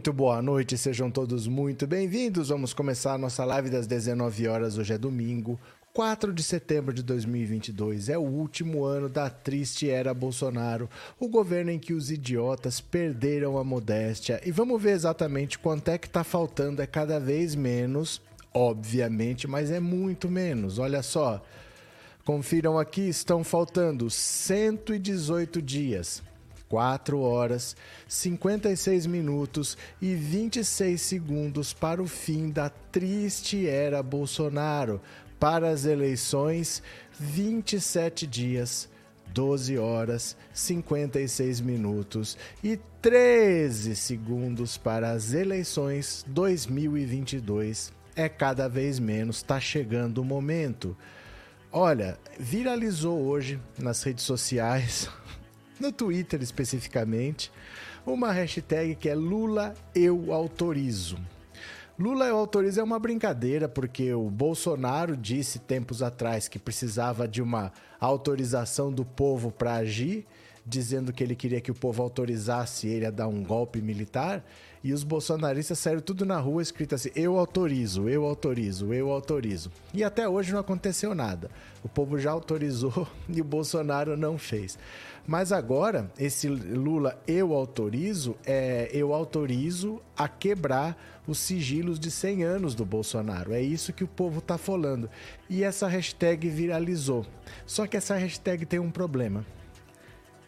Muito boa noite, sejam todos muito bem-vindos. Vamos começar a nossa live das 19 horas. Hoje é domingo, 4 de setembro de 2022. É o último ano da triste era Bolsonaro, o governo em que os idiotas perderam a modéstia. E vamos ver exatamente quanto é que está faltando. É cada vez menos, obviamente, mas é muito menos. Olha só. Confiram aqui, estão faltando 118 dias 4 horas, 56 minutos e 26 segundos para o fim da triste era Bolsonaro. Para as eleições, 27 dias, 12 horas, 56 minutos e 13 segundos para as eleições 2022. É cada vez menos, está chegando o momento. Olha, viralizou hoje nas redes sociais no Twitter especificamente, uma hashtag que é Lula eu autorizo. Lula eu autorizo é uma brincadeira porque o Bolsonaro disse tempos atrás que precisava de uma autorização do povo para agir, dizendo que ele queria que o povo autorizasse ele a dar um golpe militar. E os bolsonaristas saíram tudo na rua escrito assim: eu autorizo, eu autorizo, eu autorizo. E até hoje não aconteceu nada. O povo já autorizou e o Bolsonaro não fez. Mas agora, esse Lula eu autorizo, é, eu autorizo a quebrar os sigilos de 100 anos do Bolsonaro. É isso que o povo está falando. E essa hashtag viralizou. Só que essa hashtag tem um problema.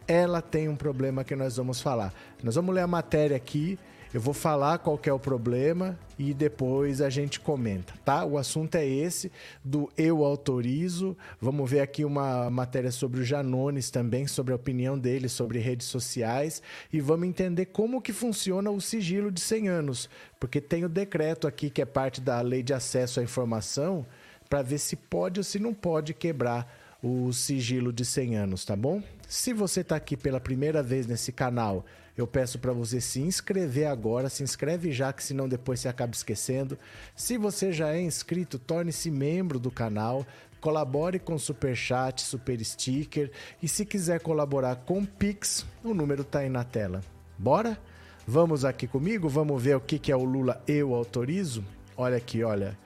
Ela tem um problema que nós vamos falar. Nós vamos ler a matéria aqui eu vou falar qual é o problema e depois a gente comenta, tá? O assunto é esse do eu autorizo. Vamos ver aqui uma matéria sobre o Janones também, sobre a opinião dele sobre redes sociais e vamos entender como que funciona o sigilo de 100 anos, porque tem o decreto aqui que é parte da Lei de Acesso à Informação para ver se pode ou se não pode quebrar o sigilo de 100 anos, tá bom? Se você está aqui pela primeira vez nesse canal, eu peço para você se inscrever agora, se inscreve já, que senão depois você acaba esquecendo. Se você já é inscrito, torne-se membro do canal, colabore com super chat, super sticker e se quiser colaborar com Pix, o número está aí na tela. Bora? Vamos aqui comigo, vamos ver o que, que é o Lula eu autorizo? Olha aqui, olha.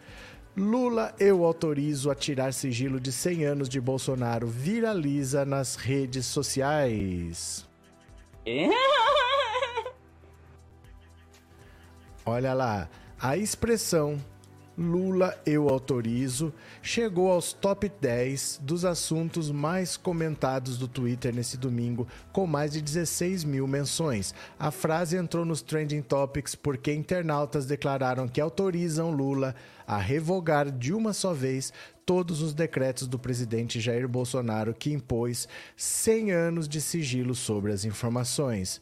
Lula eu autorizo a tirar sigilo de 100 anos de Bolsonaro viraliza nas redes sociais. Olha lá, a expressão Lula eu autorizo chegou aos top 10 dos assuntos mais comentados do Twitter nesse domingo, com mais de 16 mil menções. A frase entrou nos trending topics porque internautas declararam que autorizam Lula a revogar de uma só vez todos os decretos do presidente Jair Bolsonaro que impôs 100 anos de sigilo sobre as informações.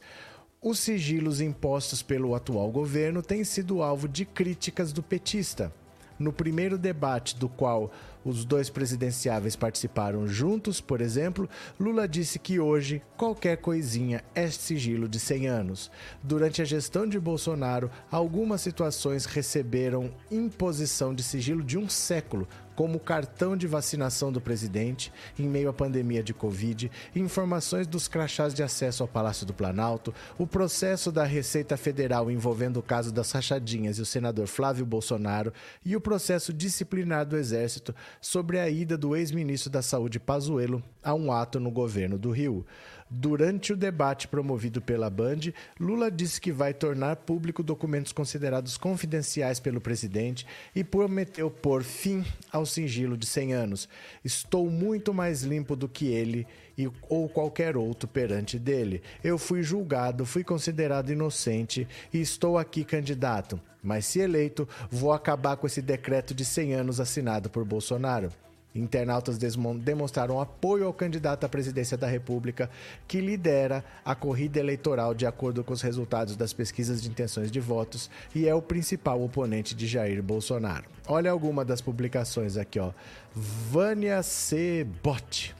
Os sigilos impostos pelo atual governo têm sido alvo de críticas do petista. No primeiro debate, do qual os dois presidenciáveis participaram juntos, por exemplo, Lula disse que hoje qualquer coisinha é sigilo de 100 anos. Durante a gestão de Bolsonaro, algumas situações receberam imposição de sigilo de um século, como o cartão de vacinação do presidente em meio à pandemia de Covid, informações dos crachás de acesso ao Palácio do Planalto, o processo da Receita Federal envolvendo o caso das rachadinhas e o senador Flávio Bolsonaro e o processo disciplinar do Exército sobre a ida do ex-ministro da Saúde Pazuello a um ato no governo do Rio. Durante o debate promovido pela Band, Lula disse que vai tornar público documentos considerados confidenciais pelo presidente e prometeu pôr fim ao sigilo de 100 anos. Estou muito mais limpo do que ele e, ou qualquer outro perante dele. Eu fui julgado, fui considerado inocente e estou aqui candidato. Mas se eleito, vou acabar com esse decreto de 100 anos assinado por Bolsonaro. Internautas demonstraram apoio ao candidato à presidência da República, que lidera a corrida eleitoral de acordo com os resultados das pesquisas de intenções de votos e é o principal oponente de Jair Bolsonaro. Olha alguma das publicações aqui, ó. Vânia C. Bot.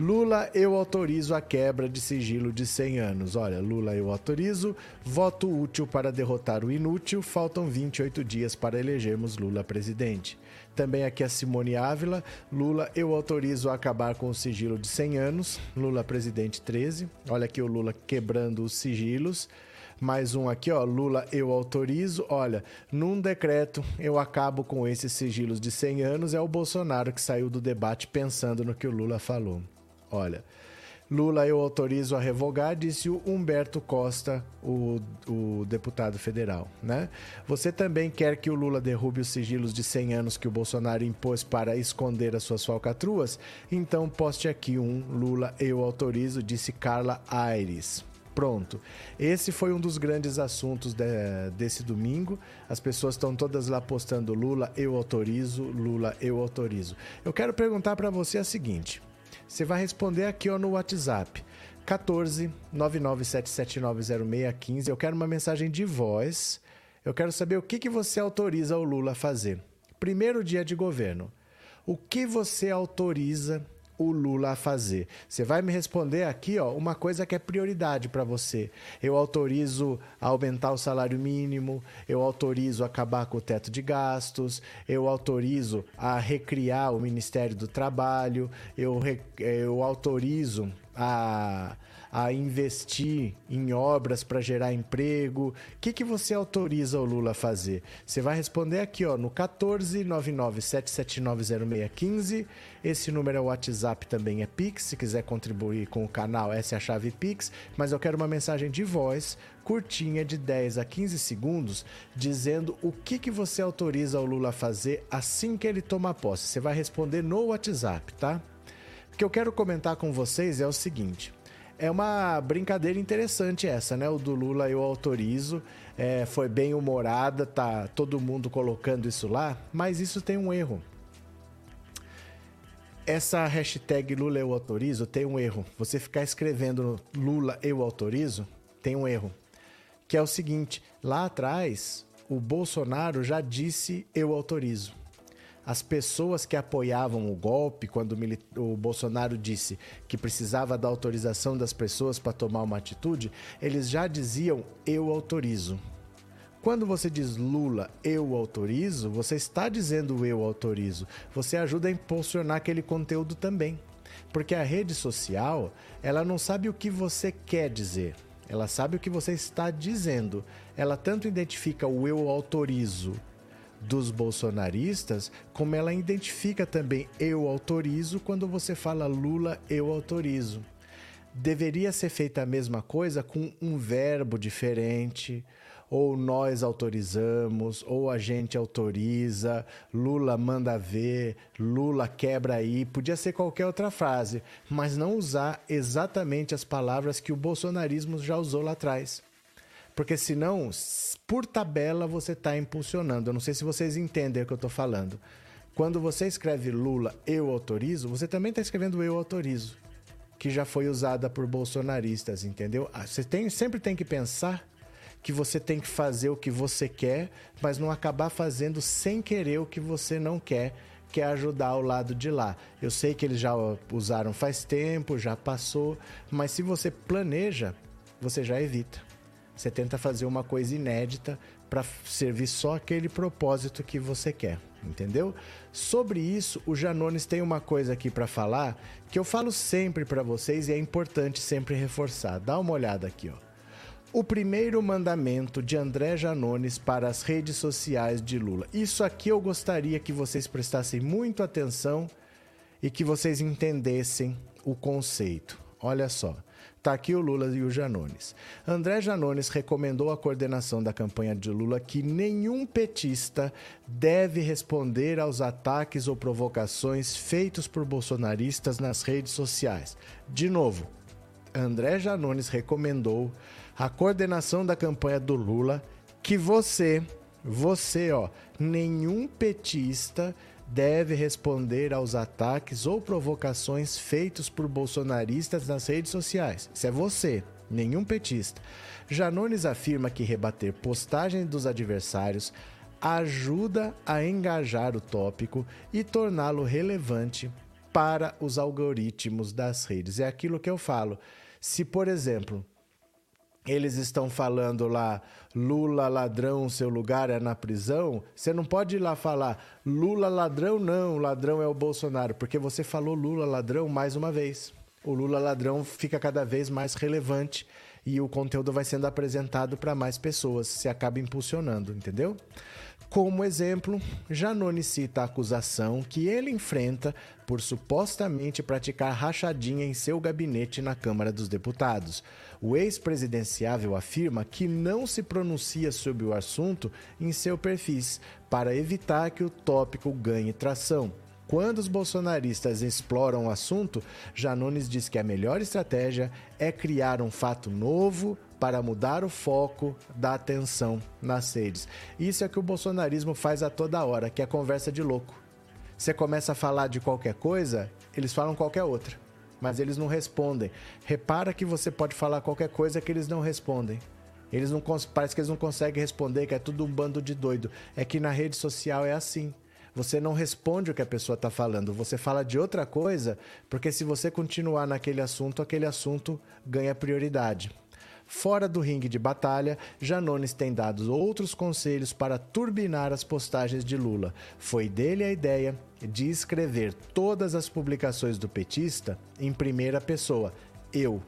Lula, eu autorizo a quebra de sigilo de 100 anos. Olha, Lula, eu autorizo. Voto útil para derrotar o inútil. Faltam 28 dias para elegermos Lula presidente. Também aqui a Simone Ávila. Lula, eu autorizo a acabar com o sigilo de 100 anos. Lula presidente 13. Olha aqui o Lula quebrando os sigilos. Mais um aqui, ó. Lula, eu autorizo. Olha, num decreto eu acabo com esses sigilos de 100 anos. É o Bolsonaro que saiu do debate pensando no que o Lula falou. Olha. Lula, eu autorizo a revogar, disse o Humberto Costa, o, o, deputado federal. Né? Você também quer que o Lula derrube os sigilos de 100 anos que o Bolsonaro impôs para esconder as suas falcatruas? Então poste aqui um Lula, eu autorizo, disse Carla Aires. Pronto. Esse foi um dos grandes assuntos de, desse domingo. As pessoas estão todas lá postando Lula, eu autorizo, Lula, eu autorizo. Eu quero perguntar para você a seguinte. Você vai responder aqui ó, no WhatsApp. 14 997790615. Eu quero uma mensagem de voz. Eu quero saber o que, que você autoriza o Lula a fazer. Primeiro dia de governo. O que você autoriza o Lula a fazer? Você vai me responder aqui, ó, uma coisa que é prioridade para você. Eu autorizo a aumentar o salário mínimo, eu autorizo acabar com o teto de gastos, eu autorizo a recriar o Ministério do Trabalho, eu, eu autorizo a a investir em obras para gerar emprego? O que, que você autoriza o Lula a fazer? Você vai responder aqui ó, no 14997790615. Esse número é o WhatsApp, também é Pix. Se quiser contribuir com o canal, essa é a chave Pix. Mas eu quero uma mensagem de voz curtinha de 10 a 15 segundos dizendo o que, que você autoriza o Lula a fazer assim que ele toma posse. Você vai responder no WhatsApp, tá? O que eu quero comentar com vocês é o seguinte: é uma brincadeira interessante essa, né? O do Lula eu autorizo. É, foi bem humorada, tá todo mundo colocando isso lá, mas isso tem um erro. Essa hashtag Lula eu autorizo tem um erro. Você ficar escrevendo Lula eu autorizo tem um erro. Que é o seguinte: lá atrás, o Bolsonaro já disse eu autorizo as pessoas que apoiavam o golpe, quando o Bolsonaro disse que precisava da autorização das pessoas para tomar uma atitude, eles já diziam eu autorizo. Quando você diz Lula, eu autorizo, você está dizendo eu autorizo. Você ajuda a impulsionar aquele conteúdo também. Porque a rede social, ela não sabe o que você quer dizer. Ela sabe o que você está dizendo. Ela tanto identifica o eu autorizo dos bolsonaristas, como ela identifica também eu autorizo quando você fala Lula, eu autorizo. Deveria ser feita a mesma coisa com um verbo diferente, ou nós autorizamos, ou a gente autoriza, Lula manda ver, Lula quebra aí, podia ser qualquer outra frase, mas não usar exatamente as palavras que o bolsonarismo já usou lá atrás. Porque senão, por tabela, você está impulsionando. Eu não sei se vocês entendem o que eu estou falando. Quando você escreve Lula, eu autorizo, você também está escrevendo eu autorizo, que já foi usada por bolsonaristas, entendeu? Ah, você tem, sempre tem que pensar que você tem que fazer o que você quer, mas não acabar fazendo sem querer o que você não quer, que é ajudar o lado de lá. Eu sei que eles já usaram faz tempo, já passou, mas se você planeja, você já evita. Você tenta fazer uma coisa inédita para servir só aquele propósito que você quer, entendeu? Sobre isso, o Janones tem uma coisa aqui para falar que eu falo sempre para vocês e é importante sempre reforçar. Dá uma olhada aqui, ó. O primeiro mandamento de André Janones para as redes sociais de Lula. Isso aqui eu gostaria que vocês prestassem muito atenção e que vocês entendessem o conceito. Olha só. Está aqui o Lula e o Janones. André Janones recomendou à coordenação da campanha de Lula que nenhum petista deve responder aos ataques ou provocações feitos por bolsonaristas nas redes sociais. De novo, André Janones recomendou à coordenação da campanha do Lula que você, você, ó, nenhum petista deve responder aos ataques ou provocações feitos por bolsonaristas nas redes sociais. Isso é você, nenhum petista. Janones afirma que rebater postagens dos adversários ajuda a engajar o tópico e torná-lo relevante para os algoritmos das redes. É aquilo que eu falo. Se, por exemplo, eles estão falando lá, Lula ladrão, seu lugar é na prisão, você não pode ir lá falar Lula ladrão, não, ladrão é o Bolsonaro, porque você falou Lula ladrão mais uma vez. O Lula ladrão fica cada vez mais relevante e o conteúdo vai sendo apresentado para mais pessoas, se acaba impulsionando, entendeu? Como exemplo, Janone cita a acusação que ele enfrenta por supostamente praticar rachadinha em seu gabinete na Câmara dos Deputados. O ex-presidenciável afirma que não se pronuncia sobre o assunto em seu perfis para evitar que o tópico ganhe tração. Quando os bolsonaristas exploram o assunto, Janones diz que a melhor estratégia é criar um fato novo para mudar o foco da atenção nas redes. Isso é que o bolsonarismo faz a toda hora, que é conversa de louco. Você começa a falar de qualquer coisa, eles falam qualquer outra, mas eles não respondem. Repara que você pode falar qualquer coisa que eles não respondem. Eles não parece que eles não conseguem responder, que é tudo um bando de doido. É que na rede social é assim. Você não responde o que a pessoa está falando, você fala de outra coisa, porque se você continuar naquele assunto, aquele assunto ganha prioridade. Fora do ringue de batalha, Janones tem dado outros conselhos para turbinar as postagens de Lula. Foi dele a ideia de escrever todas as publicações do petista em primeira pessoa. Eu.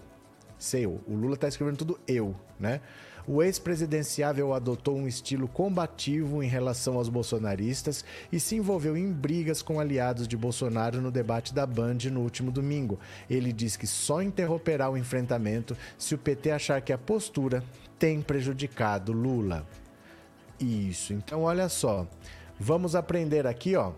Sei eu. O Lula está escrevendo tudo eu, né? O ex-presidenciável adotou um estilo combativo em relação aos bolsonaristas e se envolveu em brigas com aliados de Bolsonaro no debate da Band no último domingo. Ele diz que só interromperá o enfrentamento se o PT achar que a postura tem prejudicado Lula. Isso. Então, olha só. Vamos aprender aqui, ó.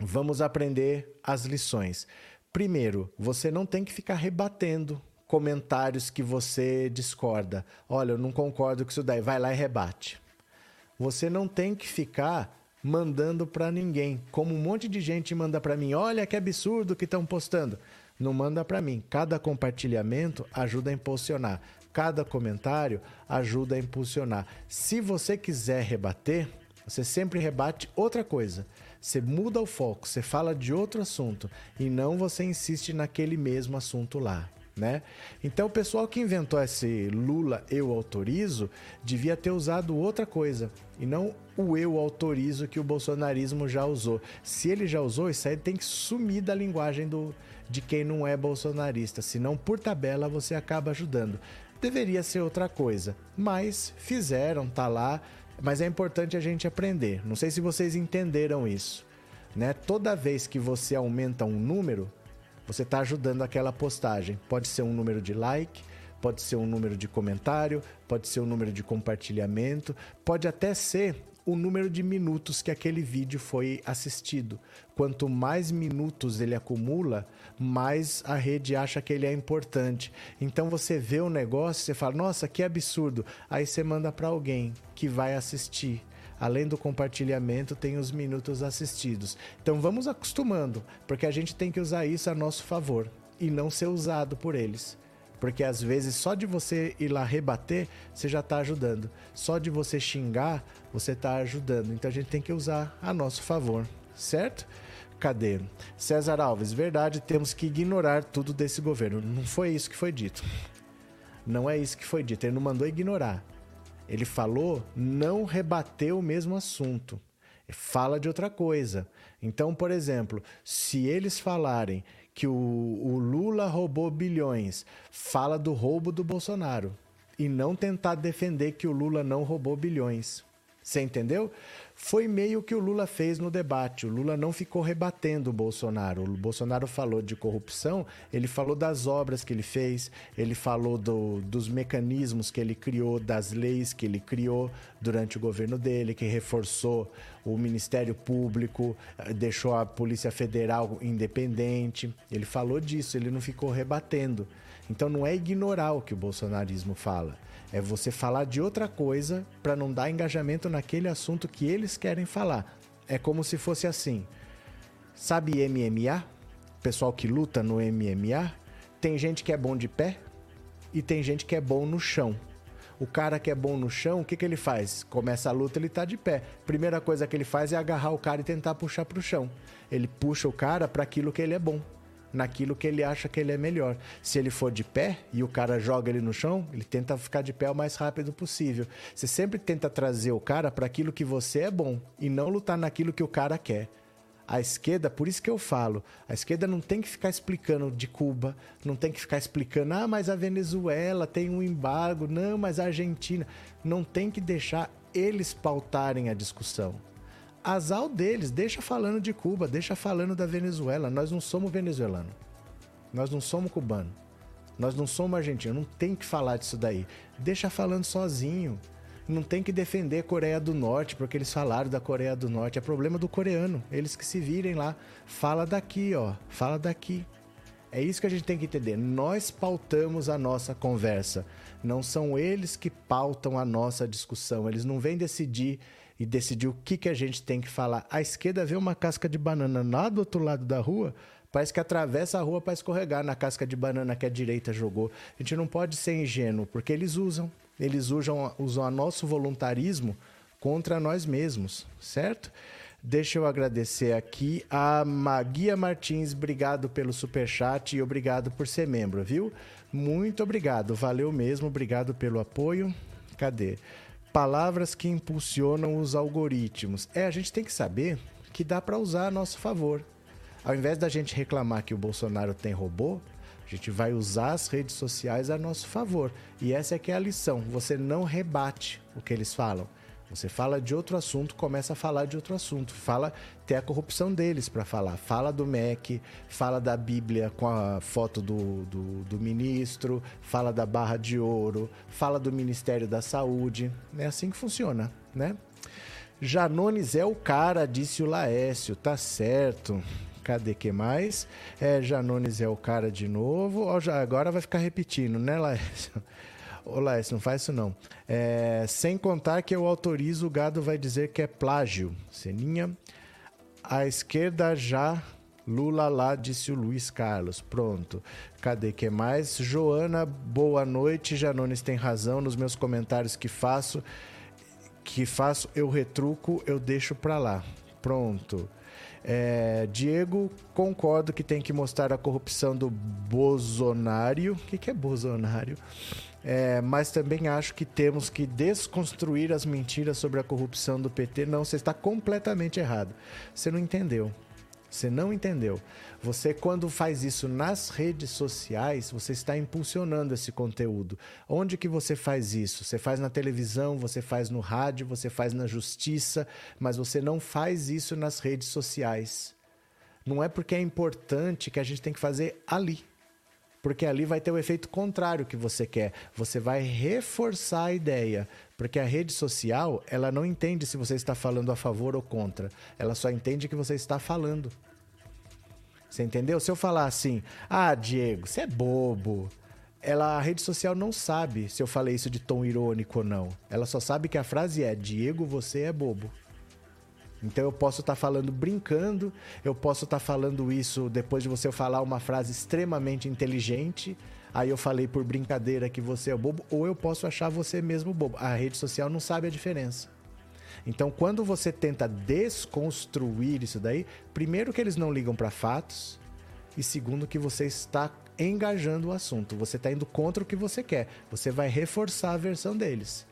Vamos aprender as lições. Primeiro, você não tem que ficar rebatendo comentários que você discorda. Olha, eu não concordo com isso daí. Vai lá e rebate. Você não tem que ficar mandando para ninguém, como um monte de gente manda para mim. Olha que absurdo que estão postando. Não manda para mim. Cada compartilhamento ajuda a impulsionar. Cada comentário ajuda a impulsionar. Se você quiser rebater, você sempre rebate outra coisa. Você muda o foco, você fala de outro assunto e não você insiste naquele mesmo assunto lá né? Então o pessoal que inventou esse Lula eu autorizo devia ter usado outra coisa e não o eu autorizo que o bolsonarismo já usou. Se ele já usou, isso aí tem que sumir da linguagem do, de quem não é bolsonarista, senão por tabela você acaba ajudando. Deveria ser outra coisa, mas fizeram, tá lá, mas é importante a gente aprender. Não sei se vocês entenderam isso, né? Toda vez que você aumenta um número, você está ajudando aquela postagem. Pode ser um número de like, pode ser um número de comentário, pode ser um número de compartilhamento, pode até ser o número de minutos que aquele vídeo foi assistido. Quanto mais minutos ele acumula, mais a rede acha que ele é importante. Então você vê o negócio, você fala: "Nossa, que absurdo". Aí você manda para alguém que vai assistir. Além do compartilhamento, tem os minutos assistidos. Então vamos acostumando, porque a gente tem que usar isso a nosso favor e não ser usado por eles. Porque às vezes só de você ir lá rebater, você já está ajudando. Só de você xingar, você está ajudando. Então a gente tem que usar a nosso favor, certo? Cadê? César Alves, verdade, temos que ignorar tudo desse governo. Não foi isso que foi dito. Não é isso que foi dito. Ele não mandou ignorar. Ele falou não rebater o mesmo assunto. Fala de outra coisa. Então, por exemplo, se eles falarem que o, o Lula roubou bilhões, fala do roubo do Bolsonaro. E não tentar defender que o Lula não roubou bilhões. Você entendeu? Foi meio que o Lula fez no debate. O Lula não ficou rebatendo o Bolsonaro. O Bolsonaro falou de corrupção, ele falou das obras que ele fez, ele falou do, dos mecanismos que ele criou, das leis que ele criou durante o governo dele, que reforçou o Ministério Público, eh, deixou a Polícia Federal independente. Ele falou disso, ele não ficou rebatendo. Então não é ignorar o que o bolsonarismo fala. É você falar de outra coisa para não dar engajamento naquele assunto que eles querem falar. É como se fosse assim. Sabe MMA? Pessoal que luta no MMA, tem gente que é bom de pé e tem gente que é bom no chão. O cara que é bom no chão, o que, que ele faz? Começa a luta, ele tá de pé. Primeira coisa que ele faz é agarrar o cara e tentar puxar pro chão. Ele puxa o cara para aquilo que ele é bom naquilo que ele acha que ele é melhor. Se ele for de pé e o cara joga ele no chão, ele tenta ficar de pé o mais rápido possível. Você sempre tenta trazer o cara para aquilo que você é bom e não lutar naquilo que o cara quer. A esquerda, por isso que eu falo, a esquerda não tem que ficar explicando de Cuba, não tem que ficar explicando, ah, mas a Venezuela tem um embargo, não, mas a Argentina. Não tem que deixar eles pautarem a discussão. Azar deles, deixa falando de Cuba, deixa falando da Venezuela. Nós não somos venezuelano. Nós não somos cubano. Nós não somos argentinos. Não tem que falar disso daí. Deixa falando sozinho. Não tem que defender a Coreia do Norte, porque eles falaram da Coreia do Norte. É problema do coreano. Eles que se virem lá. Fala daqui, ó. Fala daqui. É isso que a gente tem que entender. Nós pautamos a nossa conversa. Não são eles que pautam a nossa discussão. Eles não vêm decidir e decidir o que, que a gente tem que falar. A esquerda vê uma casca de banana lá do outro lado da rua, parece que atravessa a rua para escorregar na casca de banana que a direita jogou. A gente não pode ser ingênuo, porque eles usam. Eles usam, usam nosso voluntarismo contra nós mesmos, certo? Deixa eu agradecer aqui a Maguia Martins, obrigado pelo super chat e obrigado por ser membro, viu? Muito obrigado, valeu mesmo, obrigado pelo apoio. Cadê? Palavras que impulsionam os algoritmos. É, a gente tem que saber que dá para usar a nosso favor. Ao invés da gente reclamar que o Bolsonaro tem robô, a gente vai usar as redes sociais a nosso favor. E essa é que é a lição. Você não rebate o que eles falam. Você fala de outro assunto, começa a falar de outro assunto. Fala, tem a corrupção deles para falar. Fala do MEC, fala da Bíblia com a foto do, do, do, ministro, fala da barra de ouro, fala do Ministério da Saúde. É assim que funciona, né? Janones é o cara, disse o Laécio. Tá certo. Cadê que mais? É, Janones é o cara de novo. Ó, já, agora vai ficar repetindo, né, Laécio? Olá, isso não faz isso não. É, sem contar que eu autorizo, o gado vai dizer que é plágio. Seninha. A esquerda já. Lula lá, disse o Luiz Carlos. Pronto. Cadê que mais? Joana, boa noite. Janones tem razão nos meus comentários que faço. Que faço, eu retruco, eu deixo pra lá. Pronto. É, Diego, concordo que tem que mostrar a corrupção do Bolsonaro. O que, que é Bolsonaro? É, mas também acho que temos que desconstruir as mentiras sobre a corrupção do PT. Não, você está completamente errado. Você não entendeu. Você não entendeu. Você, quando faz isso nas redes sociais, você está impulsionando esse conteúdo. Onde que você faz isso? Você faz na televisão, você faz no rádio, você faz na justiça, mas você não faz isso nas redes sociais. Não é porque é importante que a gente tem que fazer ali porque ali vai ter o efeito contrário que você quer. Você vai reforçar a ideia, porque a rede social, ela não entende se você está falando a favor ou contra. Ela só entende que você está falando. Você entendeu? Se eu falar assim: "Ah, Diego, você é bobo". Ela, a rede social não sabe se eu falei isso de tom irônico ou não. Ela só sabe que a frase é: "Diego, você é bobo". Então eu posso estar tá falando brincando, eu posso estar tá falando isso depois de você falar uma frase extremamente inteligente. Aí eu falei por brincadeira que você é bobo, ou eu posso achar você mesmo bobo. A rede social não sabe a diferença. Então, quando você tenta desconstruir isso daí, primeiro que eles não ligam para fatos, e segundo que você está engajando o assunto, você está indo contra o que você quer, você vai reforçar a versão deles.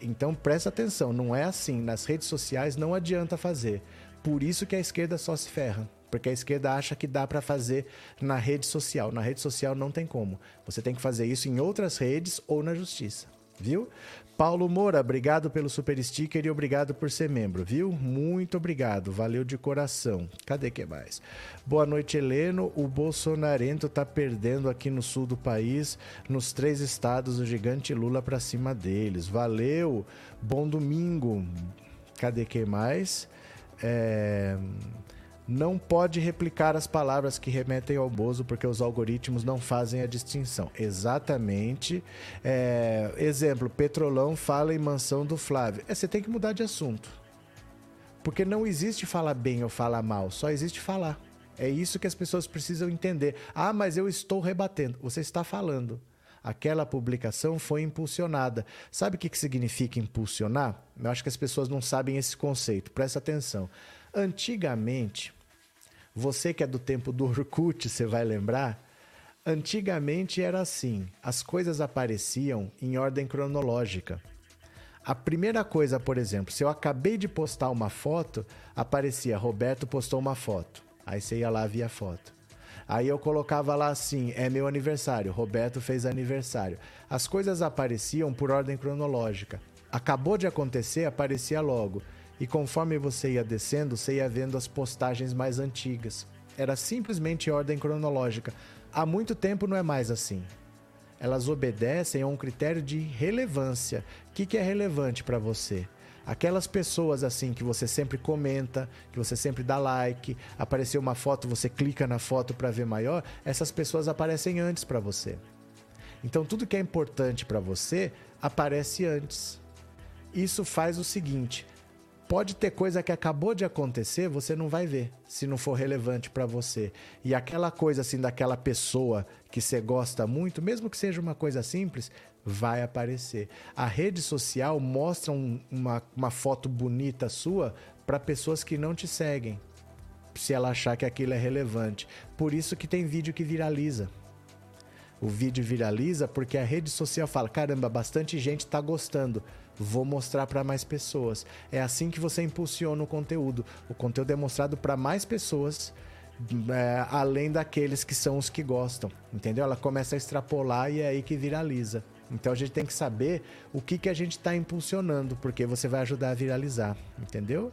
Então presta atenção, não é assim. Nas redes sociais não adianta fazer. Por isso que a esquerda só se ferra. Porque a esquerda acha que dá para fazer na rede social. Na rede social não tem como. Você tem que fazer isso em outras redes ou na justiça. Viu? Paulo Moura, obrigado pelo super sticker e obrigado por ser membro, viu? Muito obrigado, valeu de coração. Cadê que mais? Boa noite, Heleno. O Bolsonarento tá perdendo aqui no sul do país, nos três estados, o gigante Lula para cima deles. Valeu, bom domingo. Cadê que mais? É não pode replicar as palavras que remetem ao Bozo porque os algoritmos não fazem a distinção. Exatamente. É, exemplo, Petrolão fala em mansão do Flávio. É, você tem que mudar de assunto. Porque não existe falar bem ou falar mal, só existe falar. É isso que as pessoas precisam entender. Ah, mas eu estou rebatendo. Você está falando. Aquela publicação foi impulsionada. Sabe o que significa impulsionar? Eu acho que as pessoas não sabem esse conceito. Presta atenção. Antigamente, você que é do tempo do Orkut, você vai lembrar? Antigamente era assim: as coisas apareciam em ordem cronológica. A primeira coisa, por exemplo, se eu acabei de postar uma foto, aparecia Roberto postou uma foto. Aí você ia lá via foto. Aí eu colocava lá assim: é meu aniversário, Roberto fez aniversário. As coisas apareciam por ordem cronológica. Acabou de acontecer, aparecia logo. E conforme você ia descendo, você ia vendo as postagens mais antigas. Era simplesmente ordem cronológica. Há muito tempo não é mais assim. Elas obedecem a um critério de relevância. O que, que é relevante para você? Aquelas pessoas assim que você sempre comenta, que você sempre dá like, apareceu uma foto, você clica na foto para ver maior, essas pessoas aparecem antes para você. Então tudo que é importante para você aparece antes. Isso faz o seguinte: pode ter coisa que acabou de acontecer, você não vai ver, se não for relevante para você. E aquela coisa assim daquela pessoa que você gosta muito, mesmo que seja uma coisa simples, vai aparecer. A rede social mostra um, uma, uma foto bonita sua para pessoas que não te seguem, se ela achar que aquilo é relevante. Por isso que tem vídeo que viraliza. O vídeo viraliza porque a rede social fala: caramba, bastante gente está gostando vou mostrar para mais pessoas. É assim que você impulsiona o conteúdo. O conteúdo é mostrado para mais pessoas. É, além daqueles que são os que gostam, entendeu? Ela começa a extrapolar e é aí que viraliza. Então a gente tem que saber o que, que a gente está impulsionando, porque você vai ajudar a viralizar, entendeu?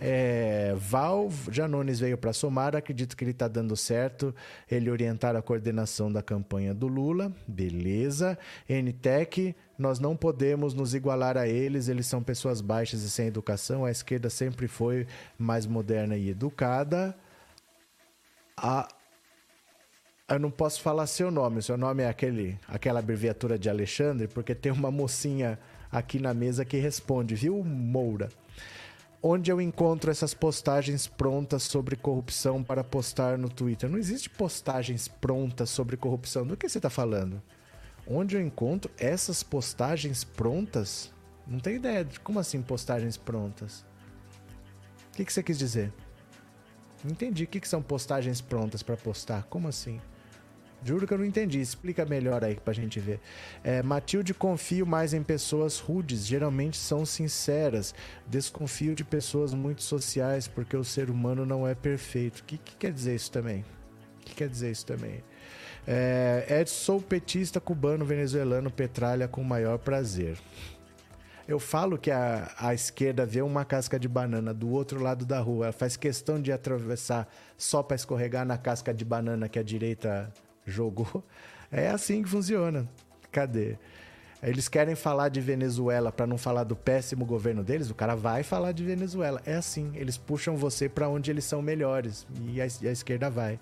É, Val Janones veio para somar, acredito que ele está dando certo. Ele orientar a coordenação da campanha do Lula, beleza. NTEC, nós não podemos nos igualar a eles, eles são pessoas baixas e sem educação. A esquerda sempre foi mais moderna e educada. A eu não posso falar seu nome, seu nome é aquele, aquela abreviatura de Alexandre, porque tem uma mocinha aqui na mesa que responde, viu, Moura? onde eu encontro essas postagens prontas sobre corrupção para postar no Twitter. Não existe postagens prontas sobre corrupção. Do que você está falando? Onde eu encontro essas postagens prontas? Não tenho ideia de como assim postagens prontas. O que, que você quis dizer? Não entendi. O que, que são postagens prontas para postar? Como assim? Juro que eu não entendi. Explica melhor aí pra gente ver. É, Matilde, confio mais em pessoas rudes. Geralmente são sinceras. Desconfio de pessoas muito sociais, porque o ser humano não é perfeito. O que, que quer dizer isso também? O que quer dizer isso também? É, Ed, sou petista cubano venezuelano Petralha com maior prazer. Eu falo que a, a esquerda vê uma casca de banana do outro lado da rua, ela faz questão de atravessar só para escorregar na casca de banana que a direita jogou. É assim que funciona. Cadê? Eles querem falar de Venezuela para não falar do péssimo governo deles, o cara vai falar de Venezuela. É assim, eles puxam você para onde eles são melhores e a, e a esquerda vai.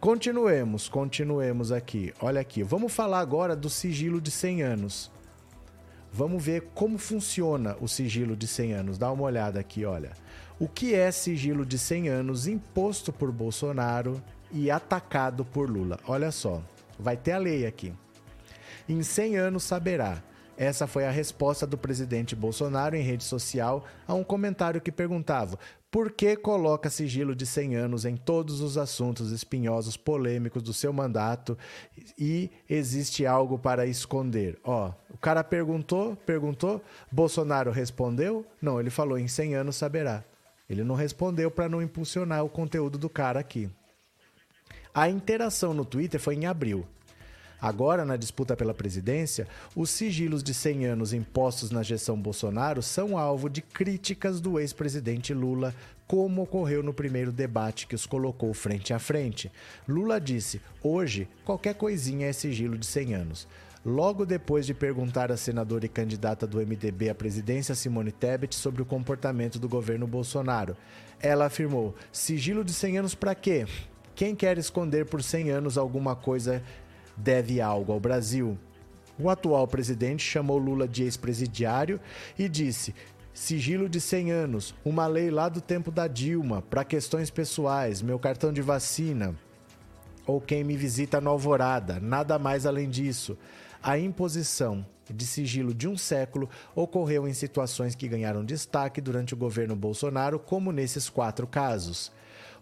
Continuemos, continuemos aqui. Olha aqui, vamos falar agora do sigilo de 100 anos. Vamos ver como funciona o sigilo de 100 anos. Dá uma olhada aqui, olha. O que é sigilo de 100 anos imposto por Bolsonaro e atacado por Lula. Olha só, vai ter a lei aqui. Em 100 anos saberá. Essa foi a resposta do presidente Bolsonaro em rede social a um comentário que perguntava: por que coloca sigilo de 100 anos em todos os assuntos espinhosos polêmicos do seu mandato e existe algo para esconder? Ó, o cara perguntou, perguntou, Bolsonaro respondeu? Não, ele falou em 100 anos saberá. Ele não respondeu para não impulsionar o conteúdo do cara aqui. A interação no Twitter foi em abril. Agora, na disputa pela presidência, os sigilos de 100 anos impostos na gestão Bolsonaro são alvo de críticas do ex-presidente Lula, como ocorreu no primeiro debate que os colocou frente a frente. Lula disse: hoje, qualquer coisinha é sigilo de 100 anos. Logo depois de perguntar à senadora e candidata do MDB à presidência Simone Tebet sobre o comportamento do governo Bolsonaro, ela afirmou: sigilo de 100 anos para quê? Quem quer esconder por 100 anos alguma coisa deve algo ao Brasil. O atual presidente chamou Lula de ex-presidiário e disse: sigilo de 100 anos, uma lei lá do tempo da Dilma, para questões pessoais, meu cartão de vacina. Ou quem me visita no Alvorada, nada mais além disso. A imposição de sigilo de um século ocorreu em situações que ganharam destaque durante o governo Bolsonaro, como nesses quatro casos.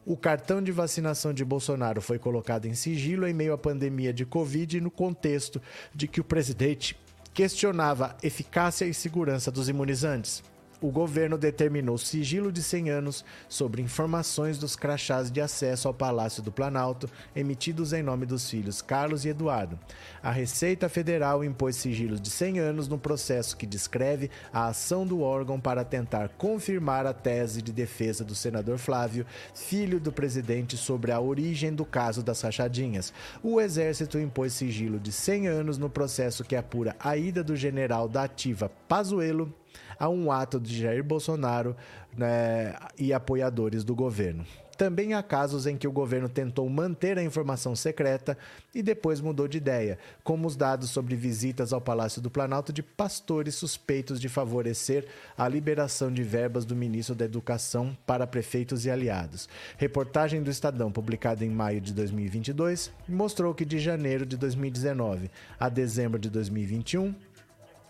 O cartão de vacinação de Bolsonaro foi colocado em sigilo em meio à pandemia de Covid no contexto de que o presidente questionava eficácia e segurança dos imunizantes o governo determinou sigilo de 100 anos sobre informações dos crachás de acesso ao Palácio do Planalto emitidos em nome dos filhos Carlos e Eduardo. A Receita Federal impôs sigilo de 100 anos no processo que descreve a ação do órgão para tentar confirmar a tese de defesa do senador Flávio, filho do presidente, sobre a origem do caso das rachadinhas. O Exército impôs sigilo de 100 anos no processo que apura a ida do general da ativa Pazuello a um ato de Jair Bolsonaro né, e apoiadores do governo. Também há casos em que o governo tentou manter a informação secreta e depois mudou de ideia, como os dados sobre visitas ao Palácio do Planalto de pastores suspeitos de favorecer a liberação de verbas do ministro da Educação para prefeitos e aliados. Reportagem do Estadão, publicada em maio de 2022, mostrou que de janeiro de 2019 a dezembro de 2021,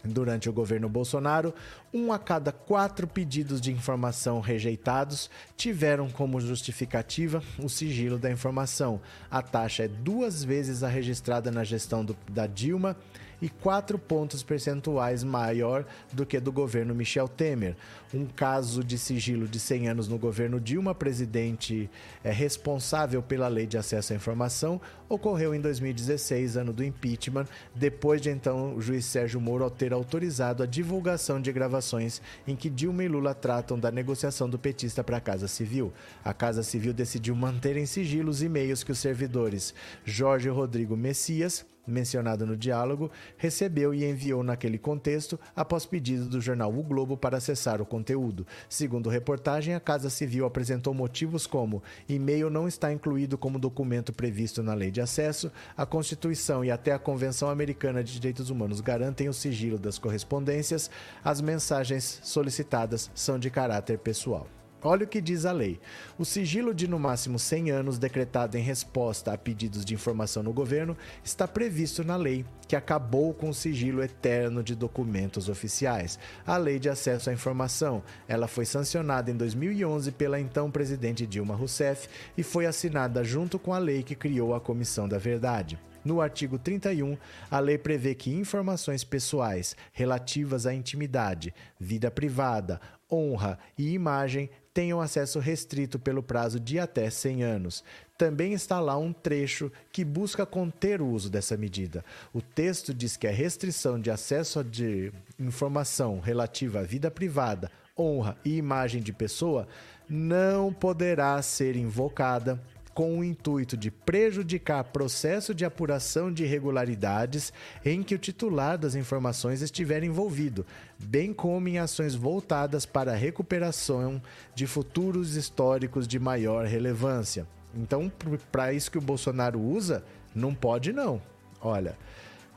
Durante o governo Bolsonaro, um a cada quatro pedidos de informação rejeitados tiveram como justificativa o sigilo da informação. A taxa é duas vezes a registrada na gestão do, da Dilma e 4 pontos percentuais maior do que do governo Michel Temer. Um caso de sigilo de 100 anos no governo Dilma, presidente é responsável pela lei de acesso à informação, ocorreu em 2016, ano do impeachment, depois de então o juiz Sérgio Moro ter autorizado a divulgação de gravações em que Dilma e Lula tratam da negociação do petista para a Casa Civil. A Casa Civil decidiu manter em sigilo os e-mails que os servidores Jorge Rodrigo Messias mencionado no diálogo, recebeu e enviou naquele contexto após pedido do jornal O Globo para acessar o conteúdo. Segundo reportagem, a Casa Civil apresentou motivos como e-mail não está incluído como documento previsto na Lei de Acesso, a Constituição e até a Convenção Americana de Direitos Humanos garantem o sigilo das correspondências, as mensagens solicitadas são de caráter pessoal. Olha o que diz a lei. O sigilo de no máximo 100 anos, decretado em resposta a pedidos de informação no governo, está previsto na lei, que acabou com o sigilo eterno de documentos oficiais. A Lei de Acesso à Informação. Ela foi sancionada em 2011 pela então presidente Dilma Rousseff e foi assinada junto com a lei que criou a Comissão da Verdade. No artigo 31, a lei prevê que informações pessoais relativas à intimidade, vida privada, honra e imagem tenham acesso restrito pelo prazo de até 100 anos. Também está lá um trecho que busca conter o uso dessa medida. O texto diz que a restrição de acesso de informação relativa à vida privada, honra e imagem de pessoa não poderá ser invocada com o intuito de prejudicar processo de apuração de irregularidades em que o titular das informações estiver envolvido, bem como em ações voltadas para a recuperação de futuros históricos de maior relevância. Então, para isso que o Bolsonaro usa, não pode não. Olha,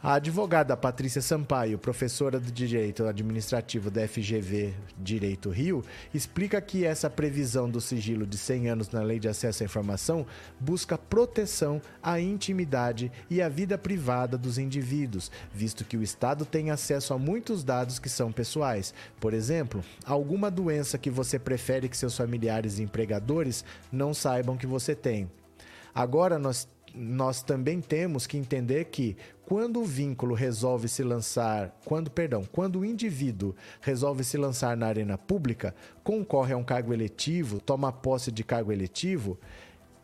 a advogada Patrícia Sampaio, professora de Direito Administrativo da FGV Direito Rio, explica que essa previsão do sigilo de 100 anos na Lei de Acesso à Informação busca proteção à intimidade e à vida privada dos indivíduos, visto que o Estado tem acesso a muitos dados que são pessoais. Por exemplo, alguma doença que você prefere que seus familiares e empregadores não saibam que você tem. Agora nós nós também temos que entender que quando o vínculo resolve se lançar, quando, perdão, quando o indivíduo resolve se lançar na arena pública, concorre a um cargo eletivo, toma posse de cargo eletivo,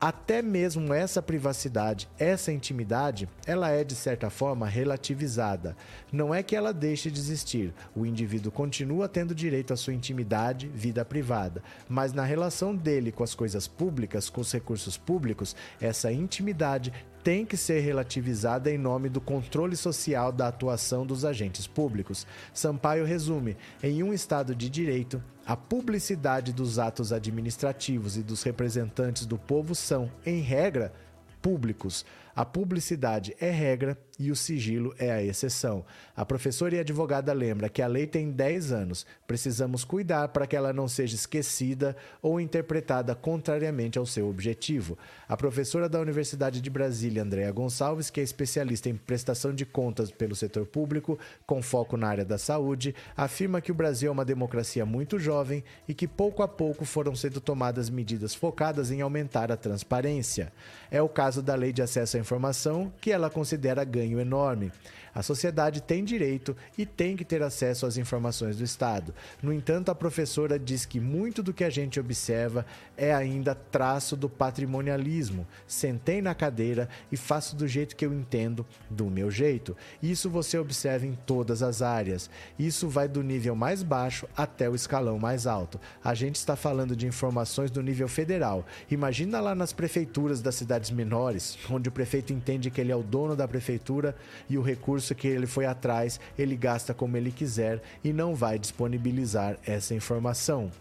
até mesmo essa privacidade, essa intimidade, ela é de certa forma relativizada. Não é que ela deixe de existir, o indivíduo continua tendo direito à sua intimidade, vida privada, mas na relação dele com as coisas públicas, com os recursos públicos, essa intimidade tem que ser relativizada em nome do controle social da atuação dos agentes públicos. Sampaio resume: em um Estado de direito, a publicidade dos atos administrativos e dos representantes do povo são, em regra, públicos. A publicidade é regra e o sigilo é a exceção. A professora e advogada lembra que a lei tem 10 anos. Precisamos cuidar para que ela não seja esquecida ou interpretada contrariamente ao seu objetivo. A professora da Universidade de Brasília, Andréa Gonçalves, que é especialista em prestação de contas pelo setor público, com foco na área da saúde, afirma que o Brasil é uma democracia muito jovem e que pouco a pouco foram sendo tomadas medidas focadas em aumentar a transparência. É o caso da Lei de Acesso à informação que ela considera ganho enorme. A sociedade tem direito e tem que ter acesso às informações do Estado. No entanto, a professora diz que muito do que a gente observa é ainda traço do patrimonialismo. Sentei na cadeira e faço do jeito que eu entendo, do meu jeito. Isso você observa em todas as áreas. Isso vai do nível mais baixo até o escalão mais alto. A gente está falando de informações do nível federal. Imagina lá nas prefeituras das cidades menores, onde o prefeito entende que ele é o dono da prefeitura e o recurso que ele foi atrás, ele gasta como ele quiser e não vai disponibilizar essa informação.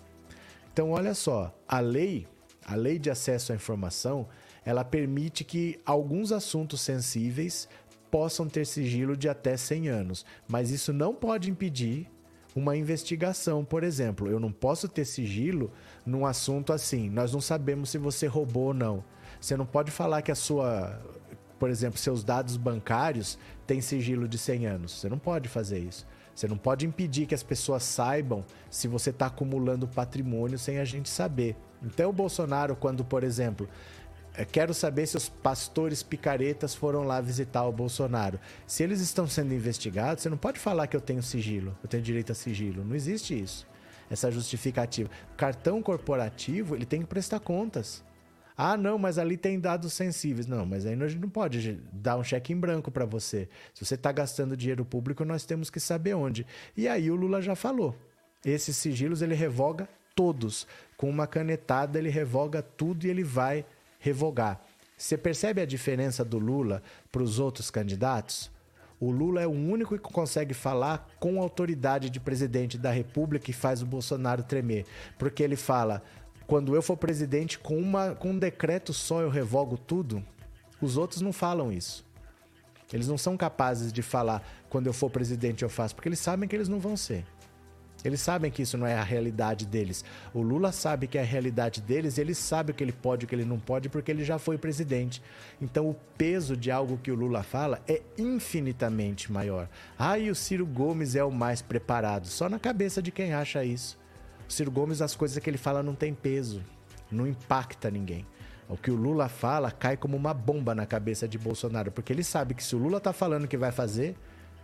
Então, olha só, a lei, a lei de acesso à informação, ela permite que alguns assuntos sensíveis possam ter sigilo de até 100 anos, mas isso não pode impedir uma investigação, por exemplo. Eu não posso ter sigilo num assunto assim. Nós não sabemos se você roubou ou não. Você não pode falar que a sua por exemplo, seus dados bancários têm sigilo de 100 anos. Você não pode fazer isso. Você não pode impedir que as pessoas saibam se você está acumulando patrimônio sem a gente saber. Então, o Bolsonaro, quando, por exemplo, é, quero saber se os pastores picaretas foram lá visitar o Bolsonaro. Se eles estão sendo investigados, você não pode falar que eu tenho sigilo, eu tenho direito a sigilo. Não existe isso. Essa justificativa. Cartão corporativo, ele tem que prestar contas. Ah, não, mas ali tem dados sensíveis. Não, mas aí a gente não pode dar um cheque em branco para você. Se você está gastando dinheiro público, nós temos que saber onde. E aí o Lula já falou. Esses sigilos ele revoga todos. Com uma canetada ele revoga tudo e ele vai revogar. Você percebe a diferença do Lula para os outros candidatos? O Lula é o único que consegue falar com autoridade de presidente da República e faz o Bolsonaro tremer. Porque ele fala: quando eu for presidente, com, uma, com um decreto só eu revogo tudo, os outros não falam isso. Eles não são capazes de falar, quando eu for presidente eu faço, porque eles sabem que eles não vão ser. Eles sabem que isso não é a realidade deles. O Lula sabe que é a realidade deles, ele sabe o que ele pode e o que ele não pode, porque ele já foi presidente. Então o peso de algo que o Lula fala é infinitamente maior. Ah, e o Ciro Gomes é o mais preparado. Só na cabeça de quem acha isso. O Ciro Gomes, as coisas que ele fala não tem peso, não impacta ninguém. O que o Lula fala cai como uma bomba na cabeça de Bolsonaro, porque ele sabe que se o Lula tá falando que vai fazer,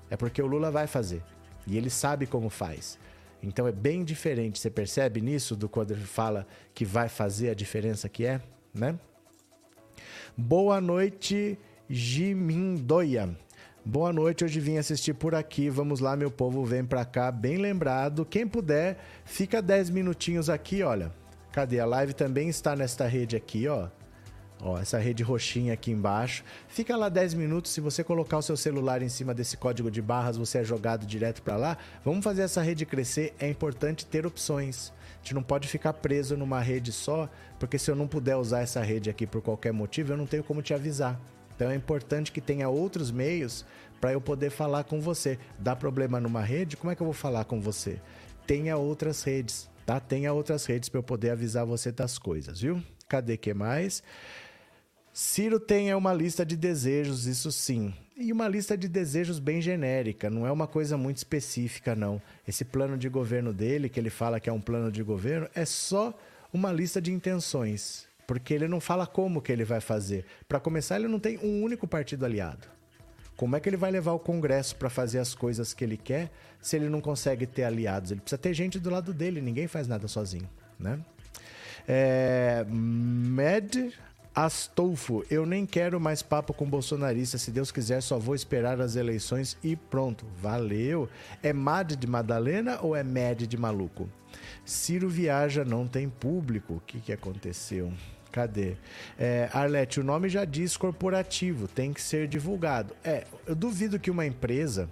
é porque o Lula vai fazer. E ele sabe como faz. Então é bem diferente. Você percebe nisso do quando ele fala que vai fazer a diferença que é, né? Boa noite, Jimindoia. Boa noite, hoje vim assistir por aqui. Vamos lá, meu povo, vem pra cá, bem lembrado. Quem puder, fica 10 minutinhos aqui, olha. Cadê? A live também está nesta rede aqui, ó. Ó, essa rede roxinha aqui embaixo. Fica lá 10 minutos. Se você colocar o seu celular em cima desse código de barras, você é jogado direto para lá. Vamos fazer essa rede crescer. É importante ter opções. A gente não pode ficar preso numa rede só, porque se eu não puder usar essa rede aqui por qualquer motivo, eu não tenho como te avisar. Então é importante que tenha outros meios para eu poder falar com você. Dá problema numa rede? Como é que eu vou falar com você? Tenha outras redes, tá? Tenha outras redes para eu poder avisar você das coisas, viu? Cadê que mais? Ciro tem uma lista de desejos, isso sim. E uma lista de desejos bem genérica, não é uma coisa muito específica, não. Esse plano de governo dele, que ele fala que é um plano de governo, é só uma lista de intenções porque ele não fala como que ele vai fazer. Para começar, ele não tem um único partido aliado. Como é que ele vai levar o Congresso para fazer as coisas que ele quer se ele não consegue ter aliados? Ele precisa ter gente do lado dele, ninguém faz nada sozinho, né? É, Med Astolfo, eu nem quero mais papo com bolsonarista. Se Deus quiser, só vou esperar as eleições e pronto. Valeu. É Mad de Madalena ou é Med de maluco? Ciro viaja, não tem público. O que, que aconteceu? Cadê? É, Arlete, o nome já diz corporativo, tem que ser divulgado. É, eu duvido que uma empresa.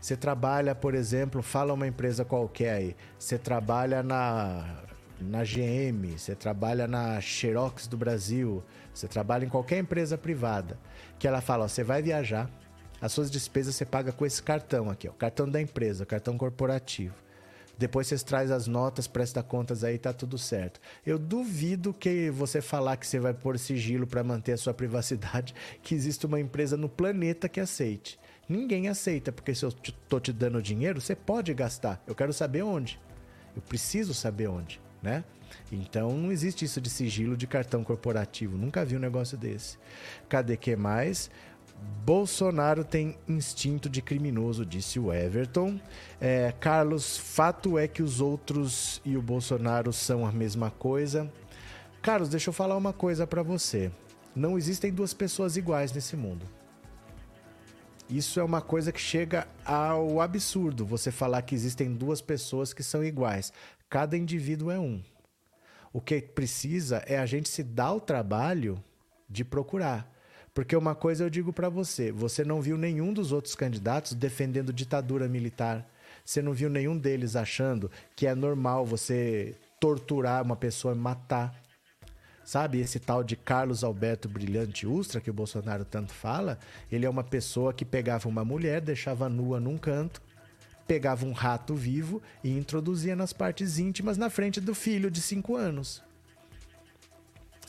Você trabalha, por exemplo, fala uma empresa qualquer aí. Você trabalha na, na GM, você trabalha na Xerox do Brasil, você trabalha em qualquer empresa privada. Que ela fala: ó, você vai viajar, as suas despesas você paga com esse cartão aqui, ó, cartão da empresa, cartão corporativo. Depois você traz as notas, presta contas aí, tá tudo certo. Eu duvido que você falar que você vai pôr sigilo para manter a sua privacidade, que existe uma empresa no planeta que aceite. Ninguém aceita, porque se eu tô te dando dinheiro, você pode gastar. Eu quero saber onde. Eu preciso saber onde, né? Então não existe isso de sigilo de cartão corporativo. Nunca vi um negócio desse. Cadê que mais? Bolsonaro tem instinto de criminoso, disse o Everton. É, Carlos, fato é que os outros e o Bolsonaro são a mesma coisa. Carlos, deixa eu falar uma coisa para você. Não existem duas pessoas iguais nesse mundo. Isso é uma coisa que chega ao absurdo, você falar que existem duas pessoas que são iguais. Cada indivíduo é um. O que precisa é a gente se dar o trabalho de procurar. Porque uma coisa eu digo para você, você não viu nenhum dos outros candidatos defendendo ditadura militar. Você não viu nenhum deles achando que é normal você torturar uma pessoa e matar. Sabe, esse tal de Carlos Alberto Brilhante Ustra, que o Bolsonaro tanto fala, ele é uma pessoa que pegava uma mulher, deixava nua num canto, pegava um rato vivo e introduzia nas partes íntimas na frente do filho de 5 anos.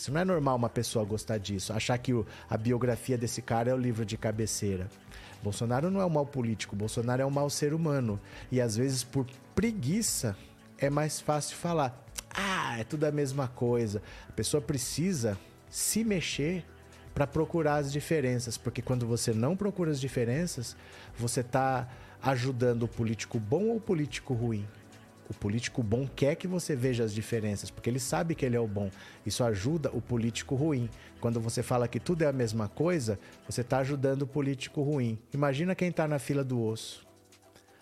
Isso não é normal uma pessoa gostar disso, achar que o, a biografia desse cara é o livro de cabeceira. Bolsonaro não é um mau político, Bolsonaro é um mau ser humano. E às vezes, por preguiça, é mais fácil falar: ah, é tudo a mesma coisa. A pessoa precisa se mexer para procurar as diferenças, porque quando você não procura as diferenças, você está ajudando o político bom ou o político ruim. O político bom quer que você veja as diferenças, porque ele sabe que ele é o bom. Isso ajuda o político ruim. Quando você fala que tudo é a mesma coisa, você está ajudando o político ruim. Imagina quem está na fila do osso.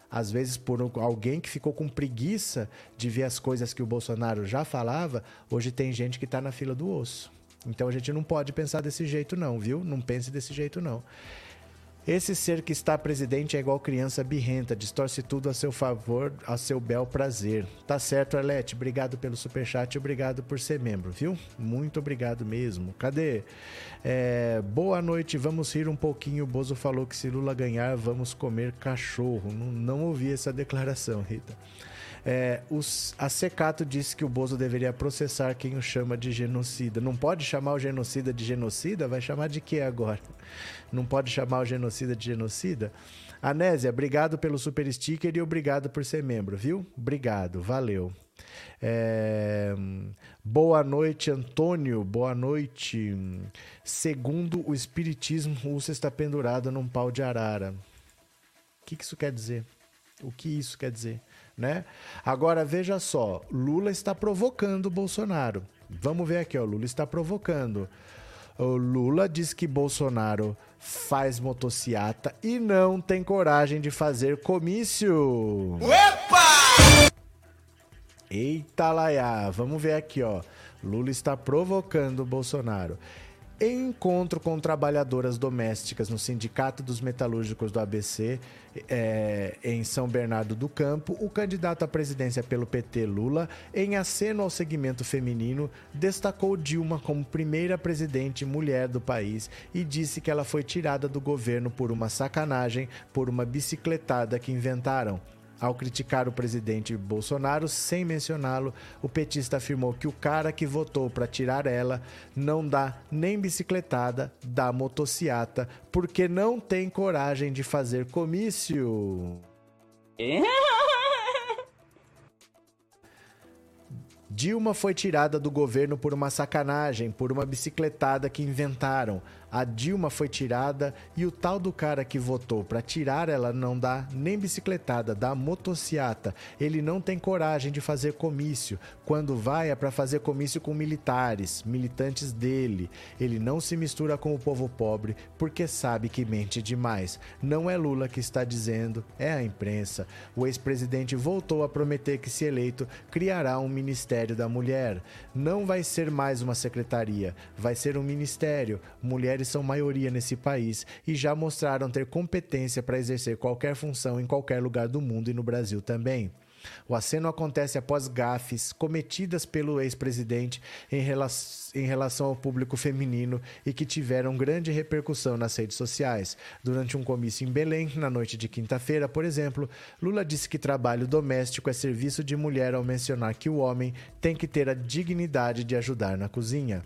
Às vezes, por alguém que ficou com preguiça de ver as coisas que o Bolsonaro já falava, hoje tem gente que está na fila do osso. Então a gente não pode pensar desse jeito, não, viu? Não pense desse jeito, não. Esse ser que está presidente é igual criança birrenta, distorce tudo a seu favor, a seu bel prazer. Tá certo, Arlete? Obrigado pelo superchat obrigado por ser membro, viu? Muito obrigado mesmo. Cadê? É, boa noite, vamos rir um pouquinho. O Bozo falou que se Lula ganhar, vamos comer cachorro. Não, não ouvi essa declaração, Rita. É, os, a Secato disse que o Bozo deveria processar quem o chama de genocida. Não pode chamar o genocida de genocida? Vai chamar de quê agora? Não pode chamar o genocida de genocida? Anésia, obrigado pelo super sticker e obrigado por ser membro, viu? Obrigado, valeu. É... Boa noite, Antônio. Boa noite. Segundo o Espiritismo, Rússia está pendurada num pau de arara. O que isso quer dizer? O que isso quer dizer? Né? Agora veja só, Lula está provocando o Bolsonaro. Vamos ver aqui, ó, Lula está provocando. O Lula diz que Bolsonaro faz motociata e não tem coragem de fazer comício. Opa! Eita laia, vamos ver aqui, ó. Lula está provocando o Bolsonaro. Em encontro com trabalhadoras domésticas no Sindicato dos Metalúrgicos do ABC, é, em São Bernardo do Campo, o candidato à presidência pelo PT, Lula, em aceno ao segmento feminino, destacou Dilma como primeira presidente mulher do país e disse que ela foi tirada do governo por uma sacanagem, por uma bicicletada que inventaram. Ao criticar o presidente Bolsonaro, sem mencioná-lo, o petista afirmou que o cara que votou para tirar ela não dá nem bicicletada, dá motociata, porque não tem coragem de fazer comício. Dilma foi tirada do governo por uma sacanagem, por uma bicicletada que inventaram a Dilma foi tirada e o tal do cara que votou para tirar ela não dá nem bicicletada, dá motociata. Ele não tem coragem de fazer comício. Quando vai é para fazer comício com militares, militantes dele. Ele não se mistura com o povo pobre porque sabe que mente demais. Não é Lula que está dizendo, é a imprensa. O ex-presidente voltou a prometer que, se eleito, criará um Ministério da Mulher. Não vai ser mais uma secretaria, vai ser um ministério. Mulheres mulheres são maioria nesse país e já mostraram ter competência para exercer qualquer função em qualquer lugar do mundo e no Brasil também. O aceno acontece após gafes cometidas pelo ex-presidente em, rela em, relação ao público feminino e que tiveram grande repercussão nas redes sociais. Durante um comício em Belém, na noite de quinta-feira, por exemplo, Lula disse que trabalho doméstico é serviço de mulher ao mencionar que o homem tem que ter a dignidade de ajudar na cozinha.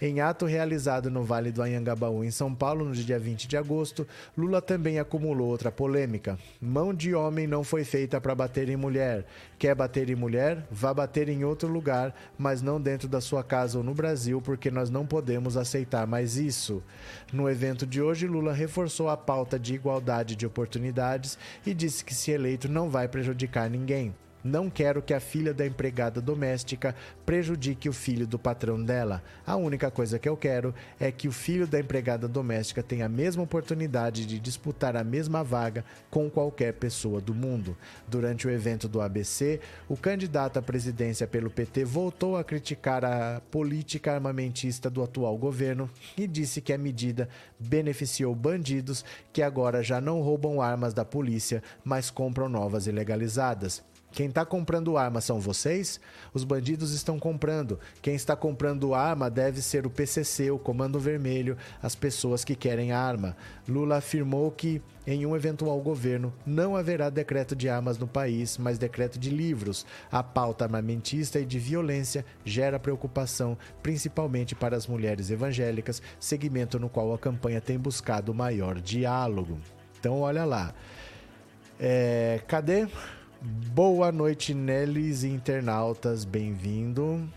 Em ato realizado no Vale do Anhangabaú, em São Paulo, no dia 20 de agosto, Lula também acumulou outra polêmica. Mão de homem não foi feita para bater em mulher. Quer bater em mulher? Vá bater em outro lugar, mas não dentro da sua casa ou no Brasil, porque nós não podemos aceitar mais isso. No evento de hoje, Lula reforçou a pauta de igualdade de oportunidades e disse que, se eleito, não vai prejudicar ninguém. Não quero que a filha da empregada doméstica prejudique o filho do patrão dela. A única coisa que eu quero é que o filho da empregada doméstica tenha a mesma oportunidade de disputar a mesma vaga com qualquer pessoa do mundo. Durante o evento do ABC, o candidato à presidência pelo PT voltou a criticar a política armamentista do atual governo e disse que a medida beneficiou bandidos que agora já não roubam armas da polícia, mas compram novas ilegalizadas. Quem está comprando arma são vocês? Os bandidos estão comprando. Quem está comprando arma deve ser o PCC, o Comando Vermelho, as pessoas que querem arma. Lula afirmou que, em um eventual governo, não haverá decreto de armas no país, mas decreto de livros. A pauta armamentista e de violência gera preocupação, principalmente para as mulheres evangélicas, segmento no qual a campanha tem buscado maior diálogo. Então, olha lá. É, cadê? Boa noite, Nelis e internautas, bem-vindo.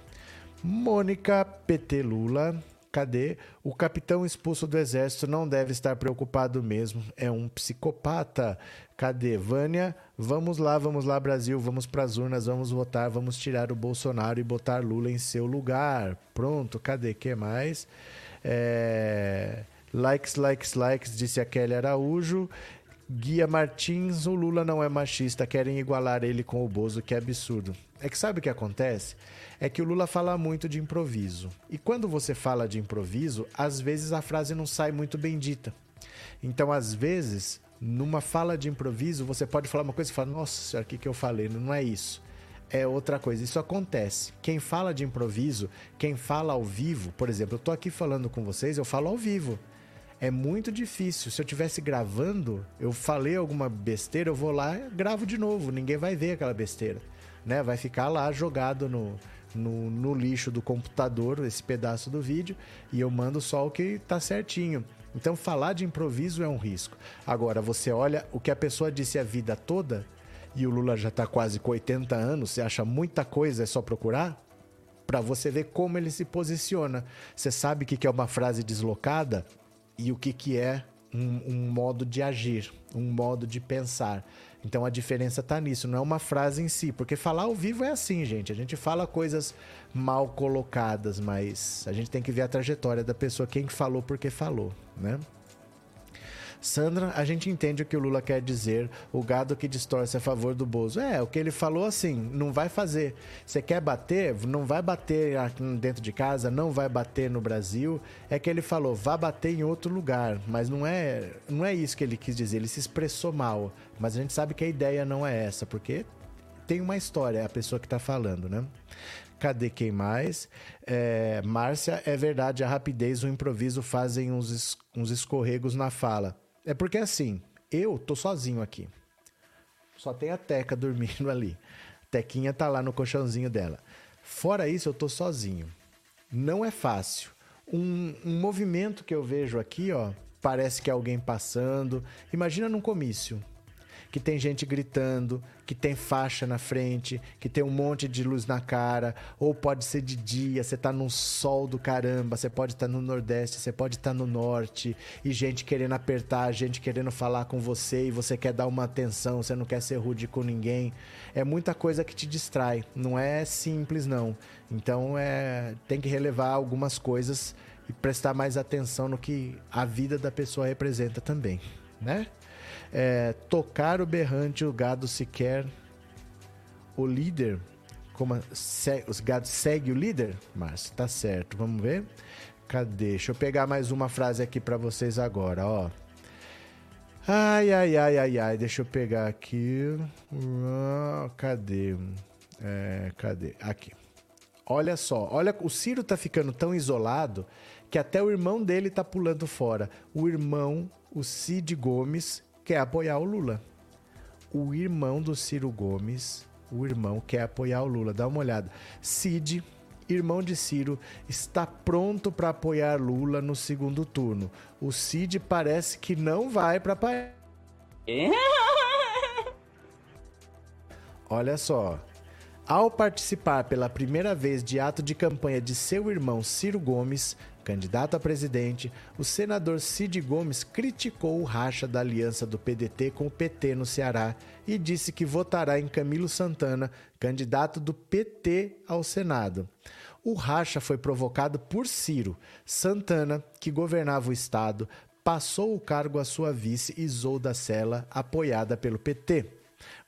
Mônica PT Lula, cadê? O capitão expulso do exército não deve estar preocupado mesmo, é um psicopata. Cadê? Vânia, vamos lá, vamos lá, Brasil, vamos para as urnas, vamos votar, vamos tirar o Bolsonaro e botar Lula em seu lugar. Pronto, cadê? que mais? É... Likes, likes, likes, disse a Kelly Araújo. Guia Martins, o Lula não é machista, querem igualar ele com o Bozo, que é absurdo. É que sabe o que acontece? É que o Lula fala muito de improviso. E quando você fala de improviso, às vezes a frase não sai muito bem dita. Então, às vezes, numa fala de improviso, você pode falar uma coisa e falar: Nossa o que, que eu falei? Não é isso. É outra coisa. Isso acontece. Quem fala de improviso, quem fala ao vivo, por exemplo, eu tô aqui falando com vocês, eu falo ao vivo é muito difícil. Se eu tivesse gravando, eu falei alguma besteira, eu vou lá gravo de novo. Ninguém vai ver aquela besteira. Né? Vai ficar lá jogado no, no, no, lixo do computador, esse pedaço do vídeo, e eu mando só o que tá certinho. Então, falar de improviso é um risco. Agora, você olha o que a pessoa disse a vida toda, e o Lula já está quase com 80 anos, você acha muita coisa, é só procurar? Para você ver como ele se posiciona. Você sabe o que é uma frase deslocada? E o que, que é um, um, modo de agir, um modo de pensar. Então a diferença está nisso, não é uma frase em si, porque falar ao vivo é assim, gente. A gente fala coisas mal colocadas, mas a gente tem que ver a trajetória da pessoa, quem falou, porque falou, né? Sandra, a gente entende o que o Lula quer dizer, o gado que distorce a favor do Bozo. É, o que ele falou assim, não vai fazer. Você quer bater? Não vai bater dentro de casa, não vai bater no Brasil. É que ele falou, vá bater em outro lugar. Mas não é, não é isso que ele quis dizer, ele se expressou mal. Mas a gente sabe que a ideia não é essa, porque tem uma história, é a pessoa que está falando, né? Cadê quem mais? É, Márcia, é verdade, a rapidez, o improviso fazem uns, uns escorregos na fala. É porque assim, eu tô sozinho aqui. Só tem a Teca dormindo ali. Tequinha tá lá no colchãozinho dela. Fora isso, eu tô sozinho. Não é fácil. Um, um movimento que eu vejo aqui, ó, parece que é alguém passando. Imagina num comício que tem gente gritando, que tem faixa na frente, que tem um monte de luz na cara, ou pode ser de dia, você tá num sol do caramba, você pode estar tá no Nordeste, você pode estar tá no Norte, e gente querendo apertar, gente querendo falar com você, e você quer dar uma atenção, você não quer ser rude com ninguém. É muita coisa que te distrai, não é simples não. Então é tem que relevar algumas coisas e prestar mais atenção no que a vida da pessoa representa também, né? É, tocar o berrante, o gado se quer. O líder. Como se, os gados seguem o líder? Márcio, tá certo. Vamos ver? Cadê? Deixa eu pegar mais uma frase aqui para vocês agora, ó. Ai, ai, ai, ai, ai. Deixa eu pegar aqui. Ah, cadê? É, cadê? Aqui. Olha só, olha, o Ciro tá ficando tão isolado que até o irmão dele tá pulando fora. O irmão, o Cid Gomes, quer apoiar o Lula. O irmão do Ciro Gomes, o irmão quer apoiar o Lula. Dá uma olhada. Cid irmão de Ciro, está pronto para apoiar Lula no segundo turno. O Cid parece que não vai para. Olha só. Ao participar pela primeira vez de ato de campanha de seu irmão Ciro Gomes, candidato a presidente, o senador Cid Gomes criticou o racha da aliança do PDT com o PT no Ceará e disse que votará em Camilo Santana, candidato do PT ao Senado. O racha foi provocado por Ciro. Santana, que governava o estado, passou o cargo à sua vice Isolda Sela, apoiada pelo PT.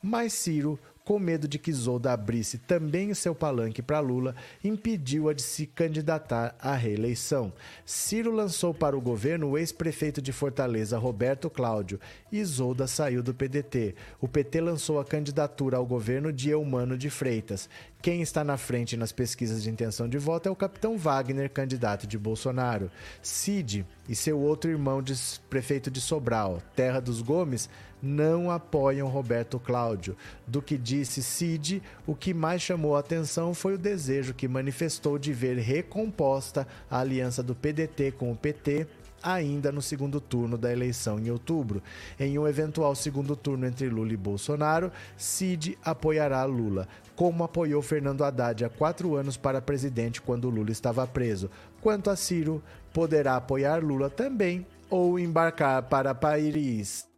Mas Ciro com medo de que Isolda abrisse também o seu palanque para Lula, impediu-a de se candidatar à reeleição. Ciro lançou para o governo o ex-prefeito de Fortaleza, Roberto Cláudio, e Isolda saiu do PDT. O PT lançou a candidatura ao governo de Eumano de Freitas. Quem está na frente nas pesquisas de intenção de voto é o capitão Wagner, candidato de Bolsonaro. Cid e seu outro irmão, de prefeito de Sobral, terra dos Gomes, não apoiam Roberto Cláudio. Do que disse Cid, o que mais chamou a atenção foi o desejo que manifestou de ver recomposta a aliança do PDT com o PT ainda no segundo turno da eleição em outubro. Em um eventual segundo turno entre Lula e Bolsonaro, Cid apoiará Lula, como apoiou Fernando Haddad há quatro anos para presidente quando Lula estava preso. Quanto a Ciro, poderá apoiar Lula também ou embarcar para Paris.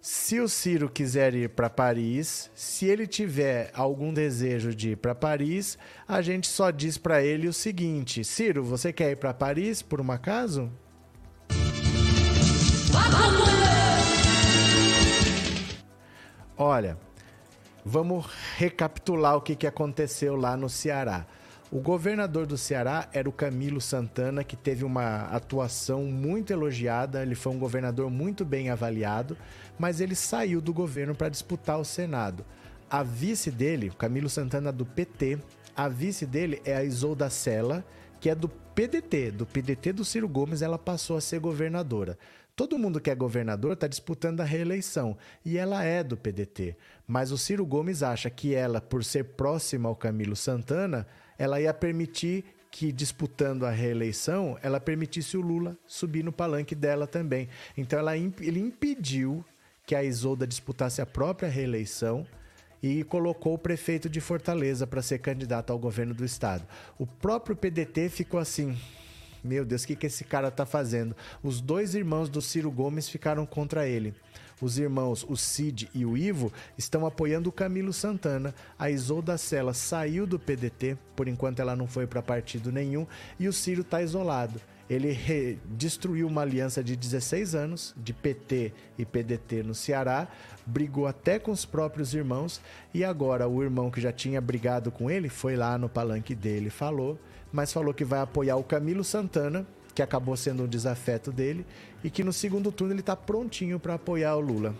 Se o Ciro quiser ir para Paris, se ele tiver algum desejo de ir para Paris, a gente só diz para ele o seguinte: Ciro, você quer ir para Paris por um acaso? Olha, vamos recapitular o que, aconteceu lá no Ceará. O governador do Ceará era o Camilo Santana, que teve uma atuação muito elogiada, ele foi um governador muito bem avaliado, mas ele saiu do governo para disputar o Senado. A vice dele, Camilo Santana do PT, a vice dele é a Isolda Sela, que é do PDT, do PDT do Ciro Gomes, ela passou a ser governadora. Todo mundo que é governador está disputando a reeleição e ela é do PDT. Mas o Ciro Gomes acha que ela, por ser próxima ao Camilo Santana, ela ia permitir que disputando a reeleição, ela permitisse o Lula subir no palanque dela também. Então ela, ele impediu que a Isolda disputasse a própria reeleição e colocou o prefeito de Fortaleza para ser candidato ao governo do estado. O próprio PDT ficou assim: meu Deus, o que, que esse cara tá fazendo? Os dois irmãos do Ciro Gomes ficaram contra ele. Os irmãos, o Cid e o Ivo, estão apoiando o Camilo Santana. A Isolda Sela saiu do PDT, por enquanto ela não foi para partido nenhum, e o Ciro está isolado. Ele destruiu uma aliança de 16 anos de PT e PDT no Ceará, brigou até com os próprios irmãos e agora o irmão que já tinha brigado com ele foi lá no palanque dele, falou, mas falou que vai apoiar o Camilo Santana, que acabou sendo um desafeto dele, e que no segundo turno ele está prontinho para apoiar o Lula.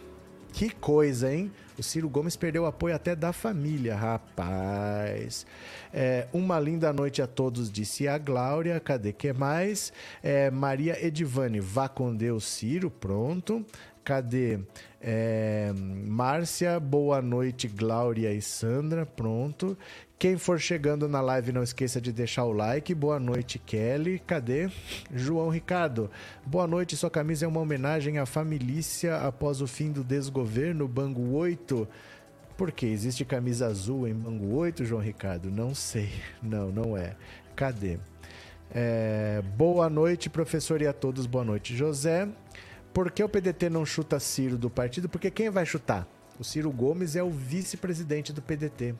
Que coisa, hein? O Ciro Gomes perdeu o apoio até da família, rapaz. É, uma linda noite a todos, disse a Glória. Cadê que mais? É, Maria Edivane, vá com Deus, Ciro, pronto. Cadê? É, Márcia, boa noite, Glória e Sandra, pronto. Quem for chegando na live, não esqueça de deixar o like. Boa noite, Kelly. Cadê? João Ricardo. Boa noite. Sua camisa é uma homenagem à família após o fim do desgoverno Bangu 8. Por que? Existe camisa azul em Bangu 8, João Ricardo? Não sei. Não, não é. Cadê? É... Boa noite, professor, e a todos. Boa noite, José. Por que o PDT não chuta Ciro do partido? Porque quem vai chutar? O Ciro Gomes é o vice-presidente do PDT.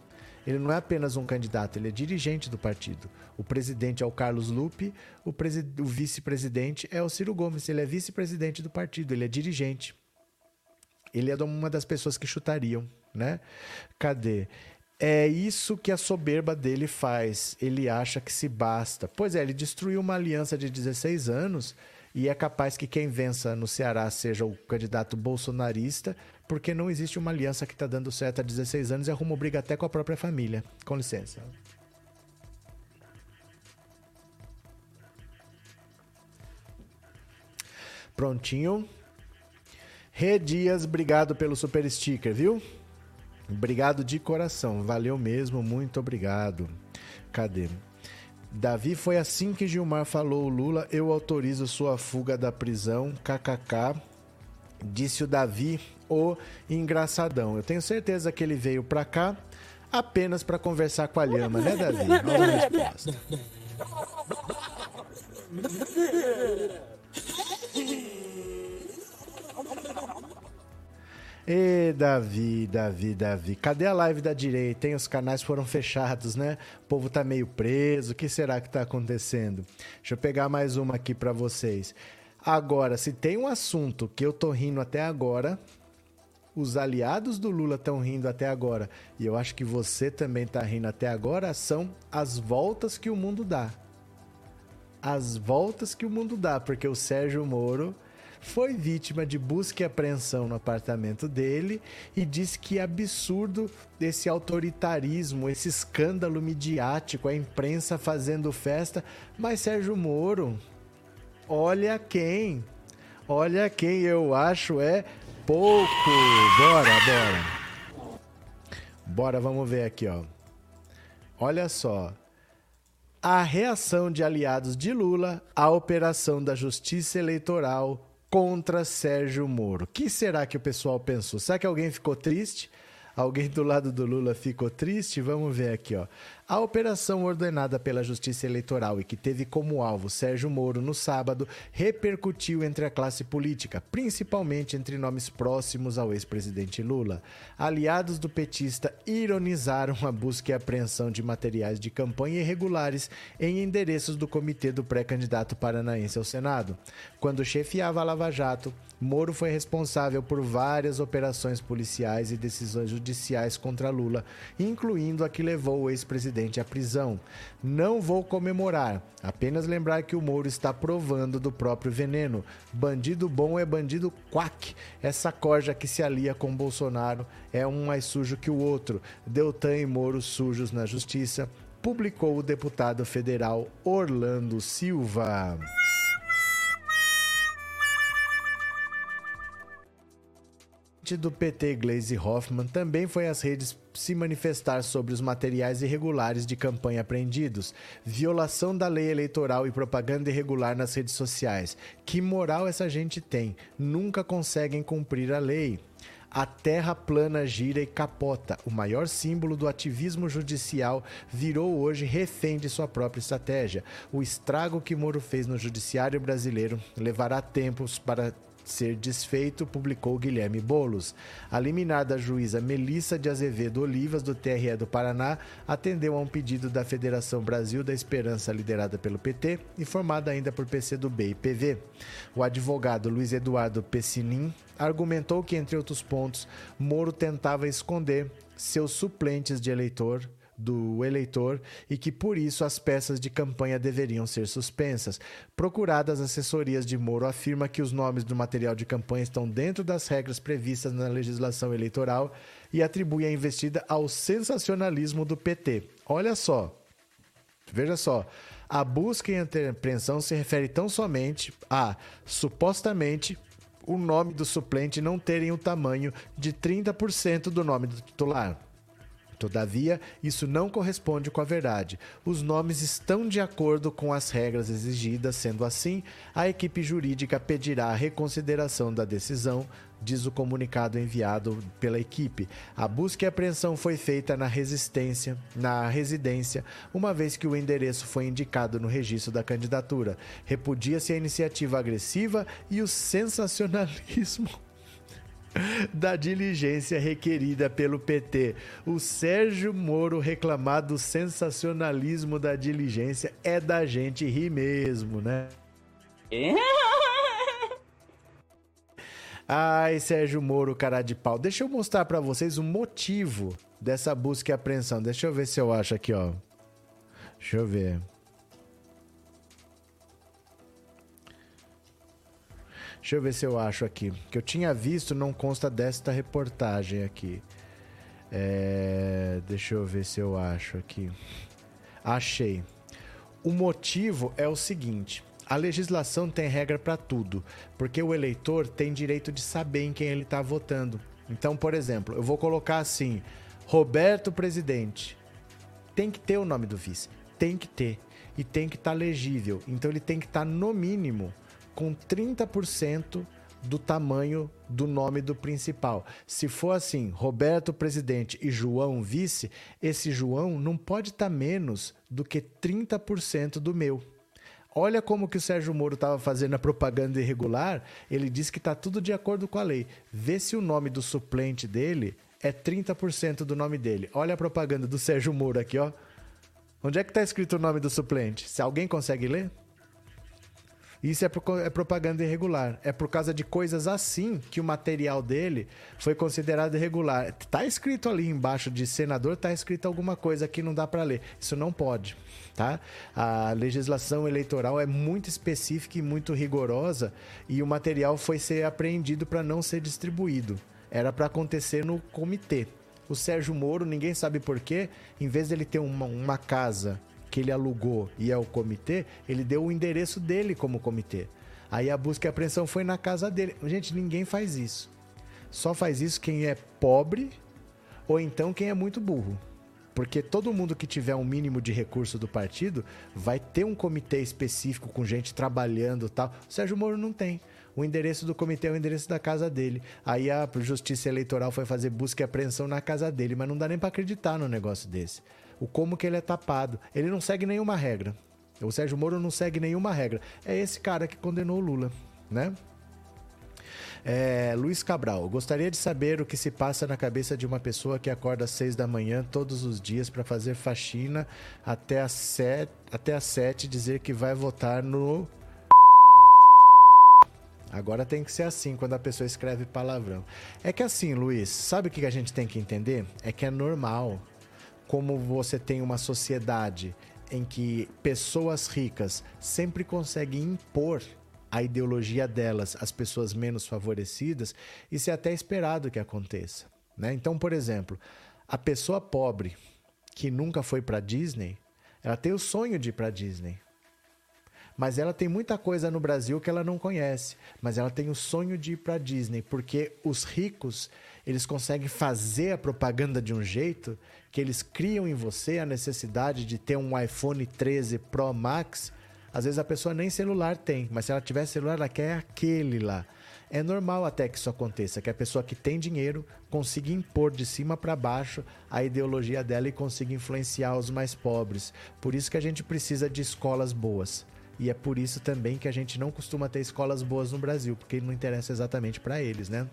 Ele não é apenas um candidato, ele é dirigente do partido. O presidente é o Carlos Lupe, o, o vice-presidente é o Ciro Gomes. Ele é vice-presidente do partido, ele é dirigente. Ele é uma das pessoas que chutariam, né? Cadê? É isso que a soberba dele faz. Ele acha que se basta. Pois é, ele destruiu uma aliança de 16 anos e é capaz que quem vença no Ceará seja o candidato bolsonarista, porque não existe uma aliança que está dando certo há 16 anos e arruma briga até com a própria família. Com licença. Prontinho. Rê Dias, obrigado pelo super sticker, viu? Obrigado de coração, valeu mesmo, muito obrigado. Cadê? Davi foi assim que Gilmar falou: Lula, eu autorizo sua fuga da prisão. KKK. Disse o Davi, o engraçadão. Eu tenho certeza que ele veio pra cá apenas para conversar com a Lhama, né, Davi? Olha a resposta. Ê, Davi, Davi, Davi. Cadê a live da direita, hein? Os canais foram fechados, né? O povo tá meio preso. O que será que tá acontecendo? Deixa eu pegar mais uma aqui para vocês. Agora, se tem um assunto que eu tô rindo até agora, os aliados do Lula estão rindo até agora, e eu acho que você também tá rindo até agora, são as voltas que o mundo dá. As voltas que o mundo dá, porque o Sérgio Moro foi vítima de busca e apreensão no apartamento dele e disse que absurdo esse autoritarismo, esse escândalo midiático, a imprensa fazendo festa, mas Sérgio Moro, olha quem, olha quem eu acho é pouco. Bora, bora. Bora, vamos ver aqui, ó. Olha só. A reação de aliados de Lula à operação da Justiça Eleitoral contra Sérgio Moro. O que será que o pessoal pensou? Será que alguém ficou triste? Alguém do lado do Lula ficou triste? Vamos ver aqui, ó. A operação ordenada pela Justiça Eleitoral e que teve como alvo Sérgio Moro no sábado repercutiu entre a classe política, principalmente entre nomes próximos ao ex-presidente Lula. Aliados do petista ironizaram a busca e apreensão de materiais de campanha irregulares em endereços do comitê do pré-candidato paranaense ao Senado. Quando chefiava a Lava Jato, Moro foi responsável por várias operações policiais e decisões judiciais contra Lula, incluindo a que levou o ex-presidente presidente à prisão. Não vou comemorar, apenas lembrar que o Moro está provando do próprio veneno. Bandido bom é bandido quack. Essa corja que se alia com Bolsonaro é um mais sujo que o outro. Deltan e Moro sujos na justiça, publicou o deputado federal Orlando Silva. do PT, Glaze Hoffman, também foi às redes se manifestar sobre os materiais irregulares de campanha apreendidos, violação da lei eleitoral e propaganda irregular nas redes sociais. Que moral essa gente tem? Nunca conseguem cumprir a lei. A terra plana gira e capota. O maior símbolo do ativismo judicial virou hoje refém de sua própria estratégia. O estrago que Moro fez no judiciário brasileiro levará tempos para ser desfeito, publicou Guilherme Bolos. A liminar da juíza Melissa de Azevedo Olivas, do TRE do Paraná, atendeu a um pedido da Federação Brasil da Esperança, liderada pelo PT e formada ainda por PCdoB e PV. O advogado Luiz Eduardo Pessinin argumentou que, entre outros pontos, Moro tentava esconder seus suplentes de eleitor do eleitor e que por isso as peças de campanha deveriam ser suspensas. Procuradas assessorias de Moro afirma que os nomes do material de campanha estão dentro das regras previstas na legislação eleitoral e atribui a investida ao sensacionalismo do PT. Olha só. Veja só. A busca e apreensão se refere tão somente a supostamente o nome do suplente não terem o tamanho de 30% do nome do titular. Todavia, isso não corresponde com a verdade. Os nomes estão de acordo com as regras exigidas, sendo assim, a equipe jurídica pedirá a reconsideração da decisão, diz o comunicado enviado pela equipe. A busca e apreensão foi feita na resistência, na residência, uma vez que o endereço foi indicado no registro da candidatura. Repudia-se a iniciativa agressiva e o sensacionalismo da diligência requerida pelo PT. O Sérgio Moro reclamar do sensacionalismo da diligência é da gente rir mesmo, né? Ai, Sérgio Moro, cara de pau. Deixa eu mostrar para vocês o motivo dessa busca e apreensão. Deixa eu ver se eu acho aqui, ó. Deixa eu ver. Deixa eu ver se eu acho aqui. Que eu tinha visto, não consta desta reportagem aqui. É... Deixa eu ver se eu acho aqui. Achei. O motivo é o seguinte: a legislação tem regra para tudo, porque o eleitor tem direito de saber em quem ele está votando. Então, por exemplo, eu vou colocar assim: Roberto Presidente. Tem que ter o nome do vice. Tem que ter. E tem que estar tá legível. Então, ele tem que estar, tá, no mínimo, com 30% do tamanho do nome do principal. Se for assim, Roberto presidente e João vice, esse João não pode estar tá menos do que 30% do meu. Olha como que o Sérgio Moro estava fazendo a propaganda irregular. Ele disse que está tudo de acordo com a lei. Vê se o nome do suplente dele é 30% do nome dele. Olha a propaganda do Sérgio Moro aqui, ó. Onde é que está escrito o nome do suplente? Se alguém consegue ler? Isso é, pro, é propaganda irregular. É por causa de coisas assim que o material dele foi considerado irregular. Tá escrito ali embaixo de senador, tá escrito alguma coisa que não dá para ler. Isso não pode, tá? A legislação eleitoral é muito específica e muito rigorosa e o material foi ser apreendido para não ser distribuído. Era para acontecer no comitê. O Sérgio Moro, ninguém sabe porquê, em vez dele ter uma, uma casa que ele alugou e é o comitê, ele deu o endereço dele como comitê. Aí a busca e apreensão foi na casa dele. Gente, ninguém faz isso. Só faz isso quem é pobre ou então quem é muito burro. Porque todo mundo que tiver um mínimo de recurso do partido vai ter um comitê específico com gente trabalhando e tal. O Sérgio Moro não tem. O endereço do comitê é o endereço da casa dele. Aí a Justiça Eleitoral foi fazer busca e apreensão na casa dele, mas não dá nem para acreditar num negócio desse o como que ele é tapado. Ele não segue nenhuma regra. O Sérgio Moro não segue nenhuma regra. É esse cara que condenou o Lula, né? É, Luiz Cabral, gostaria de saber o que se passa na cabeça de uma pessoa que acorda às seis da manhã todos os dias para fazer faxina até às sete, até às dizer que vai votar no. Agora tem que ser assim quando a pessoa escreve palavrão. É que assim, Luiz, sabe o que a gente tem que entender? É que é normal como você tem uma sociedade em que pessoas ricas sempre conseguem impor a ideologia delas às pessoas menos favorecidas, isso é até esperado que aconteça. Né? Então, por exemplo, a pessoa pobre que nunca foi para Disney, ela tem o sonho de ir para Disney. Mas ela tem muita coisa no Brasil que ela não conhece. Mas ela tem o sonho de ir para Disney, porque os ricos eles conseguem fazer a propaganda de um jeito que eles criam em você a necessidade de ter um iPhone 13 Pro Max. Às vezes a pessoa nem celular tem, mas se ela tiver celular, ela quer aquele lá. É normal até que isso aconteça, que a pessoa que tem dinheiro consiga impor de cima para baixo a ideologia dela e consiga influenciar os mais pobres. Por isso que a gente precisa de escolas boas. E é por isso também que a gente não costuma ter escolas boas no Brasil, porque não interessa exatamente para eles, né?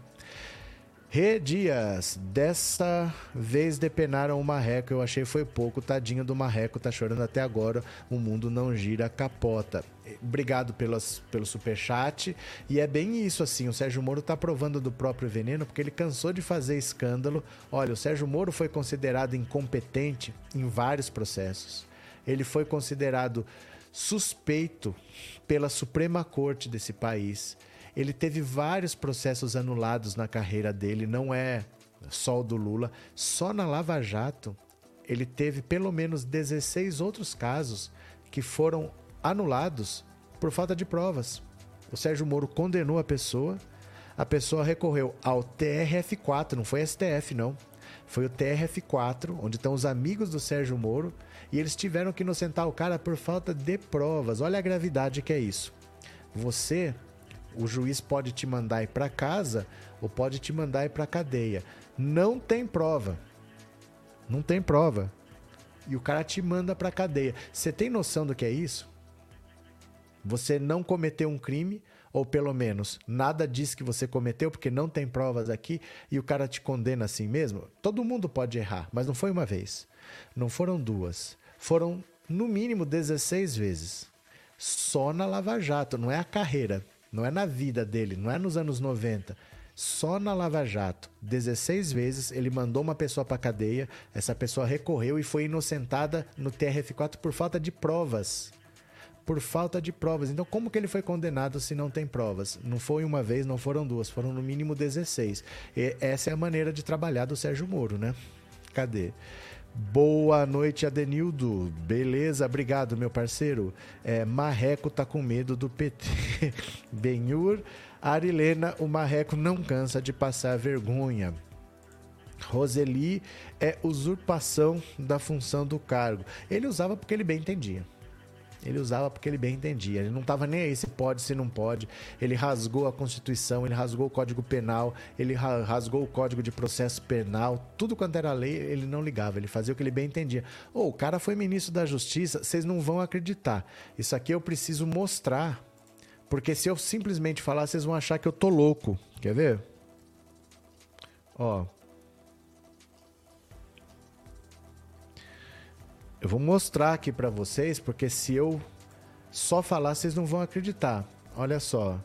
Rê Dias, dessa vez depenaram o marreco, eu achei foi pouco, tadinho do marreco, tá chorando até agora, o mundo não gira, capota. Obrigado pelas, pelo superchat, e é bem isso assim, o Sérgio Moro tá provando do próprio veneno, porque ele cansou de fazer escândalo. Olha, o Sérgio Moro foi considerado incompetente em vários processos. Ele foi considerado suspeito pela Suprema Corte desse país ele teve vários processos anulados na carreira dele, não é só o do Lula. Só na Lava Jato, ele teve pelo menos 16 outros casos que foram anulados por falta de provas. O Sérgio Moro condenou a pessoa, a pessoa recorreu ao TRF4, não foi STF não. Foi o TRF4, onde estão os amigos do Sérgio Moro, e eles tiveram que inocentar o cara por falta de provas. Olha a gravidade que é isso. Você o juiz pode te mandar ir para casa ou pode te mandar ir para cadeia. Não tem prova. Não tem prova. E o cara te manda para cadeia. Você tem noção do que é isso? Você não cometeu um crime, ou pelo menos nada diz que você cometeu, porque não tem provas aqui, e o cara te condena assim mesmo? Todo mundo pode errar, mas não foi uma vez. Não foram duas. Foram, no mínimo, 16 vezes. Só na Lava Jato, não é a carreira. Não é na vida dele, não é nos anos 90. Só na Lava Jato, 16 vezes ele mandou uma pessoa para cadeia, essa pessoa recorreu e foi inocentada no TRF4 por falta de provas. Por falta de provas. Então, como que ele foi condenado se não tem provas? Não foi uma vez, não foram duas, foram no mínimo 16. E essa é a maneira de trabalhar do Sérgio Moro, né? Cadê? Boa noite, Adenildo. Beleza, obrigado, meu parceiro. É, Marreco tá com medo do PT. Benhur, Arilena, o Marreco não cansa de passar vergonha. Roseli é usurpação da função do cargo. Ele usava porque ele bem entendia. Ele usava porque ele bem entendia. Ele não estava nem aí se pode, se não pode. Ele rasgou a Constituição, ele rasgou o Código Penal, ele rasgou o Código de Processo Penal, tudo quanto era lei, ele não ligava. Ele fazia o que ele bem entendia. Oh, o cara foi ministro da Justiça, vocês não vão acreditar. Isso aqui eu preciso mostrar. Porque se eu simplesmente falar, vocês vão achar que eu tô louco. Quer ver? Ó. Eu vou mostrar aqui para vocês, porque se eu só falar, vocês não vão acreditar. Olha só.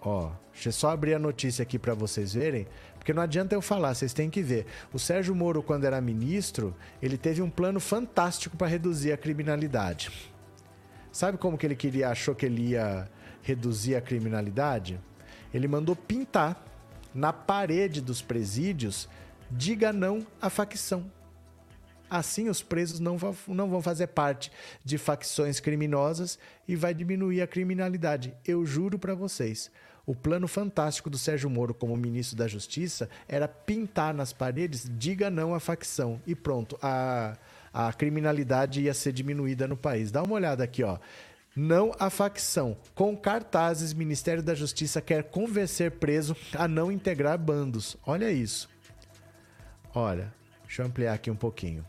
Ó, deixa eu só abrir a notícia aqui para vocês verem, porque não adianta eu falar, vocês têm que ver. O Sérgio Moro, quando era ministro, ele teve um plano fantástico para reduzir a criminalidade. Sabe como que ele queria, achou que ele ia reduzir a criminalidade? Ele mandou pintar na parede dos presídios diga não à facção. Assim, os presos não vão, não vão fazer parte de facções criminosas e vai diminuir a criminalidade. Eu juro para vocês. O plano fantástico do Sérgio Moro como ministro da Justiça era pintar nas paredes diga não à facção. E pronto, a, a criminalidade ia ser diminuída no país. Dá uma olhada aqui, ó. Não à facção. Com cartazes, Ministério da Justiça quer convencer preso a não integrar bandos. Olha isso. Olha, deixa eu ampliar aqui um pouquinho.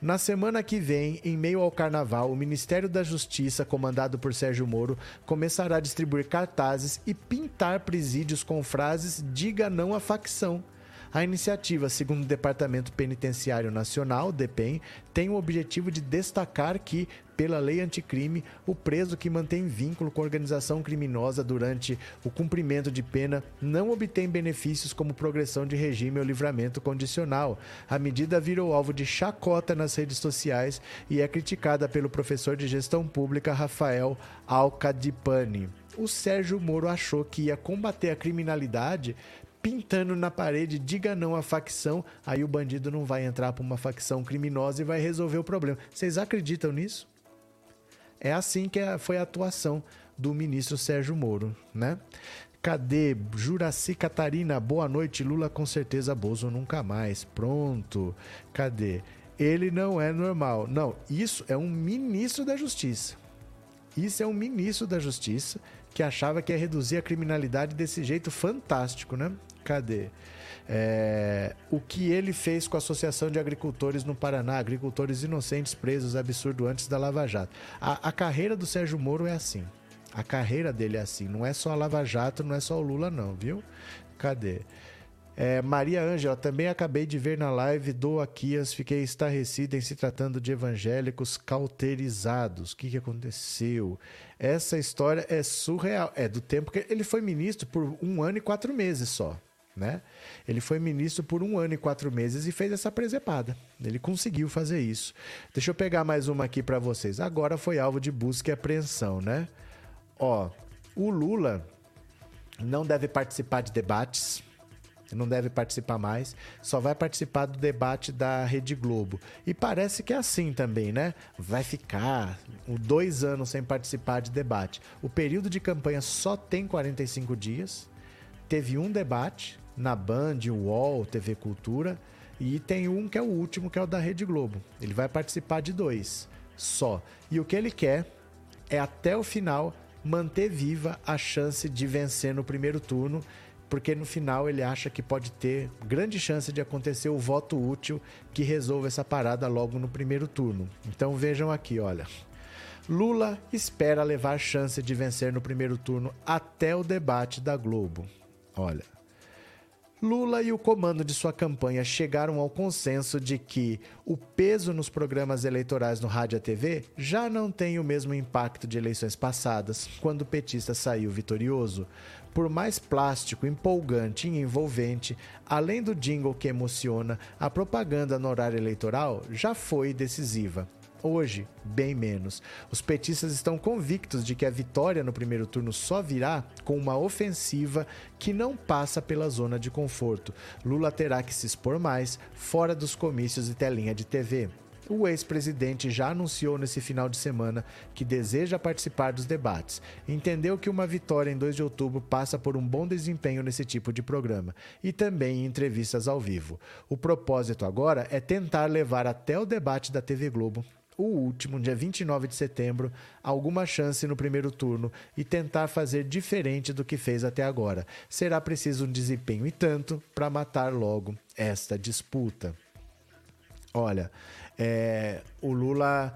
Na semana que vem, em meio ao carnaval, o Ministério da Justiça, comandado por Sérgio Moro, começará a distribuir cartazes e pintar presídios com frases Diga não à facção. A iniciativa, segundo o Departamento Penitenciário Nacional, DEPEN, tem o objetivo de destacar que, pela lei anticrime, o preso que mantém vínculo com organização criminosa durante o cumprimento de pena não obtém benefícios como progressão de regime ou livramento condicional. A medida virou alvo de chacota nas redes sociais e é criticada pelo professor de gestão pública Rafael Alcadipani. O Sérgio Moro achou que ia combater a criminalidade pintando na parede, diga não à facção, aí o bandido não vai entrar para uma facção criminosa e vai resolver o problema. Vocês acreditam nisso? É assim que é, foi a atuação do ministro Sérgio Moro, né? Cadê? Juraci Catarina, boa noite. Lula com certeza, Bozo nunca mais. Pronto. Cadê? Ele não é normal. Não, isso é um ministro da Justiça. Isso é um ministro da Justiça que achava que ia reduzir a criminalidade desse jeito fantástico, né? Cadê? É, o que ele fez com a Associação de Agricultores no Paraná, agricultores inocentes presos absurdo antes da Lava Jato. A, a, carreira do Sérgio Moro é assim. A carreira dele é assim. Não é só a Lava Jato, não é só o Lula, não, viu? Cadê? É, Maria Ângela, também acabei de ver na live do Aquias, fiquei estarrecida em se tratando de evangélicos cauterizados. O que, que aconteceu? Essa história é surreal. É do tempo que ele foi ministro por um ano e quatro meses só né? Ele foi ministro por um ano e quatro meses e fez essa presepada. Ele conseguiu fazer isso. Deixa eu pegar mais uma aqui para vocês. Agora foi alvo de busca e apreensão, né? Ó, o Lula não deve participar de debates, não deve participar mais, só vai participar do debate da Rede Globo. E parece que é assim também, né? Vai ficar dois anos sem participar de debate. O período de campanha só tem 45 dias. Teve um debate, na Band, UOL, TV Cultura. E tem um que é o último, que é o da Rede Globo. Ele vai participar de dois só. E o que ele quer é até o final manter viva a chance de vencer no primeiro turno, porque no final ele acha que pode ter grande chance de acontecer o voto útil que resolva essa parada logo no primeiro turno. Então vejam aqui, olha. Lula espera levar chance de vencer no primeiro turno até o debate da Globo. Olha, Lula e o comando de sua campanha chegaram ao consenso de que o peso nos programas eleitorais no rádio e TV já não tem o mesmo impacto de eleições passadas, quando o petista saiu vitorioso. Por mais plástico, empolgante e envolvente, além do jingle que emociona, a propaganda no horário eleitoral já foi decisiva. Hoje, bem menos. Os petistas estão convictos de que a vitória no primeiro turno só virá com uma ofensiva que não passa pela zona de conforto. Lula terá que se expor mais fora dos comícios e telinha de TV. O ex-presidente já anunciou nesse final de semana que deseja participar dos debates. Entendeu que uma vitória em 2 de outubro passa por um bom desempenho nesse tipo de programa e também em entrevistas ao vivo. O propósito agora é tentar levar até o debate da TV Globo o último, dia 29 de setembro, alguma chance no primeiro turno e tentar fazer diferente do que fez até agora. Será preciso um desempenho e tanto para matar logo esta disputa. Olha, é, o Lula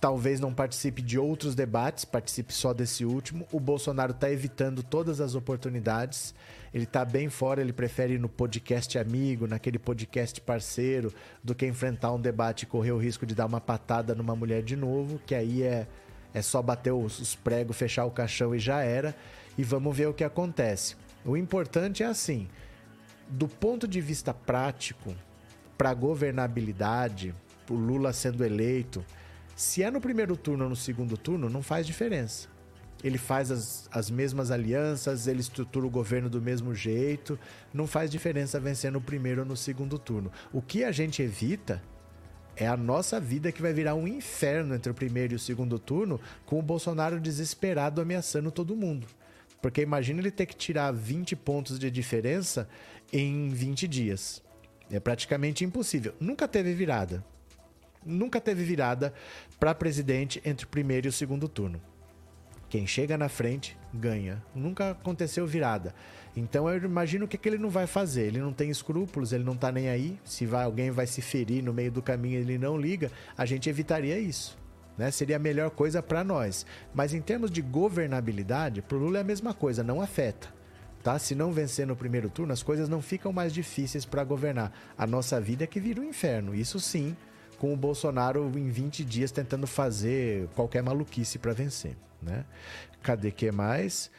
talvez não participe de outros debates, participe só desse último. O Bolsonaro está evitando todas as oportunidades. Ele está bem fora, ele prefere ir no podcast amigo, naquele podcast parceiro, do que enfrentar um debate e correr o risco de dar uma patada numa mulher de novo, que aí é, é só bater os, os pregos, fechar o caixão e já era. E vamos ver o que acontece. O importante é assim, do ponto de vista prático, para governabilidade, o Lula sendo eleito, se é no primeiro turno ou no segundo turno, não faz diferença. Ele faz as, as mesmas alianças, ele estrutura o governo do mesmo jeito, não faz diferença vencer no primeiro ou no segundo turno. O que a gente evita é a nossa vida que vai virar um inferno entre o primeiro e o segundo turno, com o Bolsonaro desesperado ameaçando todo mundo. Porque imagina ele ter que tirar 20 pontos de diferença em 20 dias. É praticamente impossível. Nunca teve virada. Nunca teve virada para presidente entre o primeiro e o segundo turno. Quem chega na frente ganha. Nunca aconteceu virada. Então eu imagino o que, que ele não vai fazer. Ele não tem escrúpulos, ele não tá nem aí. Se vai, alguém vai se ferir no meio do caminho ele não liga, a gente evitaria isso. Né? Seria a melhor coisa para nós. Mas em termos de governabilidade, para o Lula é a mesma coisa, não afeta tá? Se não vencer no primeiro turno, as coisas não ficam mais difíceis para governar. A nossa vida é que vira um inferno. Isso sim, com o Bolsonaro em 20 dias tentando fazer qualquer maluquice para vencer, né? Cadê que mais?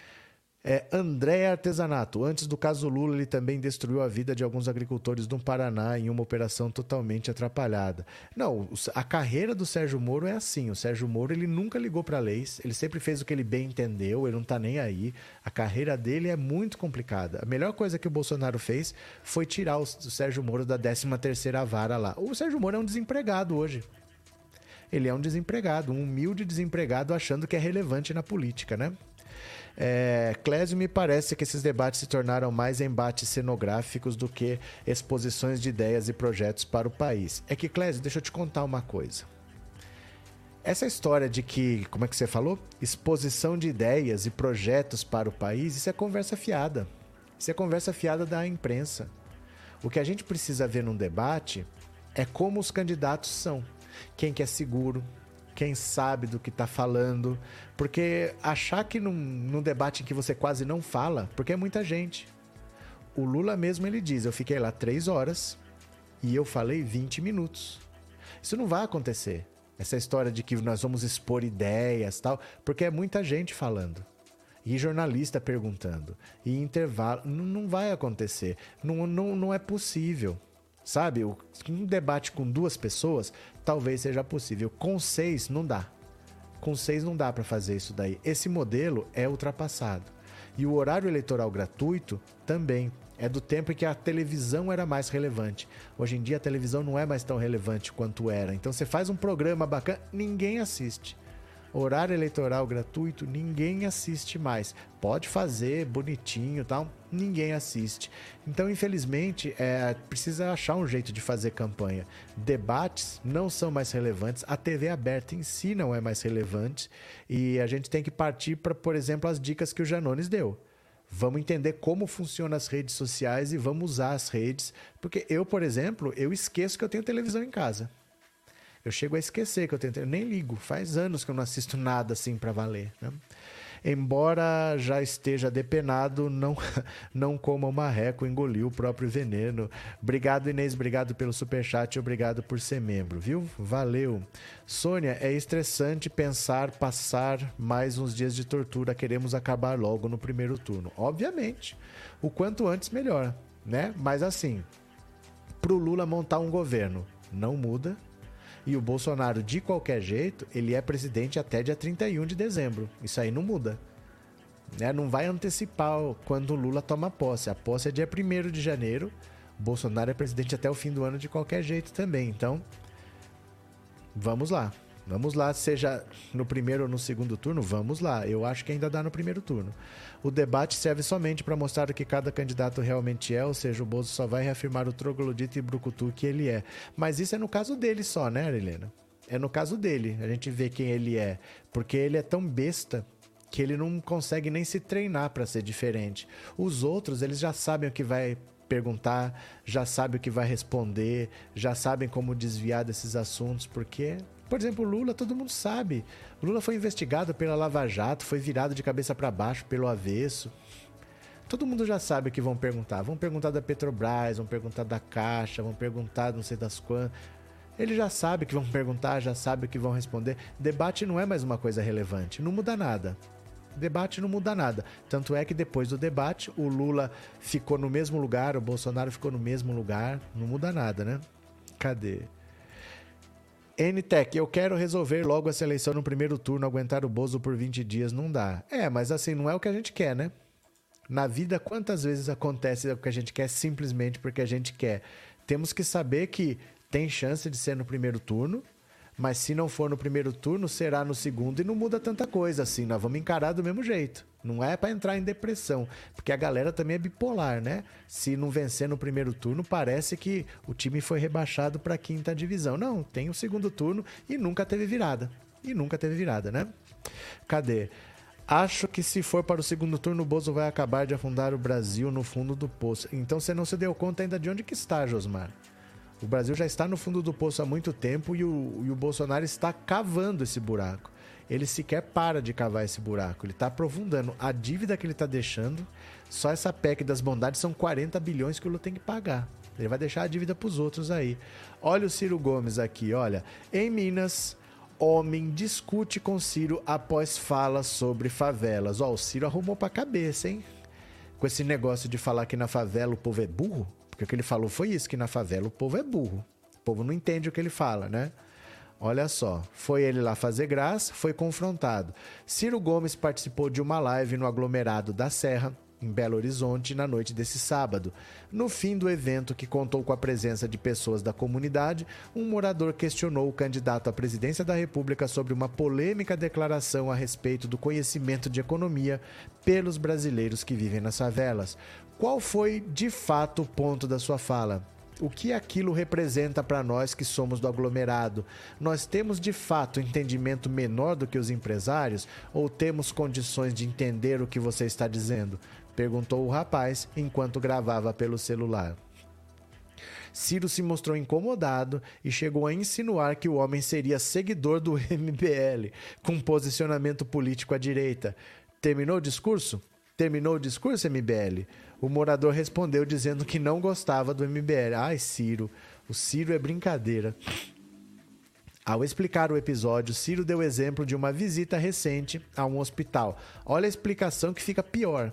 É, André Artesanato. Antes do caso Lula, ele também destruiu a vida de alguns agricultores do Paraná em uma operação totalmente atrapalhada. Não, a carreira do Sérgio Moro é assim. O Sérgio Moro ele nunca ligou para leis, ele sempre fez o que ele bem entendeu, ele não está nem aí. A carreira dele é muito complicada. A melhor coisa que o Bolsonaro fez foi tirar o, Sérgio Moro da 13 terceira vara lá. O Sérgio Moro é um desempregado hoje ele é um desempregado, um humilde desempregado achando que é relevante na política, né? É, Clésio, me parece que esses debates se tornaram mais embates cenográficos do que exposições de ideias e projetos para o país. É que, Clésio, deixa eu te contar uma coisa. Essa história de que, como é que você falou? Exposição de ideias e projetos para o país, isso é conversa fiada. Isso é conversa fiada da imprensa. O que a gente precisa ver num debate é como os candidatos são. Quem que é seguro, quem sabe do que está falando. Porque achar que num, num debate em que você quase não fala, porque é muita gente. O Lula mesmo ele diz: eu fiquei lá três horas e eu falei 20 minutos. Isso não vai acontecer. Essa história de que nós vamos expor ideias tal, porque é muita gente falando. E jornalista perguntando. E intervalo. Não, não vai acontecer. Não, não, não é possível. Sabe? Um debate com duas pessoas talvez seja possível. Com seis, não dá. Com seis, não dá para fazer isso daí. Esse modelo é ultrapassado. E o horário eleitoral gratuito também. É do tempo em que a televisão era mais relevante. Hoje em dia a televisão não é mais tão relevante quanto era. Então você faz um programa bacana, ninguém assiste horário eleitoral gratuito, ninguém assiste mais. Pode fazer bonitinho tal, ninguém assiste. Então, infelizmente, é, precisa achar um jeito de fazer campanha. Debates não são mais relevantes, a TV aberta em si não é mais relevante e a gente tem que partir para, por exemplo, as dicas que o Janones deu. Vamos entender como funcionam as redes sociais e vamos usar as redes, porque eu, por exemplo, eu esqueço que eu tenho televisão em casa. Eu chego a esquecer que eu tentei, eu nem ligo. Faz anos que eu não assisto nada assim para valer. Né? Embora já esteja depenado, não, não coma o marreco, engoliu o próprio veneno. Obrigado, Inês, obrigado pelo superchat, obrigado por ser membro, viu? Valeu. Sônia, é estressante pensar passar mais uns dias de tortura, queremos acabar logo no primeiro turno. Obviamente, o quanto antes melhor, né? Mas assim, pro Lula montar um governo, não muda e o Bolsonaro, de qualquer jeito, ele é presidente até dia 31 de dezembro. Isso aí não muda. Né? Não vai antecipar quando o Lula toma posse. A posse é dia 1 de janeiro. Bolsonaro é presidente até o fim do ano de qualquer jeito também. Então, Vamos lá. Vamos lá, seja no primeiro ou no segundo turno, vamos lá. Eu acho que ainda dá no primeiro turno. O debate serve somente para mostrar o que cada candidato realmente é, ou seja, o Bozo só vai reafirmar o troglodito e brucutu que ele é. Mas isso é no caso dele só, né, Helena? É no caso dele. A gente vê quem ele é. Porque ele é tão besta que ele não consegue nem se treinar para ser diferente. Os outros, eles já sabem o que vai perguntar, já sabem o que vai responder, já sabem como desviar desses assuntos, porque por exemplo, Lula, todo mundo sabe. Lula foi investigado pela Lava Jato, foi virado de cabeça para baixo pelo avesso. Todo mundo já sabe o que vão perguntar. Vão perguntar da Petrobras, vão perguntar da Caixa, vão perguntar não sei das quantas. Ele já sabe que vão perguntar, já sabe o que vão responder. Debate não é mais uma coisa relevante, não muda nada. Debate não muda nada. Tanto é que depois do debate, o Lula ficou no mesmo lugar, o Bolsonaro ficou no mesmo lugar. Não muda nada, né? Cadê? NTEC, eu quero resolver logo essa eleição no primeiro turno, aguentar o Bozo por 20 dias não dá. É, mas assim, não é o que a gente quer, né? Na vida, quantas vezes acontece o que a gente quer simplesmente porque a gente quer? Temos que saber que tem chance de ser no primeiro turno, mas se não for no primeiro turno, será no segundo e não muda tanta coisa assim. Nós vamos encarar do mesmo jeito. Não é para entrar em depressão, porque a galera também é bipolar, né? Se não vencer no primeiro turno, parece que o time foi rebaixado para quinta divisão. Não, tem o segundo turno e nunca teve virada. E nunca teve virada, né? Cadê? Acho que se for para o segundo turno, o Bozo vai acabar de afundar o Brasil no fundo do poço. Então você não se deu conta ainda de onde que está, Josmar. O Brasil já está no fundo do poço há muito tempo e o, e o Bolsonaro está cavando esse buraco. Ele sequer para de cavar esse buraco, ele está aprofundando. A dívida que ele está deixando, só essa PEC das bondades são 40 bilhões que o Lula tem que pagar. Ele vai deixar a dívida para os outros aí. Olha o Ciro Gomes aqui, olha. Em Minas, homem discute com Ciro após fala sobre favelas. Ó, o Ciro arrumou para a cabeça, hein? Com esse negócio de falar que na favela o povo é burro. Porque o que ele falou foi isso, que na favela o povo é burro. O povo não entende o que ele fala, né? Olha só, foi ele lá fazer graça, foi confrontado. Ciro Gomes participou de uma live no aglomerado da Serra, em Belo Horizonte, na noite desse sábado. No fim do evento, que contou com a presença de pessoas da comunidade, um morador questionou o candidato à presidência da República sobre uma polêmica declaração a respeito do conhecimento de economia pelos brasileiros que vivem nas favelas. Qual foi, de fato, o ponto da sua fala? O que aquilo representa para nós que somos do aglomerado? Nós temos de fato entendimento menor do que os empresários ou temos condições de entender o que você está dizendo? Perguntou o rapaz enquanto gravava pelo celular. Ciro se mostrou incomodado e chegou a insinuar que o homem seria seguidor do MBL, com posicionamento político à direita. Terminou o discurso? Terminou o discurso, MBL? O morador respondeu dizendo que não gostava do MBL. Ai, Ciro, o Ciro é brincadeira. Ao explicar o episódio, Ciro deu exemplo de uma visita recente a um hospital. Olha a explicação que fica pior.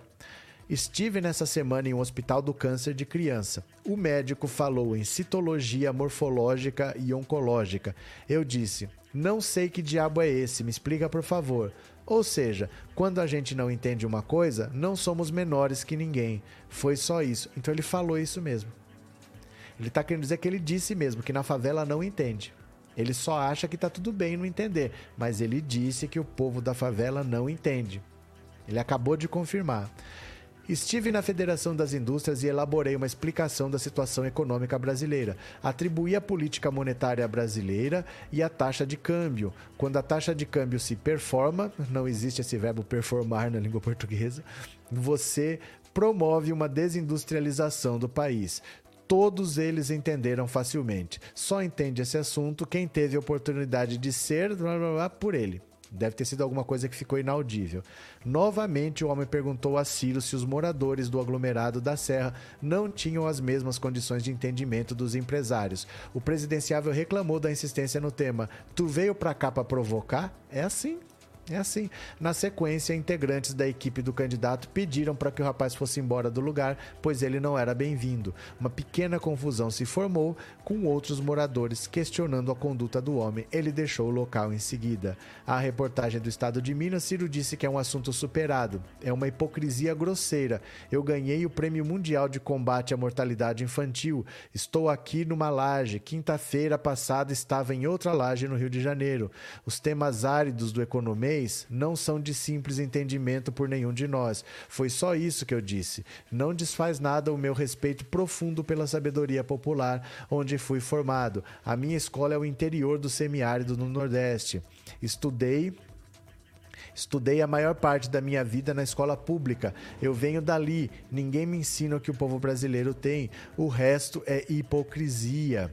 Estive nessa semana em um hospital do câncer de criança. O médico falou em citologia morfológica e oncológica. Eu disse: Não sei que diabo é esse, me explica por favor. Ou seja, quando a gente não entende uma coisa, não somos menores que ninguém. Foi só isso. Então ele falou isso mesmo. Ele está querendo dizer que ele disse mesmo que na favela não entende. Ele só acha que está tudo bem não entender, mas ele disse que o povo da favela não entende. Ele acabou de confirmar. Estive na Federação das Indústrias e elaborei uma explicação da situação econômica brasileira. Atribuí a política monetária brasileira e a taxa de câmbio. Quando a taxa de câmbio se performa, não existe esse verbo performar na língua portuguesa, você promove uma desindustrialização do país todos eles entenderam facilmente. Só entende esse assunto quem teve a oportunidade de ser blá, blá, blá, por ele. Deve ter sido alguma coisa que ficou inaudível. Novamente, o homem perguntou a Ciro se os moradores do aglomerado da Serra não tinham as mesmas condições de entendimento dos empresários. O presidenciável reclamou da insistência no tema. Tu veio pra cá pra provocar? É assim. É assim. Na sequência, integrantes da equipe do candidato pediram para que o rapaz fosse embora do lugar, pois ele não era bem-vindo. Uma pequena confusão se formou, com outros moradores questionando a conduta do homem. Ele deixou o local em seguida. A reportagem do Estado de Minas, Ciro disse que é um assunto superado. É uma hipocrisia grosseira. Eu ganhei o Prêmio Mundial de Combate à Mortalidade Infantil. Estou aqui numa laje. Quinta-feira passada estava em outra laje no Rio de Janeiro. Os temas áridos do não são de simples entendimento por nenhum de nós. Foi só isso que eu disse. Não desfaz nada o meu respeito profundo pela sabedoria popular, onde fui formado. A minha escola é o interior do semiárido no Nordeste. Estudei Estudei a maior parte da minha vida na escola pública. Eu venho dali. Ninguém me ensina o que o povo brasileiro tem. O resto é hipocrisia.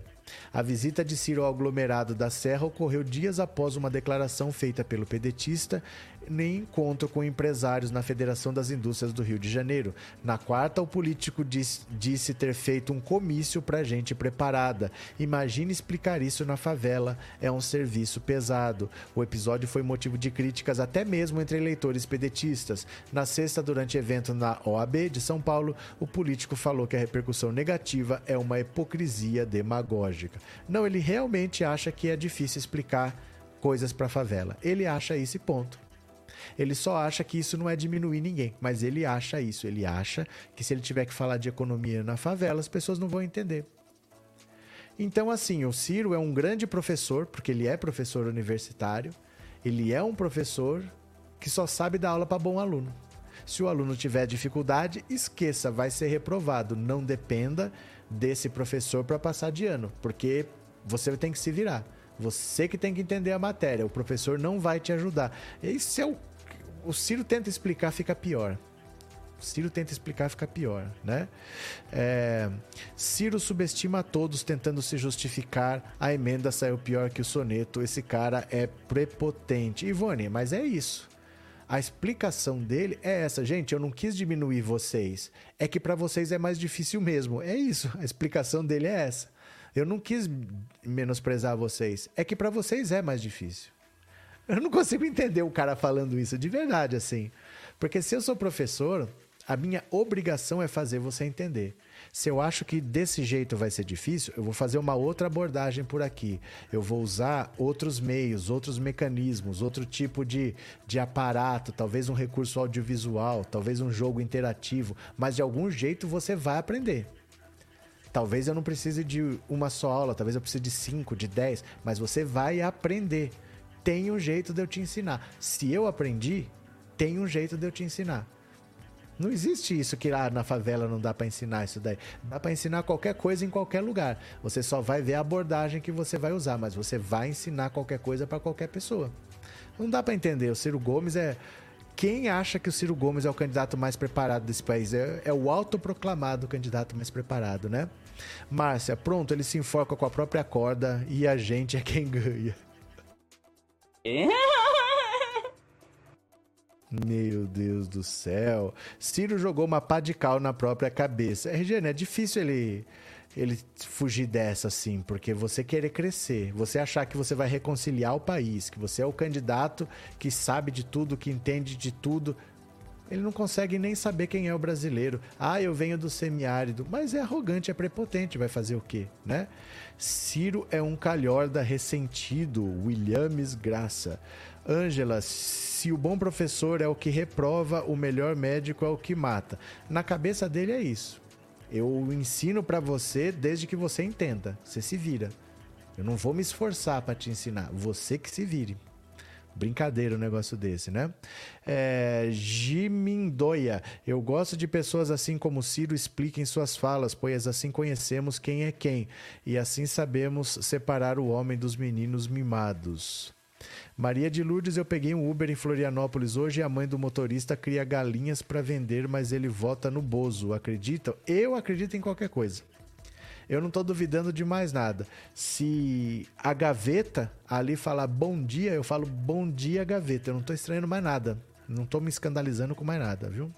A visita de Ciro ao aglomerado da Serra ocorreu dias após uma declaração feita pelo pedetista nem encontro com empresários na Federação das Indústrias do Rio de Janeiro. Na quarta, o político disse, ter feito um comício para gente preparada. Imagine explicar isso na favela. É um serviço pesado. O episódio foi motivo de críticas até mesmo entre eleitores pedetistas. Na sexta, durante evento na OAB de São Paulo, o político falou que a repercussão negativa é uma hipocrisia demagógica. Não, ele realmente acha que é difícil explicar coisas para favela. Ele acha esse ponto. Ele só acha que isso não é diminuir ninguém, mas ele acha isso. Ele acha que se ele tiver que falar de economia na favela, as pessoas não vão entender. Então, assim, o Ciro é um grande professor, porque ele é professor universitário, ele é um professor que só sabe dar aula para bom aluno. Se o aluno tiver dificuldade, esqueça, vai ser reprovado. Não dependa desse professor para passar de ano, porque você tem que se virar. Você que tem que entender a matéria. O professor não vai te ajudar. Esse é o o Ciro tenta explicar, fica pior. O Ciro tenta explicar, fica pior, né? É, Ciro subestima a todos tentando se justificar. A emenda saiu pior que o soneto. Esse cara é prepotente. Ivone, mas é isso. A explicação dele é essa, gente. Eu não quis diminuir vocês. É que para vocês é mais difícil mesmo. É isso. A explicação dele é essa. Eu não quis menosprezar vocês. É que para vocês é mais difícil. Eu não consigo entender o cara falando isso de verdade, assim. Porque se eu sou professor, a minha obrigação é fazer você entender. Se eu acho que desse jeito vai ser difícil, eu vou fazer uma outra abordagem por aqui. Eu vou usar outros meios, outros mecanismos, outro tipo de, de aparato, talvez um recurso audiovisual, talvez um jogo interativo, mas de algum jeito você vai aprender. Talvez eu não precise de uma só aula, talvez eu precise de cinco, de dez, mas você vai aprender tem um jeito de eu te ensinar. Se eu aprendi, tem um jeito de eu te ensinar. Não existe isso que lá na favela não dá para ensinar isso daí. Dá para ensinar qualquer coisa em qualquer lugar. Você só vai ver a abordagem que você vai usar, mas você vai ensinar qualquer coisa para qualquer pessoa. Não dá para entender. O Ciro Gomes é quem acha que o Ciro Gomes é o candidato mais preparado desse país? É, é o autoproclamado candidato mais preparado, né? Márcia, pronto, ele se enforca com a própria corda e a gente é quem ganha. Meu Deus do céu. Ciro jogou uma pá de cal na própria cabeça. RG, né? É difícil ele, ele fugir dessa, assim, porque você querer crescer, você achar que você vai reconciliar o país, que você é o candidato que sabe de tudo, que entende de tudo. Ele não consegue nem saber quem é o brasileiro. Ah, eu venho do semiárido. Mas é arrogante, é prepotente, vai fazer o quê, né? Ciro é um calhorda ressentido. Williams Graça. Ângela, se o bom professor é o que reprova, o melhor médico é o que mata. Na cabeça dele é isso. Eu ensino para você desde que você entenda. Você se vira. Eu não vou me esforçar para te ensinar. Você que se vire. Brincadeira um negócio desse, né? É. Eu gosto de pessoas assim como Ciro expliquem suas falas, pois assim conhecemos quem é quem e assim sabemos separar o homem dos meninos mimados. Maria de Lourdes, eu peguei um Uber em Florianópolis hoje e a mãe do motorista cria galinhas para vender, mas ele vota no Bozo. Acreditam? Eu acredito em qualquer coisa eu não estou duvidando de mais nada. Se a gaveta ali falar bom dia, eu falo bom dia, gaveta. Eu não estou estranhando mais nada. Não estou me escandalizando com mais nada, viu?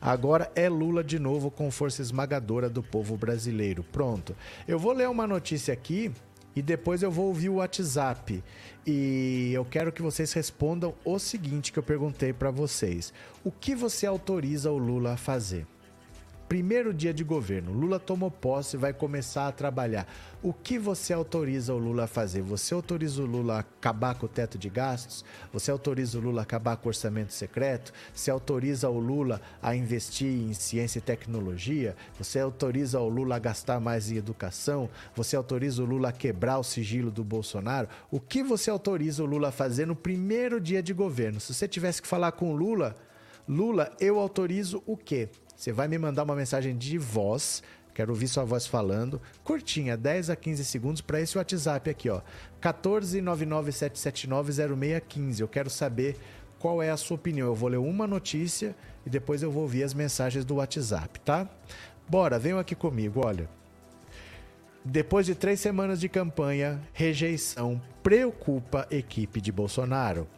Agora é Lula de novo com força esmagadora do povo brasileiro. Pronto. Eu vou ler uma notícia aqui e depois eu vou ouvir o WhatsApp. E eu quero que vocês respondam o seguinte que eu perguntei para vocês: o que você autoriza o Lula a fazer? Primeiro dia de governo, Lula tomou posse e vai começar a trabalhar. O que você autoriza o Lula a fazer? Você autoriza o Lula a acabar com o teto de gastos? Você autoriza o Lula a acabar com o orçamento secreto? Você autoriza o Lula a investir em ciência e tecnologia? Você autoriza o Lula a gastar mais em educação? Você autoriza o Lula a quebrar o sigilo do Bolsonaro? O que você autoriza o Lula a fazer no primeiro dia de governo? Se você tivesse que falar com o Lula, Lula, eu autorizo o quê? Você vai me mandar uma mensagem de voz. Quero ouvir sua voz falando. Curtinha, 10 a 15 segundos para esse WhatsApp aqui, ó. 14997790615. Eu quero saber qual é a sua opinião. Eu vou ler uma notícia e depois eu vou ouvir as mensagens do WhatsApp, tá? Bora, venham aqui comigo, olha. Depois de três semanas de campanha, rejeição preocupa equipe de Bolsonaro.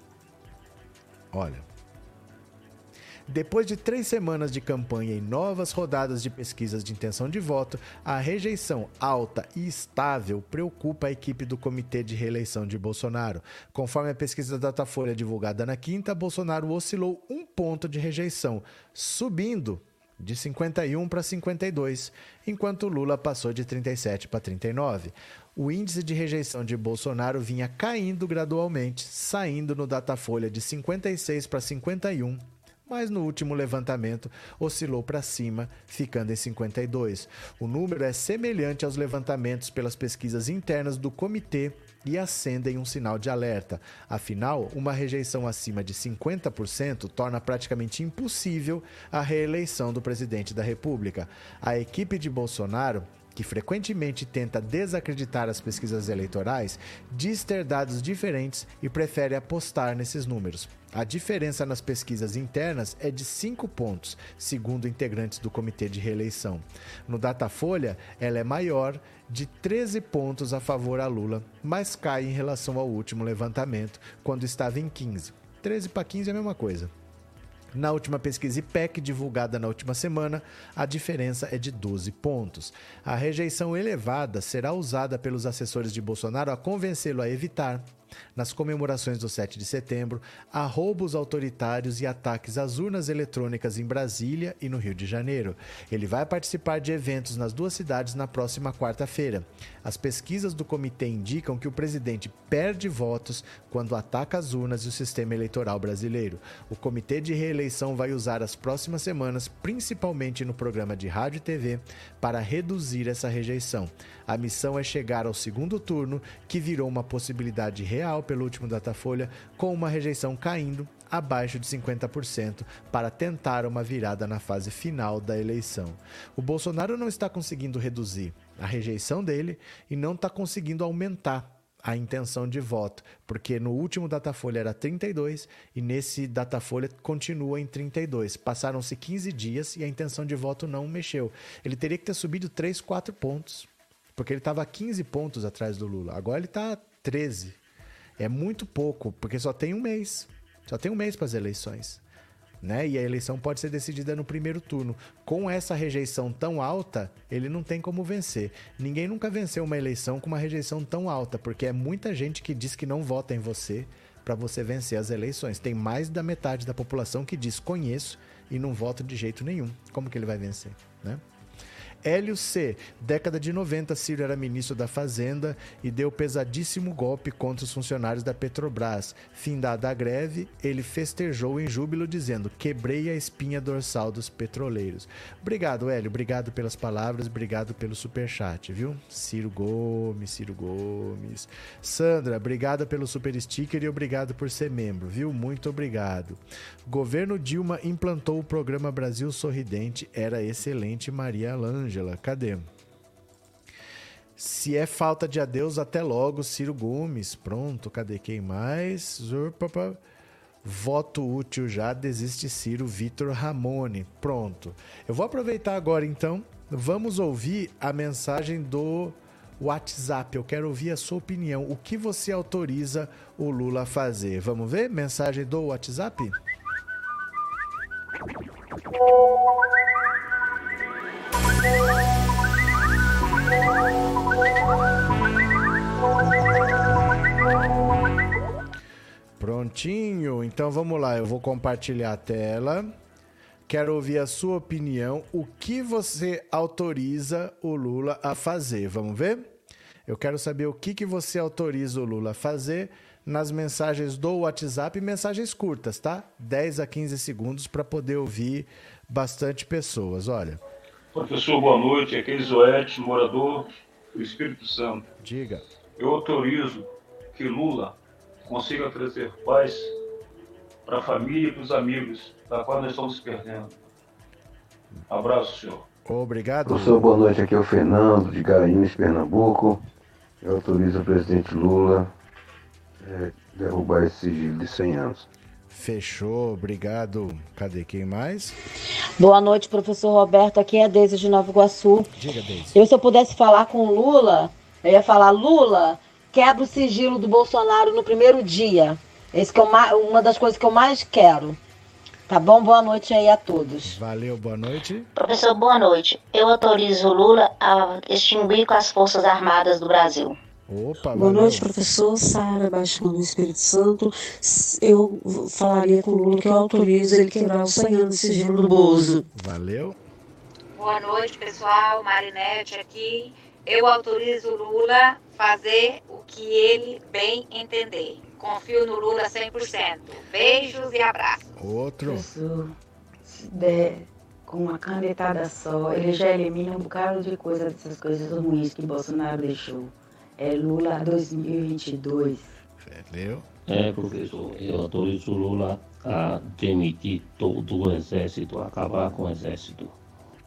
Olha, depois de três semanas de campanha e novas rodadas de pesquisas de intenção de voto, a rejeição alta e estável preocupa a equipe do Comitê de Reeleição de Bolsonaro. Conforme a pesquisa da Datafolha divulgada na quinta, Bolsonaro oscilou um ponto de rejeição, subindo de 51 para 52, enquanto Lula passou de 37 para 39. O índice de rejeição de Bolsonaro vinha caindo gradualmente, saindo no Datafolha de 56 para 51 mas no último levantamento oscilou para cima, ficando em 52. O número é semelhante aos levantamentos pelas pesquisas internas do comitê e acendem um sinal de alerta. Afinal, uma rejeição acima de 50% torna praticamente impossível a reeleição do presidente da República. A equipe de Bolsonaro que frequentemente tenta desacreditar as pesquisas eleitorais, diz ter dados diferentes e prefere apostar nesses números. A diferença nas pesquisas internas é de 5 pontos, segundo integrantes do comitê de reeleição. No Datafolha, ela é maior, de 13 pontos a favor a Lula, mas cai em relação ao último levantamento, quando estava em 15. 13 para 15 é a mesma coisa. Na última pesquisa IPEC, divulgada na última semana, a diferença é de 12 pontos. A rejeição elevada será usada pelos assessores de Bolsonaro a convencê-lo a evitar nas comemorações do 7 de setembro, há roubos autoritários e ataques às urnas eletrônicas em Brasília e no Rio de Janeiro. Ele vai participar de eventos nas duas cidades na próxima quarta-feira. As pesquisas do comitê indicam que o presidente perde votos quando ataca as urnas e o sistema eleitoral brasileiro. O comitê de reeleição vai usar as próximas semanas, principalmente no programa de rádio e TV, para reduzir essa rejeição. A missão é chegar ao segundo turno, que virou uma possibilidade real pelo último Datafolha, com uma rejeição caindo abaixo de 50% para tentar uma virada na fase final da eleição. O Bolsonaro não está conseguindo reduzir a rejeição dele e não está conseguindo aumentar a intenção de voto, porque no último Datafolha era 32 e nesse Datafolha continua em 32. Passaram-se 15 dias e a intenção de voto não mexeu. Ele teria que ter subido 3, 4 pontos porque ele estava 15 pontos atrás do Lula. Agora ele está 13. É muito pouco, porque só tem um mês. Só tem um mês para as eleições. Né? E a eleição pode ser decidida no primeiro turno. Com essa rejeição tão alta, ele não tem como vencer. Ninguém nunca venceu uma eleição com uma rejeição tão alta, porque é muita gente que diz que não vota em você para você vencer as eleições. Tem mais da metade da população que diz conheço e não vota de jeito nenhum. Como que ele vai vencer, né? Hélio C. Década de 90, Ciro era ministro da Fazenda e deu pesadíssimo golpe contra os funcionários da Petrobras. Findada a greve, ele festejou em júbilo dizendo: "Quebrei a espinha dorsal dos petroleiros". Obrigado, Hélio, obrigado pelas palavras, obrigado pelo super chat, viu? Ciro Gomes, Ciro Gomes. Sandra, obrigada pelo super sticker e obrigado por ser membro, viu? Muito obrigado. Governo Dilma implantou o programa Brasil Sorridente, era excelente, Maria Lange. Ângela, cadê? Se é falta de adeus, até logo, Ciro Gomes. Pronto, cadê quem mais? Zurpapa. Voto útil já, desiste Ciro, Vitor Ramone. Pronto. Eu vou aproveitar agora então. Vamos ouvir a mensagem do WhatsApp. Eu quero ouvir a sua opinião. O que você autoriza o Lula a fazer? Vamos ver? Mensagem do WhatsApp? Prontinho, então vamos lá, eu vou compartilhar a tela. Quero ouvir a sua opinião. O que você autoriza o Lula a fazer? Vamos ver? Eu quero saber o que, que você autoriza o Lula a fazer nas mensagens do WhatsApp e mensagens curtas, tá? 10 a 15 segundos para poder ouvir bastante pessoas. Olha. Professor, boa noite. Aqui é Isoete, morador do Espírito Santo. Diga. Eu autorizo que Lula consiga trazer paz para a família e para os amigos, da qual nós estamos perdendo. Abraço, senhor. Obrigado. Professor, boa noite. Aqui é o Fernando, de Garanhuns, Pernambuco. Eu autorizo o presidente Lula é, derrubar esse sigilo de 100 anos. Fechou, obrigado. Cadê quem mais? Boa noite, professor Roberto. Aqui é a Deise de Nova Iguaçu. Diga, Deise. Eu, se eu pudesse falar com o Lula, eu ia falar: Lula, quebra o sigilo do Bolsonaro no primeiro dia. Esse que eu, uma das coisas que eu mais quero. Tá bom? Boa noite aí a todos. Valeu, boa noite. Professor, boa noite. Eu autorizo o Lula a extinguir com as Forças Armadas do Brasil. Opa, Boa noite, professor. Sara Baixão do Espírito Santo. Eu falaria com o Lula que eu autorizo ele quebrar o 100 anos de sigilo do Bozo. Valeu. Boa noite, pessoal. Marinete aqui. Eu autorizo o Lula fazer o que ele bem entender. Confio no Lula 100%. Beijos e abraços. Outro. Professor, com uma canetada só, ele já elimina um bocado de coisa dessas coisas ruins que Bolsonaro deixou. É Lula 2022. Valeu. É, professor, eu autorizo o Lula a demitir todo o exército, acabar com o exército.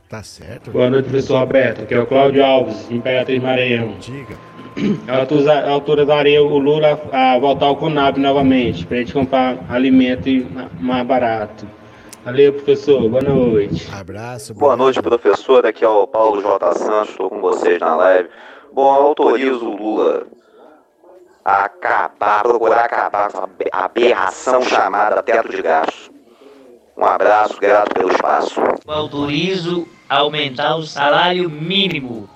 Tá certo. Boa noite, professor Roberto. Aqui é o Cláudio Alves, Imperatriz Maranhão. Diga. Eu autoriza- autorizaria o Lula a voltar ao Conab novamente, para a gente comprar alimento ma- mais barato. Valeu, professor. Boa noite. Abraço. Boa obrigado. noite, professor. Aqui é o Paulo J. Santos, estou com vocês na live. Bom, eu autorizo o Lula a acabar, procurar acabar com essa abe- aberração chamada teto de gastos. Um abraço, grato pelo espaço. Autorizo a aumentar o salário mínimo.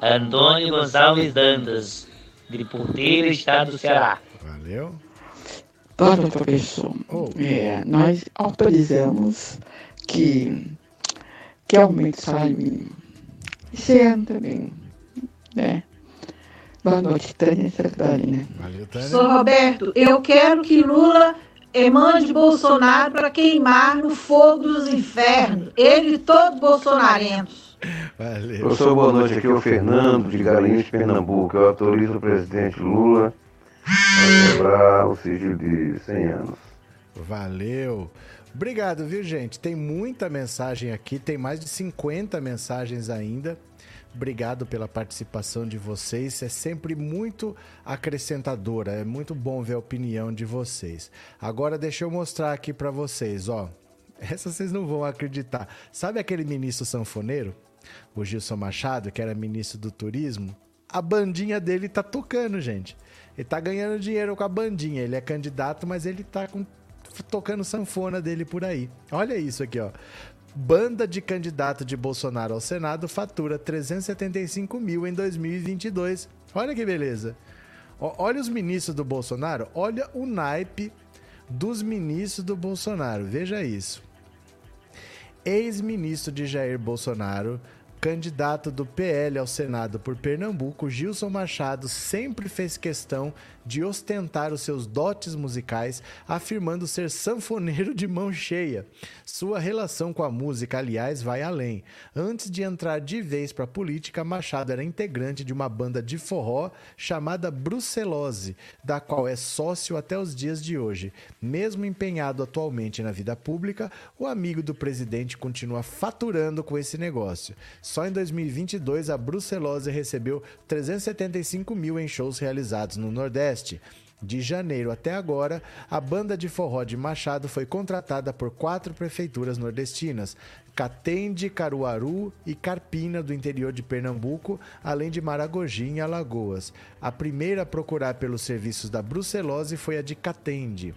Antônio Gonçalves Dantas, de Porteiro, Estado do Ceará. Valeu. Para, professor, Oh. é, nós autorizamos que, que aumente o salário mínimo. Esse ano também, né? Boa noite, Tânia Catarina. Valeu, Professor Tânia. Roberto, eu quero que Lula mande Bolsonaro para queimar no fogo dos infernos. Ele e todos bolsonarentos. Valeu. Professor, boa noite. Aqui é o Fernando, de Garanhuns, Pernambuco. Eu autorizo o presidente Lula a quebrar o sigilo de 100 anos. Valeu. Obrigado, viu, gente? Tem muita mensagem aqui, tem mais de 50 mensagens ainda. Obrigado pela participação de vocês. É sempre muito acrescentadora. É muito bom ver a opinião de vocês. Agora deixa eu mostrar aqui para vocês, ó. Essa vocês não vão acreditar. Sabe aquele ministro sanfoneiro, o Gilson Machado, que era ministro do Turismo? A bandinha dele tá tocando, gente. Ele tá ganhando dinheiro com a bandinha. Ele é candidato, mas ele tá com- tocando sanfona dele por aí. Olha isso aqui, ó. Banda de candidato de Bolsonaro ao Senado fatura 375 mil em 2022. Olha que beleza. Olha os ministros do Bolsonaro. Olha o naipe dos ministros do Bolsonaro. Veja isso. Ex-ministro de Jair Bolsonaro, candidato do PL ao Senado por Pernambuco, Gilson Machado sempre fez questão de ostentar os seus dotes musicais, afirmando ser sanfoneiro de mão cheia. Sua relação com a música, aliás, vai além. Antes de entrar de vez para a política, Machado era integrante de uma banda de forró chamada Brucelose, da qual é sócio até os dias de hoje. Mesmo empenhado atualmente na vida pública, o amigo do presidente continua faturando com esse negócio. Só em 2022, a Brucelose recebeu 375 mil em shows realizados no Nordeste. De janeiro até agora, a banda de forró de Machado foi contratada por quatro prefeituras nordestinas: Catende, Caruaru e Carpina, do interior de Pernambuco, além de Maragogi, em Alagoas. A primeira a procurar pelos serviços da Brucelose foi a de Catende.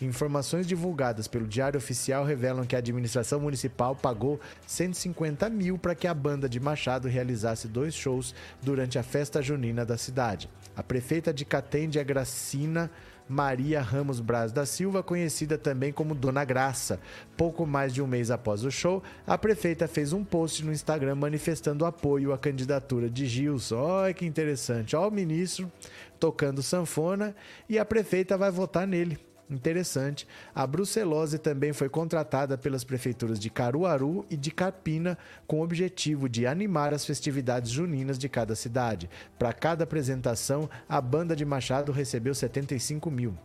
Informações divulgadas pelo Diário Oficial revelam que a administração municipal pagou 150 mil para que a banda de Machado realizasse dois shows durante a festa junina da cidade. A prefeita de Catende é Gracina Maria Ramos Braz da Silva, conhecida também como Dona Graça. Pouco mais de um mês após o show, a prefeita fez um post no Instagram manifestando apoio à candidatura de Gilson. Olha que interessante. Olha o ministro tocando sanfona e a prefeita vai votar nele. Interessante. A brucelose também foi contratada pelas prefeituras de Caruaru e de Carpina com o objetivo de animar as festividades juninas de cada cidade. Para cada apresentação, a banda de Machado recebeu 75 mil.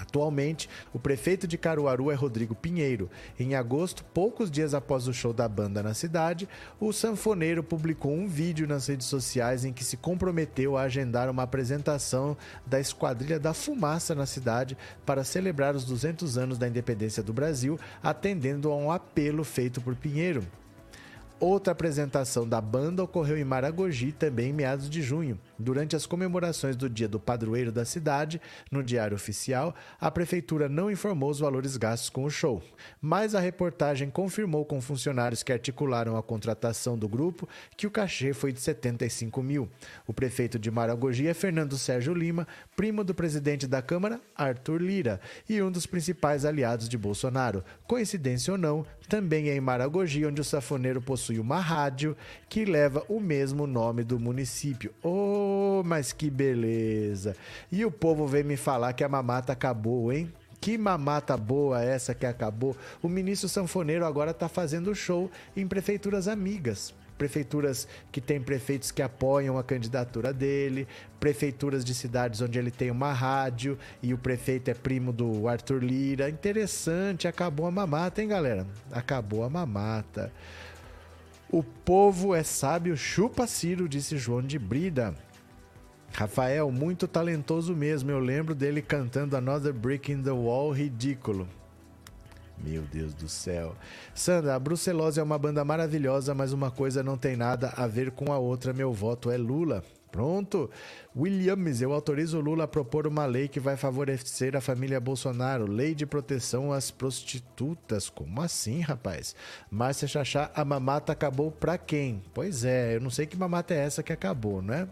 Atualmente, o prefeito de Caruaru é Rodrigo Pinheiro. Em agosto, poucos dias após o show da banda na cidade, o sanfoneiro publicou um vídeo nas redes sociais em que se comprometeu a agendar uma apresentação da Esquadrilha da Fumaça na cidade para celebrar os 200 anos da independência do Brasil, atendendo a um apelo feito por Pinheiro. Outra apresentação da banda ocorreu em Maragogi, também em meados de junho. Durante as comemorações do Dia do Padroeiro da cidade, no Diário Oficial, a prefeitura não informou os valores gastos com o show. Mas a reportagem confirmou com funcionários que articularam a contratação do grupo que o cachê foi de 75 mil. O prefeito de Maragogi é Fernando Sérgio Lima, primo do presidente da Câmara, Arthur Lira, e um dos principais aliados de Bolsonaro. Coincidência ou não, também é em Maragogi onde o safoneiro possui uma rádio que leva o mesmo nome do município. Oh, mas que beleza! E o povo vem me falar que a mamata acabou, hein? Que mamata boa essa que acabou. O ministro sanfoneiro agora está fazendo show em prefeituras amigas prefeituras que têm prefeitos que apoiam a candidatura dele, prefeituras de cidades onde ele tem uma rádio e o prefeito é primo do Arthur Lira. Interessante, acabou a mamata, hein, galera? Acabou a mamata. O povo é sábio, chupa Ciro, disse João de Brida. Rafael, muito talentoso mesmo. Eu lembro dele cantando Another Brick in the Wall, ridículo. Meu Deus do céu. Sandra, a Brucelose é uma banda maravilhosa, mas uma coisa não tem nada a ver com a outra. Meu voto é Lula. Pronto. Williams, eu autorizo Lula a propor uma lei que vai favorecer a família Bolsonaro. Lei de proteção às prostitutas. Como assim, rapaz? Márcia Chachá, a mamata acabou pra quem? Pois é, eu não sei que mamata é essa que acabou, não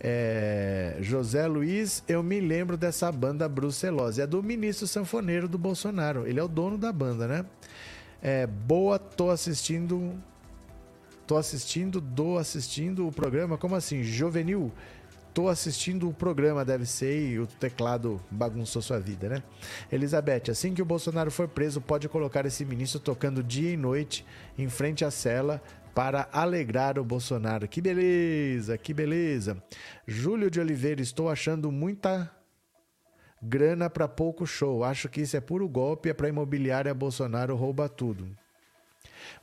é? José Luiz, eu me lembro dessa banda Brucelose. É do ministro sanfoneiro do Bolsonaro. Ele é o dono da banda, né? É, boa, tô assistindo. Tô assistindo, do assistindo o programa. Como assim? Juvenil? Tô assistindo o programa, deve ser, e o teclado bagunçou sua vida, né? Elizabeth, assim que o Bolsonaro for preso, pode colocar esse ministro tocando dia e noite em frente à cela para alegrar o Bolsonaro. Que beleza, que beleza. Júlio de Oliveira, estou achando muita grana para pouco show. Acho que isso é puro golpe, é para imobiliária Bolsonaro rouba tudo.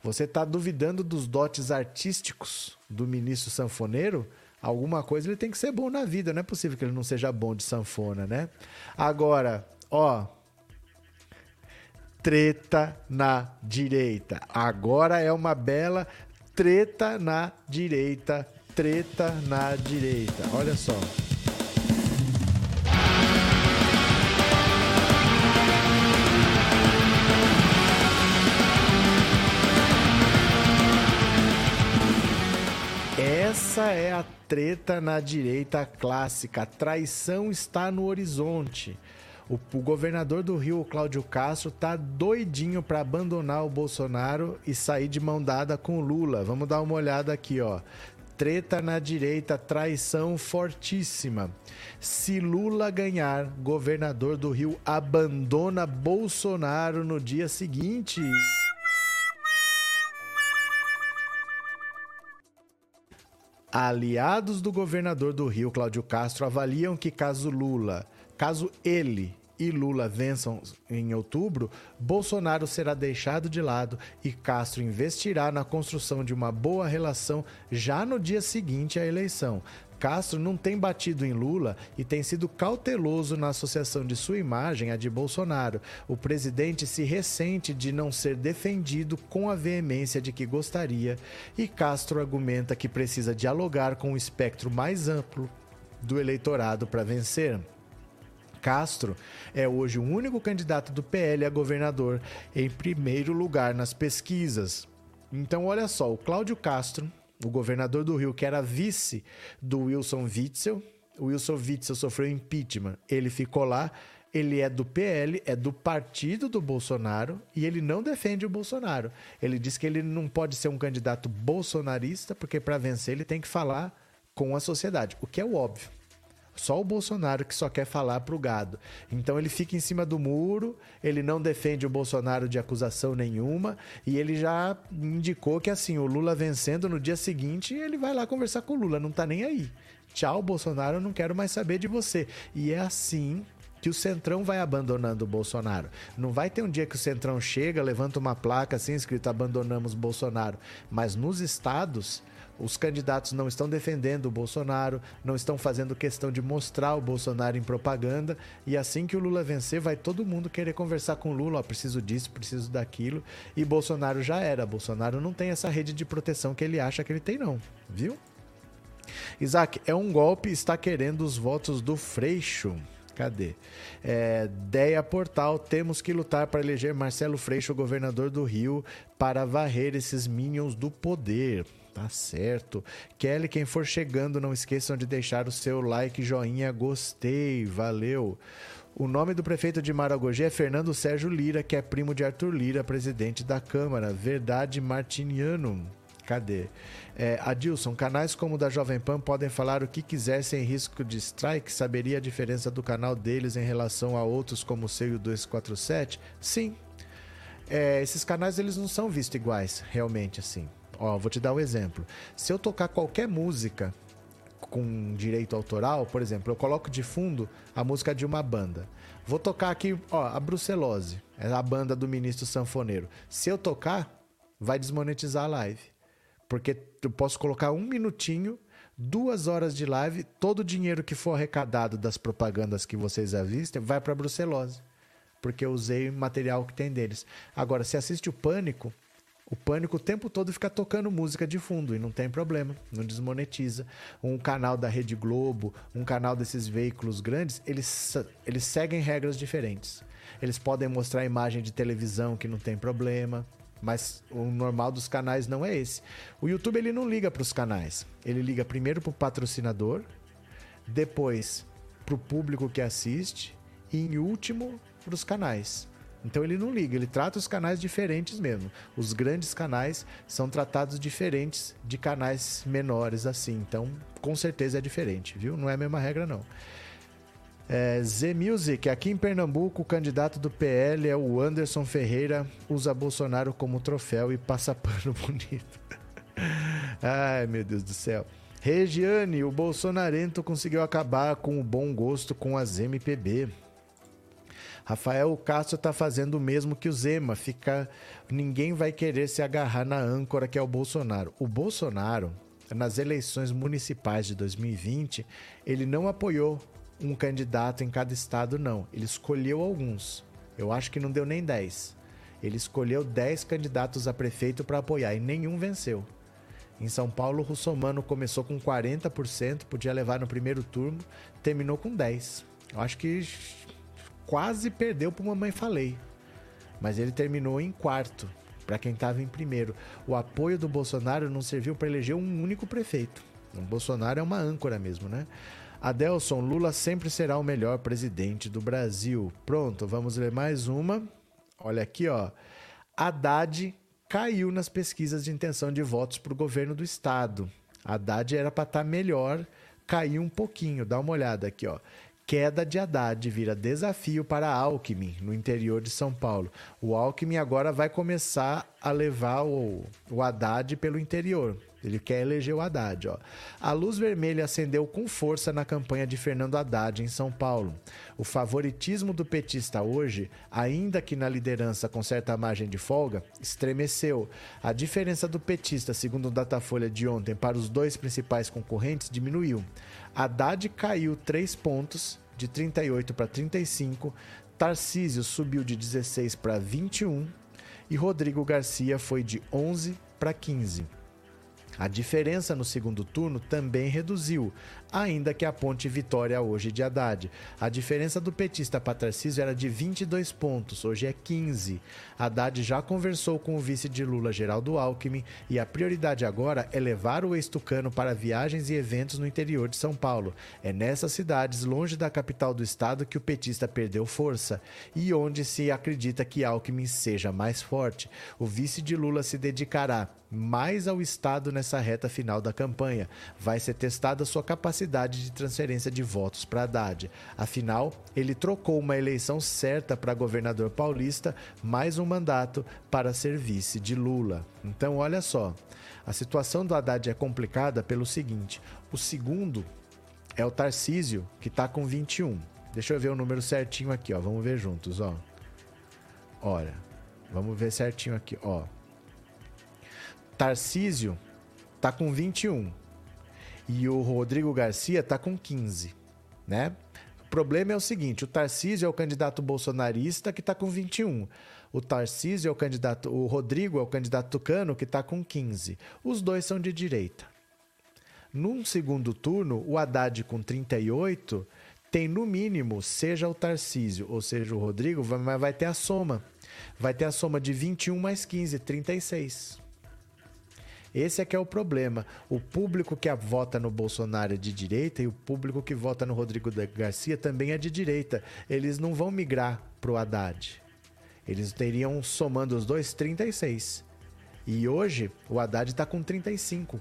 Você está duvidando dos dotes artísticos do ministro sanfoneiro? Alguma coisa ele tem que ser bom na vida, não é possível que ele não seja bom de sanfona, né? Agora, ó, treta na direita. Agora é uma bela treta na direita, treta na direita. Olha só. Essa é a treta na direita clássica. A traição está no horizonte. O, o, governador do Rio, Cláudio Castro, tá doidinho para abandonar o Bolsonaro e sair de mão dada com o Lula. Vamos dar uma olhada aqui, ó. Treta na direita, traição fortíssima. Se Lula ganhar, governador do Rio abandona Bolsonaro no dia seguinte. Aliados do governador do Rio, Cláudio Castro, avaliam que caso Lula, caso ele e Lula vençam em outubro, Bolsonaro será deixado de lado e Castro investirá na construção de uma boa relação já no dia seguinte à eleição. Castro não tem batido em Lula e tem sido cauteloso na associação de sua imagem à de Bolsonaro. O presidente se ressente de não ser defendido com a veemência de que gostaria e Castro argumenta que precisa dialogar com o espectro mais amplo do eleitorado para vencer. Castro é hoje o único candidato do PL a governador em primeiro lugar nas pesquisas. Então, olha só, o Cláudio Castro, o governador do Rio, que era vice do Wilson Witzel, o Wilson Witzel sofreu impeachment, ele ficou lá, ele é do PL, é do partido do Bolsonaro e ele não defende o Bolsonaro. Ele diz que ele não pode ser um candidato bolsonarista, porque para vencer ele tem que falar com a sociedade, o que é o óbvio. Só o Bolsonaro que só quer falar pro gado. Então ele fica em cima do muro, ele não defende o Bolsonaro de acusação nenhuma e ele já indicou que assim, o Lula vencendo no dia seguinte, ele vai lá conversar com o Lula, não tá nem aí. Tchau, Bolsonaro, não quero mais saber de você. E é assim que o Centrão vai abandonando o Bolsonaro. Não vai ter um dia que o Centrão chega, levanta uma placa assim escrito abandonamos Bolsonaro. Mas nos estados, os candidatos não estão defendendo o Bolsonaro, não estão fazendo questão de mostrar o Bolsonaro em propaganda. E assim que o Lula vencer, vai todo mundo querer conversar com o Lula: ó, preciso disso, preciso daquilo. E Bolsonaro já era. Bolsonaro não tem essa rede de proteção que ele acha que ele tem, não. Viu? Isaac, é um golpe, está querendo os votos do Freixo. Cadê? É, Deia Portal, temos que lutar para eleger Marcelo Freixo, governador do Rio, para varrer esses minions do poder. Tá certo. Kelly, quem for chegando, não esqueçam de deixar o seu like, joinha, gostei, valeu. O nome do prefeito de Maragogi é Fernando Sérgio Lira, que é primo de Arthur Lira, presidente da Câmara. Verdade Martiniano. Cadê? É, Adilson, canais como o da Jovem Pan podem falar o que quiser sem risco de strike? Saberia a diferença do canal deles em relação a outros como o seu 247? Sim. É, esses canais eles não são vistos iguais, realmente, assim. Ó, vou te dar um exemplo. Se eu tocar qualquer música com direito autoral, por exemplo, eu coloco de fundo a música de uma banda. Vou tocar aqui, ó, a Brucelose, é a banda do ministro sanfoneiro. Se eu tocar, vai desmonetizar a live. Porque eu posso colocar um minutinho, duas horas de live, todo o dinheiro que for arrecadado das propagandas que vocês avistem vai para brucelose. Porque eu usei material que tem deles. Agora, se assiste o Pânico, o Pânico o tempo todo fica tocando música de fundo e não tem problema, não desmonetiza. Um canal da Rede Globo, um canal desses veículos grandes, eles, eles seguem regras diferentes. Eles podem mostrar imagem de televisão que não tem problema, mas o normal dos canais não é esse. O YouTube ele não liga para os canais. Ele liga primeiro para o patrocinador, depois para o público que assiste e em último para os canais. Então ele não liga, ele trata os canais diferentes mesmo. Os grandes canais são tratados diferentes de canais menores assim. Então, com certeza é diferente, viu? Não é a mesma regra não. É, Z Music, aqui em Pernambuco, o candidato do PL é o Anderson Ferreira, usa Bolsonaro como troféu e passa pano bonito. Ai, meu Deus do céu. Regiane, o bolsonarento conseguiu acabar com o bom gosto com as MPB. Rafael Castro está fazendo o mesmo que o Zema, fica ninguém vai querer se agarrar na âncora que é o Bolsonaro. O Bolsonaro, nas eleições municipais de 2020, ele não apoiou um candidato em cada estado, não. Ele escolheu alguns. Eu acho que não deu nem 10. Ele escolheu 10 candidatos a prefeito para apoiar e nenhum venceu. Em São Paulo, o Russomano começou com 40%, podia levar no primeiro turno, terminou com 10%. Eu acho que quase perdeu para Mamãe Falei. Mas ele terminou em quarto, para quem estava em primeiro. O apoio do Bolsonaro não serviu para eleger um único prefeito. O Bolsonaro é uma âncora mesmo, né? Adelson, Lula sempre será o melhor presidente do Brasil. Pronto, vamos ler mais uma. Olha aqui, ó. Haddad caiu nas pesquisas de intenção de votos para o governo do estado. Haddad era para estar tá melhor, caiu um pouquinho. Dá uma olhada aqui, ó. Queda de Haddad vira desafio para Alckmin, no interior de São Paulo. O Alckmin agora vai começar a levar o, o Haddad pelo interior. Ele quer eleger o Haddad. Ó. A luz vermelha acendeu com força na campanha de Fernando Haddad em São Paulo. O favoritismo do petista hoje, ainda que na liderança com certa margem de folga, estremeceu. A diferença do petista, segundo o Datafolha de ontem, para os dois principais concorrentes diminuiu. Haddad caiu 3 pontos, de 38 para 35. Tarcísio subiu de 16 para 21 e Rodrigo Garcia foi de 11 para 15. A diferença no segundo turno também reduziu. Ainda que aponte vitória hoje de Haddad. A diferença do petista para Tarcísio era de 22 pontos, hoje é 15. Haddad já conversou com o vice de Lula, Geraldo Alckmin, e a prioridade agora é levar o ex-tucano para viagens e eventos no interior de São Paulo. É nessas cidades, longe da capital do estado, que o petista perdeu força e onde se acredita que Alckmin seja mais forte. O vice de Lula se dedicará mais ao Estado nessa reta final da campanha. Vai ser testada sua capacidade de transferência de votos para Haddad. Afinal, ele trocou uma eleição certa para governador paulista, mais um mandato para ser vice de Lula. Então, olha só, a situação do Haddad é complicada pelo seguinte: o segundo é o Tarcísio, que está com 21. Deixa eu ver o número certinho aqui, ó. Vamos ver juntos, ó. Olha, vamos ver certinho aqui, ó. Tarcísio tá com 21 e o Rodrigo Garcia tá com 15, né? O problema é o seguinte, o Tarcísio é o candidato bolsonarista que tá com 21. O Tarcísio é o candidato, o Rodrigo é o candidato tucano que tá com 15. Os dois são de direita. Num segundo turno, o Haddad com 38 tem no mínimo, seja o Tarcísio ou seja o Rodrigo, mas vai ter a soma. Vai ter a soma de 21 mais 15, 36. Esse é que é o problema. O público que vota no Bolsonaro é de direita e o público que vota no Rodrigo Garcia também é de direita. Eles não vão migrar pro Haddad. Eles teriam, somando os dois, 36. E hoje o Haddad está com 35.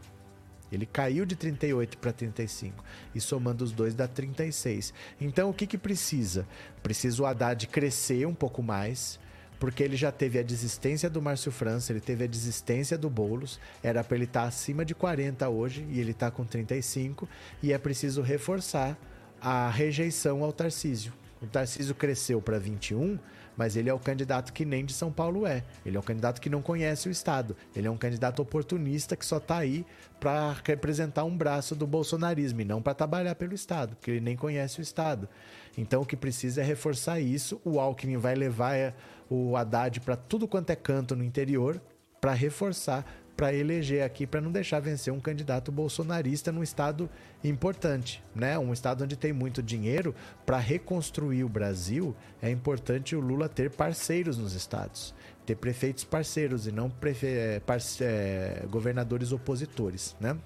Ele caiu de 38 para 35 e somando os dois dá 36. Então o que, que precisa? Precisa o Haddad crescer um pouco mais, porque ele já teve a desistência do Márcio França, ele teve a desistência do Boulos, era para ele estar tá acima de 40 hoje e ele está com 35 e é preciso reforçar a rejeição ao Tarcísio. O Tarcísio cresceu para 21, mas ele é o candidato que nem de São Paulo é. Ele é um candidato que não conhece o Estado. Ele é um candidato oportunista que só está aí para representar um braço do bolsonarismo e não para trabalhar pelo Estado, porque ele nem conhece o Estado. Então o que precisa é reforçar isso. O Alckmin vai levar é, o Haddad para tudo quanto é canto no interior para reforçar para eleger aqui, para não deixar vencer um candidato bolsonarista num estado importante, né? Um estado onde tem muito dinheiro para reconstruir o Brasil. É importante o Lula ter parceiros nos estados, ter prefeitos parceiros e não prefe... É, parce... É, governadores opositores, né?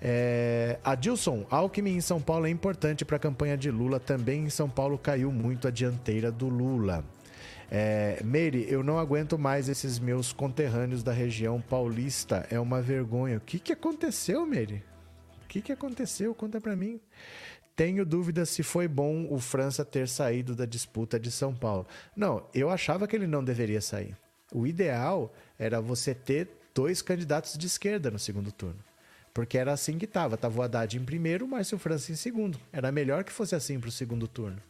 É, Adilson, Alckmin em São Paulo é importante para a campanha de Lula. Também em São Paulo caiu muito a dianteira do Lula. É, Meire, eu não aguento mais esses meus conterrâneos da região paulista. É uma vergonha. O que, que aconteceu, Meire? O que, que aconteceu? Conta pra mim. Tenho dúvida se foi bom o França ter saído da disputa de São Paulo. Não, eu achava que ele não deveria sair. O ideal era você ter dois candidatos de esquerda no segundo turno. Porque era assim que estava. Tava o Haddad em primeiro, o Márcio França em segundo. Era melhor que fosse assim para o segundo turno.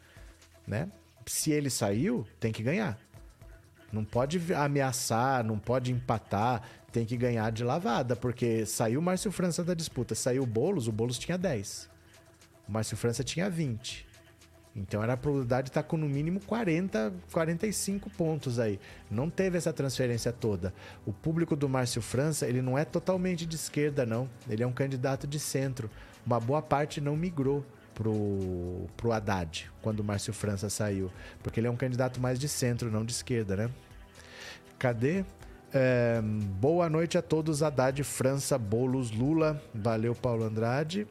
Né? Se ele saiu, tem que ganhar. Não pode ameaçar, não pode empatar, tem que ganhar de lavada, porque saiu o Márcio França da disputa, saiu o Boulos, o Boulos tinha 10. O Márcio França tinha 20. Então era a probabilidade de estar com no mínimo 40, 45 pontos aí. Não teve essa transferência toda. O público do Márcio França, ele não é totalmente de esquerda, não. Ele é um candidato de centro. Uma boa parte não migrou pro, pro Haddad, quando o Márcio França saiu. Porque ele é um candidato mais de centro, não de esquerda, né? Cadê? É, boa noite a todos, Haddad, França, Bolos, Lula. Valeu, Paulo Andrade.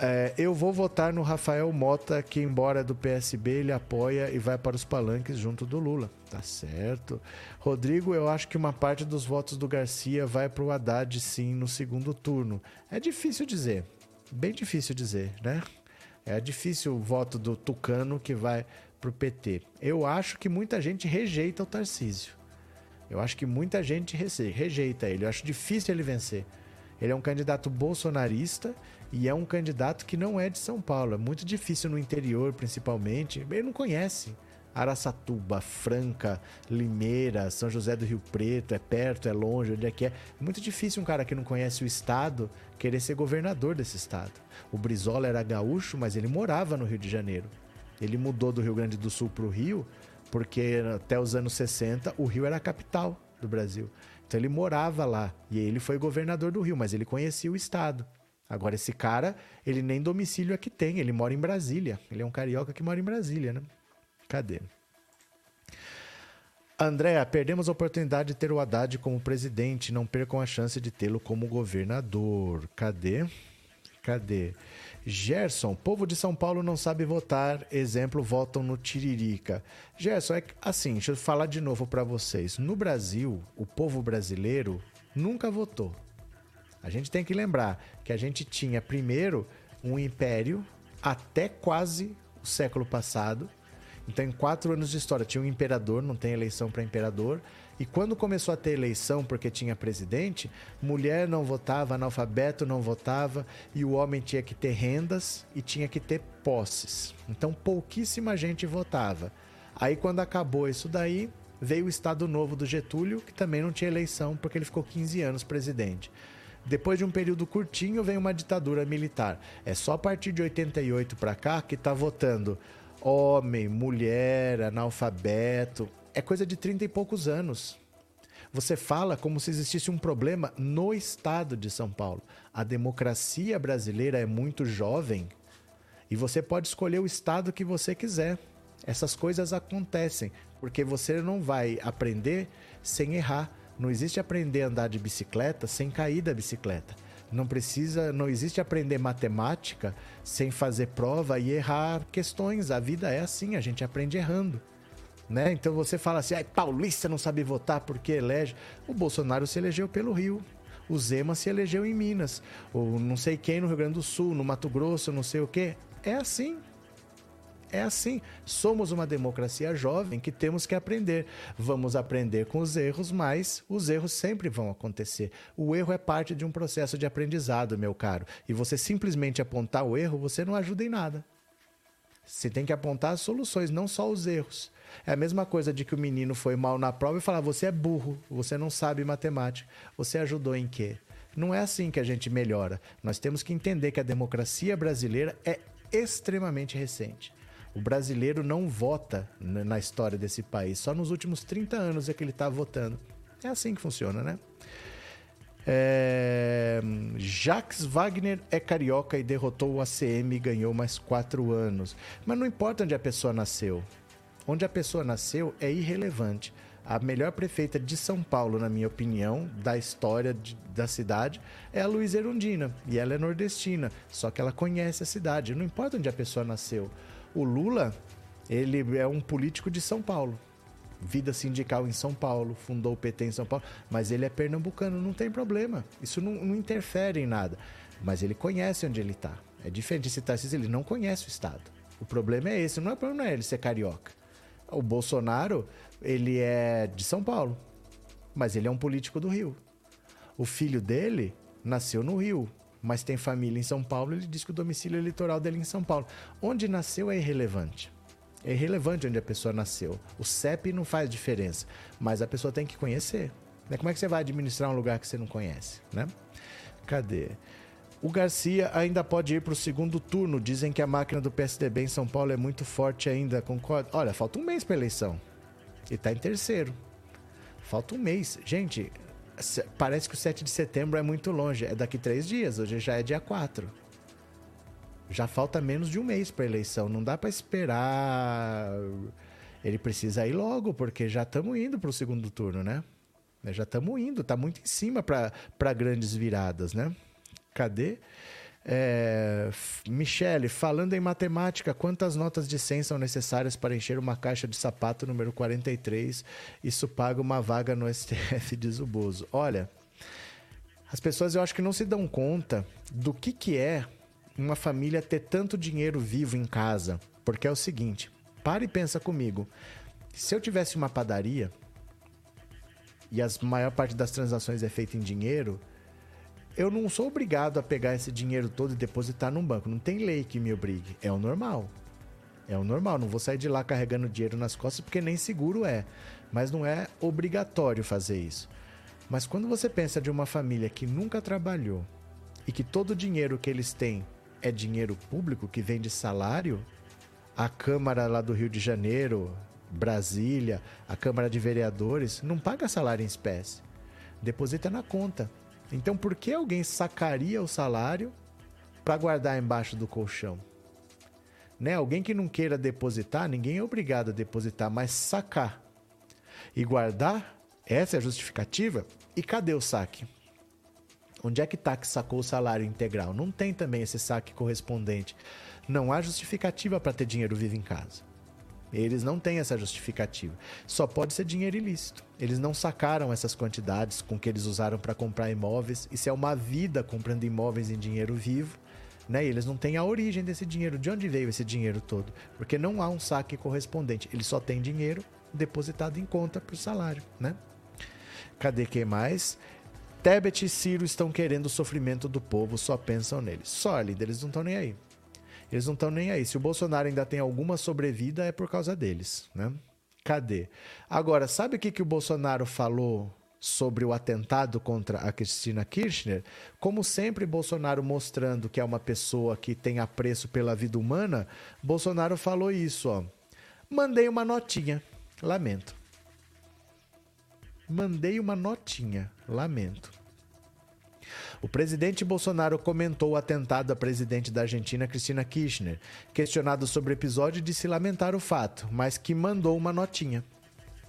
É, eu vou votar no Rafael Mota, que, embora é do PSB, ele apoia e vai para os palanques junto do Lula. Tá certo. Rodrigo, eu acho que uma parte dos votos do Garcia vai para o Haddad, sim, no segundo turno. É difícil dizer bem difícil dizer, né? É difícil o voto do Tucano que vai pro PT. Eu acho que muita gente rejeita o Tarcísio. Eu acho que muita gente rejeita ele. Eu acho difícil ele vencer. Ele é um candidato bolsonarista e é um candidato que não é de São Paulo. É muito difícil no interior, principalmente. Ele não conhece. Araçatuba, Franca, Limeira, São José do Rio Preto, é perto, é longe, onde é que é. É muito difícil um cara que não conhece o estado querer ser governador desse estado. O Brizola era gaúcho, mas ele morava no Rio de Janeiro. Ele mudou do Rio Grande do Sul para o Rio, porque até os anos 60 o Rio era a capital do Brasil. Então ele morava lá e ele foi governador do Rio, mas ele conhecia o estado. Agora, esse cara, ele nem domicílio aqui tem, ele mora em Brasília. Ele é um carioca que mora em Brasília, né? Cadê? Andréa, perdemos a oportunidade de ter o Haddad como presidente. Não percam a chance de tê-lo como governador. Cadê? Cadê? Gerson, povo de São Paulo não sabe votar. Exemplo, votam no Tiririca. Gerson, é assim, deixa eu falar de novo para vocês. No Brasil, o povo brasileiro nunca votou. A gente tem que lembrar que a gente tinha primeiro um império até quase o século passado. Então, em quatro anos de história, tinha um imperador, não tem eleição para imperador. E quando começou a ter eleição, porque tinha presidente, mulher não votava, analfabeto não votava, e o homem tinha que ter rendas e tinha que ter posses. Então, pouquíssima gente votava. Aí, quando acabou isso daí, veio o Estado Novo do Getúlio, que também não tinha eleição, porque ele ficou 15 anos presidente. Depois de um período curtinho, vem uma ditadura militar. É só a partir de 88 para cá que tá votando homem, mulher, analfabeto. É coisa de 30 e poucos anos. Você fala como se existisse um problema no estado de São Paulo. A democracia brasileira é muito jovem e você pode escolher o estado que você quiser. Essas coisas acontecem porque você não vai aprender sem errar. Não existe aprender a andar de bicicleta sem cair da bicicleta. Não precisa, não existe aprender matemática sem fazer prova e errar questões. A vida é assim, a gente aprende errando. Né? Então você fala assim, ai, paulista não sabe votar porque elege. O Bolsonaro se elegeu pelo Rio. O Zema se elegeu em Minas. Ou não sei quem no Rio Grande do Sul, no Mato Grosso, não sei o quê. É assim. É assim. Somos uma democracia jovem que temos que aprender. Vamos aprender com os erros, mas os erros sempre vão acontecer. O erro é parte de um processo de aprendizado, meu caro. E você simplesmente apontar o erro, você não ajuda em nada. Você tem que apontar as soluções, não só os erros. É a mesma coisa de que o menino foi mal na prova e falar: você é burro, você não sabe matemática. Você ajudou em quê? Não é assim que a gente melhora. Nós temos que entender que a democracia brasileira é extremamente recente. O brasileiro não vota na história desse país. Só nos últimos 30 anos é que ele está votando. É assim que funciona, né? É... Jacques Wagner é carioca e derrotou o ACM e ganhou mais quatro anos. Mas não importa onde a pessoa nasceu. Onde a pessoa nasceu é irrelevante. A melhor prefeita de São Paulo, na minha opinião, da história de- da cidade, é a Luiz Erundina. E ela é nordestina, só que ela conhece a cidade. Não importa onde a pessoa nasceu. O Lula, ele é um político de São Paulo. Vida sindical em São Paulo, fundou o PT em São Paulo, mas ele é pernambucano, não tem problema. Isso não, não interfere em nada. Mas ele conhece onde ele está. É diferente de Tarcísio, ele não conhece o Estado. O problema é esse, não é problema não é ele ser carioca. O Bolsonaro, ele é de São Paulo, mas ele é um político do Rio. O filho dele nasceu no Rio, mas tem família em São Paulo, ele diz que o domicílio eleitoral dele é em São Paulo. Onde nasceu é irrelevante. É irrelevante onde a pessoa nasceu. O CEP não faz diferença, mas a pessoa tem que conhecer. Né? Como é que você vai administrar um lugar que você não conhece, né? Cadê? O Garcia ainda pode ir para o segundo turno. Dizem que a máquina do PSDB em São Paulo é muito forte ainda. Concordo? Olha, falta um mês para eleição. E tá em terceiro. Falta um mês. Gente, parece que o 7 de setembro é muito longe. É daqui três dias. Hoje já é dia 4. Já falta menos de um mês para eleição. Não dá para esperar. Ele precisa ir logo, porque já estamos indo para o segundo turno, né? Já estamos indo. Tá muito em cima para grandes viradas, né? Cadê? É, Michele, falando em matemática, quantas notas de 100 são necessárias para encher uma caixa de sapato número 43? Isso paga uma vaga no STF, diz o Bozo. Olha, as pessoas eu acho que não se dão conta do que, que é uma família ter tanto dinheiro vivo em casa. Porque é o seguinte, para e pensa comigo. Se eu tivesse uma padaria e a maior parte das transações é feita em dinheiro, eu não sou obrigado a pegar esse dinheiro todo e depositar num banco. Não tem lei que me obrigue. É o normal. É o normal. Não vou sair de lá carregando dinheiro nas costas porque nem seguro é. Mas não é obrigatório fazer isso. Mas quando você pensa de uma família que nunca trabalhou e que todo o dinheiro que eles têm é dinheiro público, que vem de salário, a Câmara lá do Rio de Janeiro, Brasília, a Câmara de Vereadores, não paga salário em espécie. Deposita na conta. Então, por que alguém sacaria o salário para guardar embaixo do colchão. Né? Alguém que não queira depositar, ninguém é obrigado a depositar, mas sacar e guardar, essa é a justificativa. E cadê o saque? Onde é que está que sacou o salário integral? Não tem também esse saque correspondente. Não há justificativa para ter dinheiro vivo em casa. Eles não têm essa justificativa. Só pode ser dinheiro ilícito. Eles não sacaram essas quantidades com que eles usaram para comprar imóveis. Isso é uma vida comprando imóveis em dinheiro vivo. Né? E eles não têm a origem desse dinheiro. De onde veio esse dinheiro todo? Porque não há um saque correspondente. Eles só têm dinheiro depositado em conta por salário. Né? Cadê que mais? Tebet e Ciro estão querendo o sofrimento do povo, só pensam neles. Só, líder, eles não estão nem aí. Eles não estão nem aí. Se o Bolsonaro ainda tem alguma sobrevida, é por causa deles, né? Cadê? Agora, sabe o que, que o Bolsonaro falou sobre o atentado contra a Cristina Kirchner? Como sempre, Bolsonaro mostrando que é uma pessoa que tem apreço pela vida humana, Bolsonaro falou isso, ó. Mandei uma notinha. Lamento. Mandei uma notinha. Lamento. O presidente Bolsonaro comentou o atentado à presidente da Argentina, Cristina Kirchner. Questionado sobre o episódio, disse lamentar o fato, mas que mandou uma notinha.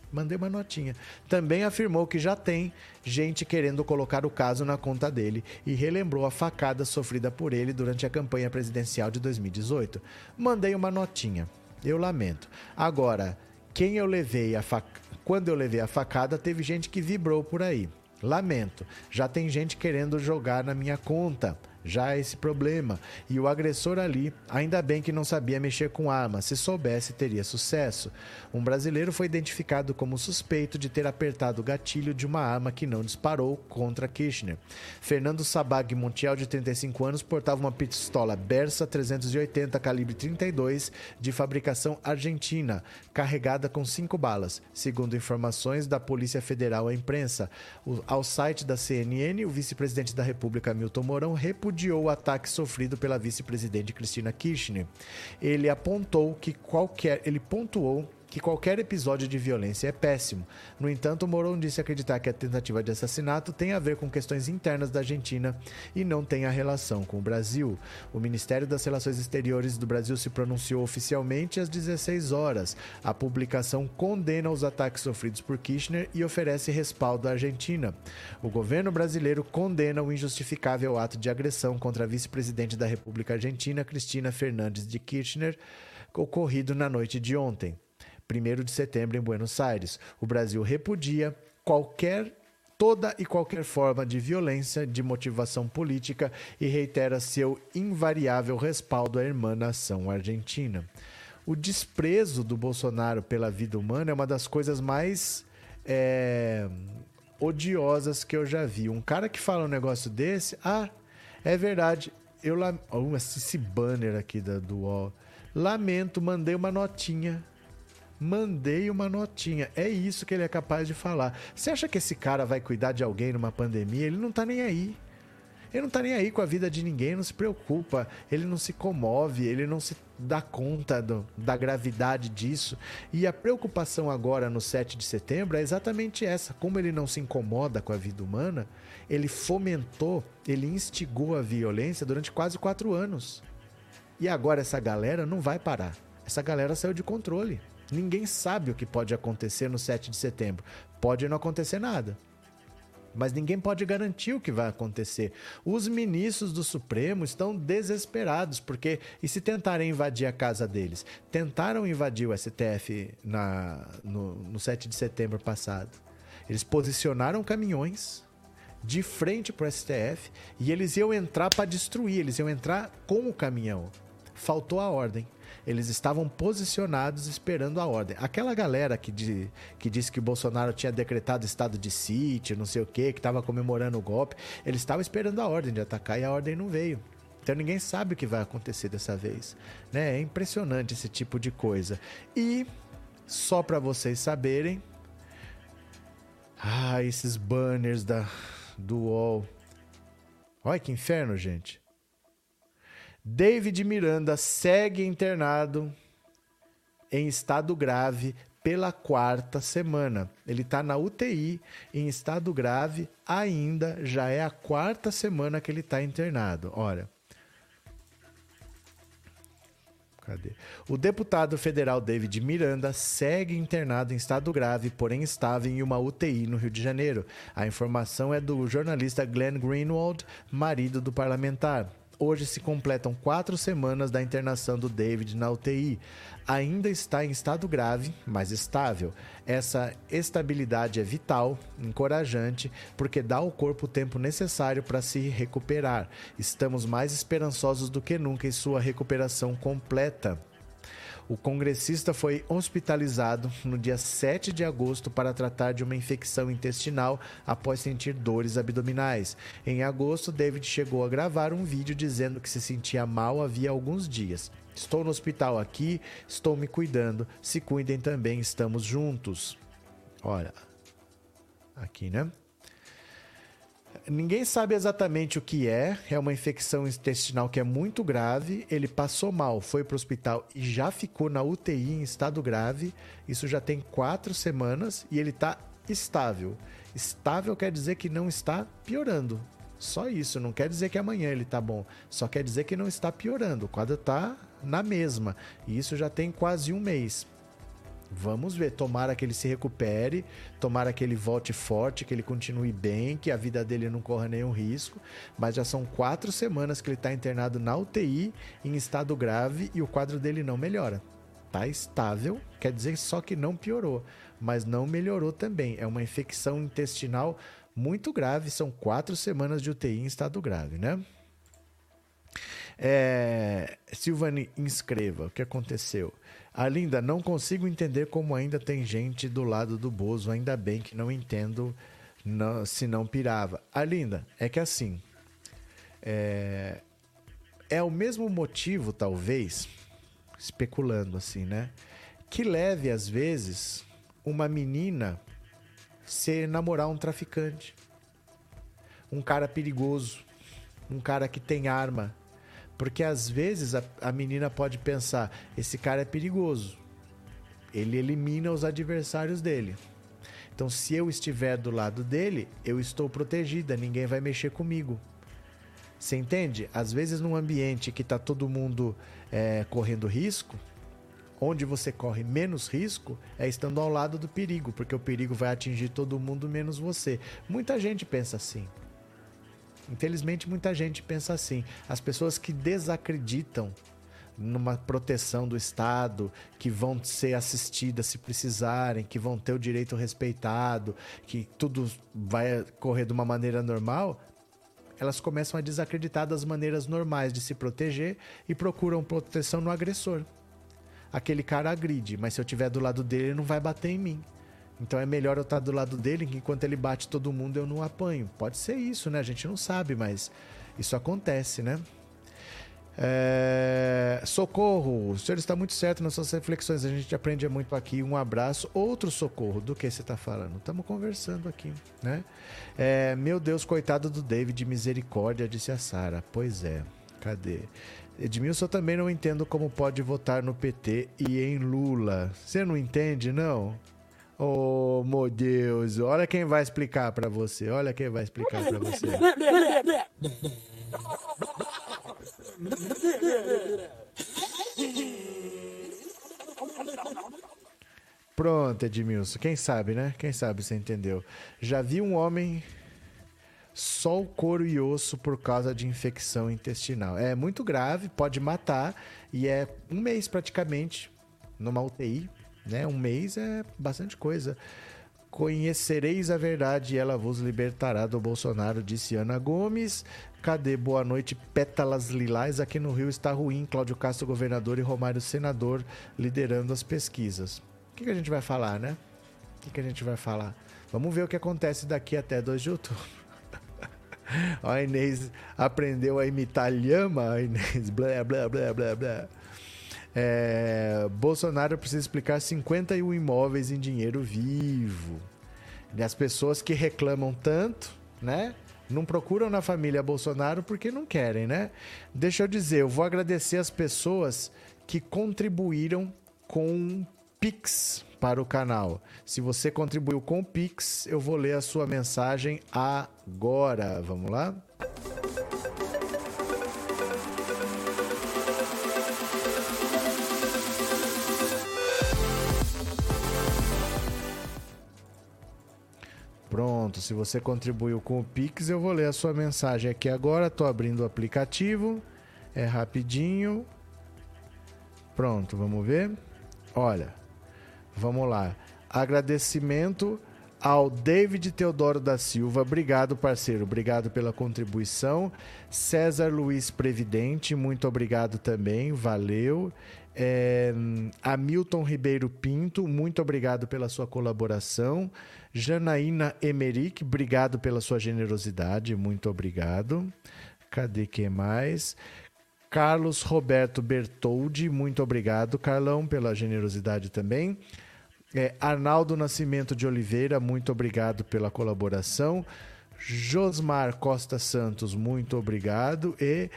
Mandei uma notinha. Também afirmou que já tem gente querendo colocar o caso na conta dele e relembrou a facada sofrida por ele durante a campanha presidencial de 2018. Mandei uma notinha. Eu lamento. Agora, quem eu levei a fac... quando eu levei a facada, teve gente que vibrou por aí. Lamento, já tem gente querendo jogar na minha conta. Já esse problema. E o agressor ali, ainda bem que não sabia mexer com arma. Se soubesse, teria sucesso. Um brasileiro foi identificado como suspeito de ter apertado o gatilho de uma arma que não disparou contra Kirchner. Fernando Sabag Montiel, de 35 anos, portava uma pistola Bersa 380 calibre 32 de fabricação argentina, carregada com cinco balas, segundo informações da Polícia Federal à imprensa. Ao site da CNN, o vice-presidente da República, Milton Mourão, repudiou o ataque sofrido pela vice-presidente Cristina Kirchner. Ele apontou que qualquer, ele pontuou que qualquer episódio de violência é péssimo. No entanto, Moron disse acreditar que a tentativa de assassinato tem a ver com questões internas da Argentina e não tem a relação com o Brasil. O Ministério das Relações Exteriores do Brasil se pronunciou oficialmente às 16 horas. A publicação condena os ataques sofridos por Kirchner e oferece respaldo à Argentina. O governo brasileiro condena o injustificável ato de agressão contra a vice-presidente da República Argentina, Cristina Fernandes de Kirchner, ocorrido na noite de ontem. 1 de setembro em Buenos Aires. O Brasil repudia qualquer toda e qualquer forma de violência de motivação política e reitera seu invariável respaldo à irmã nação argentina. O desprezo do Bolsonaro pela vida humana é uma das coisas mais é, odiosas que eu já vi. Um cara que fala um negócio desse, ah, é verdade. Eu oh, esse banner aqui da, do UOL. Lamento, mandei uma notinha Mandei uma notinha. É isso que ele é capaz de falar. Você acha que esse cara vai cuidar de alguém numa pandemia? Ele não tá nem aí. Ele não tá nem aí com a vida de ninguém, não se preocupa, ele não se comove, ele não se dá conta do, da gravidade disso. E a preocupação agora no 7 de setembro é exatamente essa: como ele não se incomoda com a vida humana, ele fomentou, ele instigou a violência durante quase quatro anos. E agora essa galera não vai parar. Essa galera saiu de controle. Ninguém sabe o que pode acontecer no 7 de setembro. Pode não acontecer nada. Mas ninguém pode garantir o que vai acontecer. Os ministros do Supremo estão desesperados, porque e se tentarem invadir a casa deles? Tentaram invadir o STF na, no, no 7 de setembro passado. Eles posicionaram caminhões de frente para o STF e eles iam entrar para destruir, eles iam entrar com o caminhão. Faltou a ordem. Eles estavam posicionados esperando a ordem. Aquela galera que, de, que disse que Bolsonaro tinha decretado estado de sítio, não sei o que, que estava comemorando o golpe, eles estavam esperando a ordem de atacar e a ordem não veio. Então ninguém sabe o que vai acontecer dessa vez. Né? É impressionante esse tipo de coisa. E, só para vocês saberem, ah, esses banners da, do UOL. Olha que inferno, gente. David Miranda segue internado em estado grave pela quarta semana. Ele está na UTI em estado grave ainda, já é a quarta semana que ele está internado. Olha, Cadê? O deputado federal David Miranda segue internado em estado grave, porém estável em uma UTI no Rio de Janeiro. A informação é do jornalista Glenn Greenwald, marido do parlamentar. Hoje se completam quatro semanas da internação do David na UTI. Ainda está em estado grave, mas estável. Essa estabilidade é vital, encorajante, porque dá ao corpo o tempo necessário para se recuperar. Estamos mais esperançosos do que nunca em sua recuperação completa. O congressista foi hospitalizado no dia 7 de agosto para tratar de uma infecção intestinal após sentir dores abdominais. Em agosto, David chegou a gravar um vídeo dizendo que se sentia mal havia alguns dias. Estou no hospital aqui, estou me cuidando. Se cuidem também, estamos juntos. Olha, aqui, né? Ninguém sabe exatamente o que é. É uma infecção intestinal que é muito grave. Ele passou mal, foi para o hospital e já ficou na UTI em estado grave. Isso já tem quatro semanas e ele está estável. Estável quer dizer que não está piorando. Só isso, não quer dizer que amanhã ele tá bom. Só quer dizer que não está piorando. O quadro tá na mesma. E isso já tem quase um mês. Vamos ver, tomara que ele se recupere, tomara que ele volte forte, que ele continue bem, que a vida dele não corra nenhum risco. Mas já são quatro semanas que ele está internado na UTI, em estado grave, e o quadro dele não melhora. Tá estável, quer dizer só que não piorou, mas não melhorou também. É uma infecção intestinal muito grave, são quatro semanas de UTI em estado grave, né? É, Silvane, inscreva. O que aconteceu? Arlinda, não consigo entender como ainda tem gente do lado do Bozo. Ainda bem que não entendo não, se não pirava. Arlinda, é que assim. É, é o mesmo motivo, talvez, especulando assim, né? Que leve, às vezes, uma menina se namorar um traficante. Um cara perigoso. Um cara que tem arma porque às vezes a, a menina pode pensar: esse cara é perigoso. Ele elimina os adversários dele. Então, se eu estiver do lado dele, eu estou protegida, ninguém vai mexer comigo. Você entende? Às vezes, num ambiente que está todo mundo é, correndo risco, onde você corre menos risco é estando ao lado do perigo, porque o perigo vai atingir todo mundo menos você. Muita gente pensa assim. Infelizmente, muita gente pensa assim. As pessoas que desacreditam numa proteção do Estado, que vão ser assistidas se precisarem, que vão ter o direito respeitado, que tudo vai correr de uma maneira normal, elas começam a desacreditar das maneiras normais de se proteger e procuram proteção no agressor. Aquele cara agride, mas se eu estiver do lado dele, ele não vai bater em mim. Então é melhor eu estar do lado dele, que enquanto ele bate todo mundo eu não apanho. Pode ser isso, né? A gente não sabe, mas isso acontece, né? É... Socorro, o senhor está muito certo nas suas reflexões. A gente aprende muito aqui. Um abraço. Outro socorro. Do que você está falando? Estamos conversando aqui, né? É... Meu Deus, coitado do David, misericórdia, disse a Sara. Pois é. Cadê? Edmilson também não entendo como pode votar no PT e em Lula. Você não entende, não? Oh, meu Deus, olha quem vai explicar para você. Olha quem vai explicar para você. Pronto, Edmilson. Quem sabe, né? Quem sabe você entendeu. Já vi um homem só o couro e osso por causa de infecção intestinal. É muito grave, pode matar e é um mês praticamente numa UTI né? Um mês é bastante coisa. Conhecereis a verdade e ela vos libertará do Bolsonaro, disse Ana Gomes. Cadê boa noite, pétalas lilás? Aqui no Rio está ruim. Cláudio Castro, governador, e Romário, senador, liderando as pesquisas. O que, que a gente vai falar, né? O que, que a gente vai falar? Vamos ver o que acontece daqui até 2 de outubro. a Inês aprendeu a imitar lhama. A Inês, blá, blá, blá, blá, blá. É, Bolsonaro precisa explicar 51 imóveis em dinheiro vivo. E as pessoas que reclamam tanto, né? Não procuram na família Bolsonaro porque não querem, né? Deixa eu dizer, eu vou agradecer as pessoas que contribuíram com Pix para o canal. Se você contribuiu com Pix, eu vou ler a sua mensagem agora. Vamos lá? Pronto, se você contribuiu com o Pix, eu vou ler a sua mensagem aqui agora. Tô abrindo o aplicativo. É rapidinho. Pronto, vamos ver. Olha, vamos lá. Agradecimento ao David Teodoro da Silva. Obrigado, parceiro. Obrigado pela contribuição. César Luiz Previdente, muito obrigado também. Valeu. É, Hamilton Ribeiro Pinto, muito obrigado pela sua colaboração. Janaína Emerick, obrigado pela sua generosidade, muito obrigado. Cadê que mais? Carlos Roberto Bertoldi, muito obrigado, Carlão, pela generosidade também. É, Arnaldo Nascimento de Oliveira, muito obrigado pela colaboração. Josmar Costa Santos, muito obrigado. E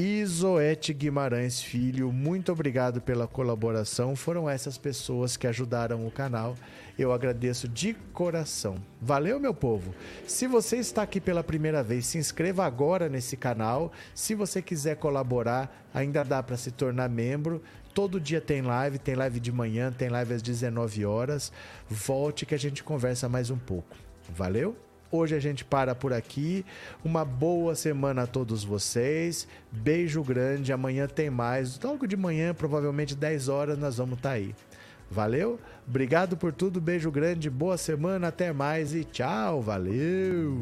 Isoete Guimarães Filho, muito obrigado pela colaboração. Foram essas pessoas que ajudaram o canal. Eu agradeço de coração. Valeu, meu povo. Se você está aqui pela primeira vez, se inscreva agora nesse canal. Se você quiser colaborar, ainda dá para se tornar membro. Todo dia tem live, tem live de manhã, tem live às 19 horas. Volte que a gente conversa mais um pouco. Valeu? Hoje a gente para por aqui. Uma boa semana a todos vocês. Beijo grande. Amanhã tem mais. Logo de manhã, provavelmente 10 horas, nós vamos estar tá aí. Valeu? Obrigado por tudo. Beijo grande. Boa semana. Até mais e tchau. Valeu.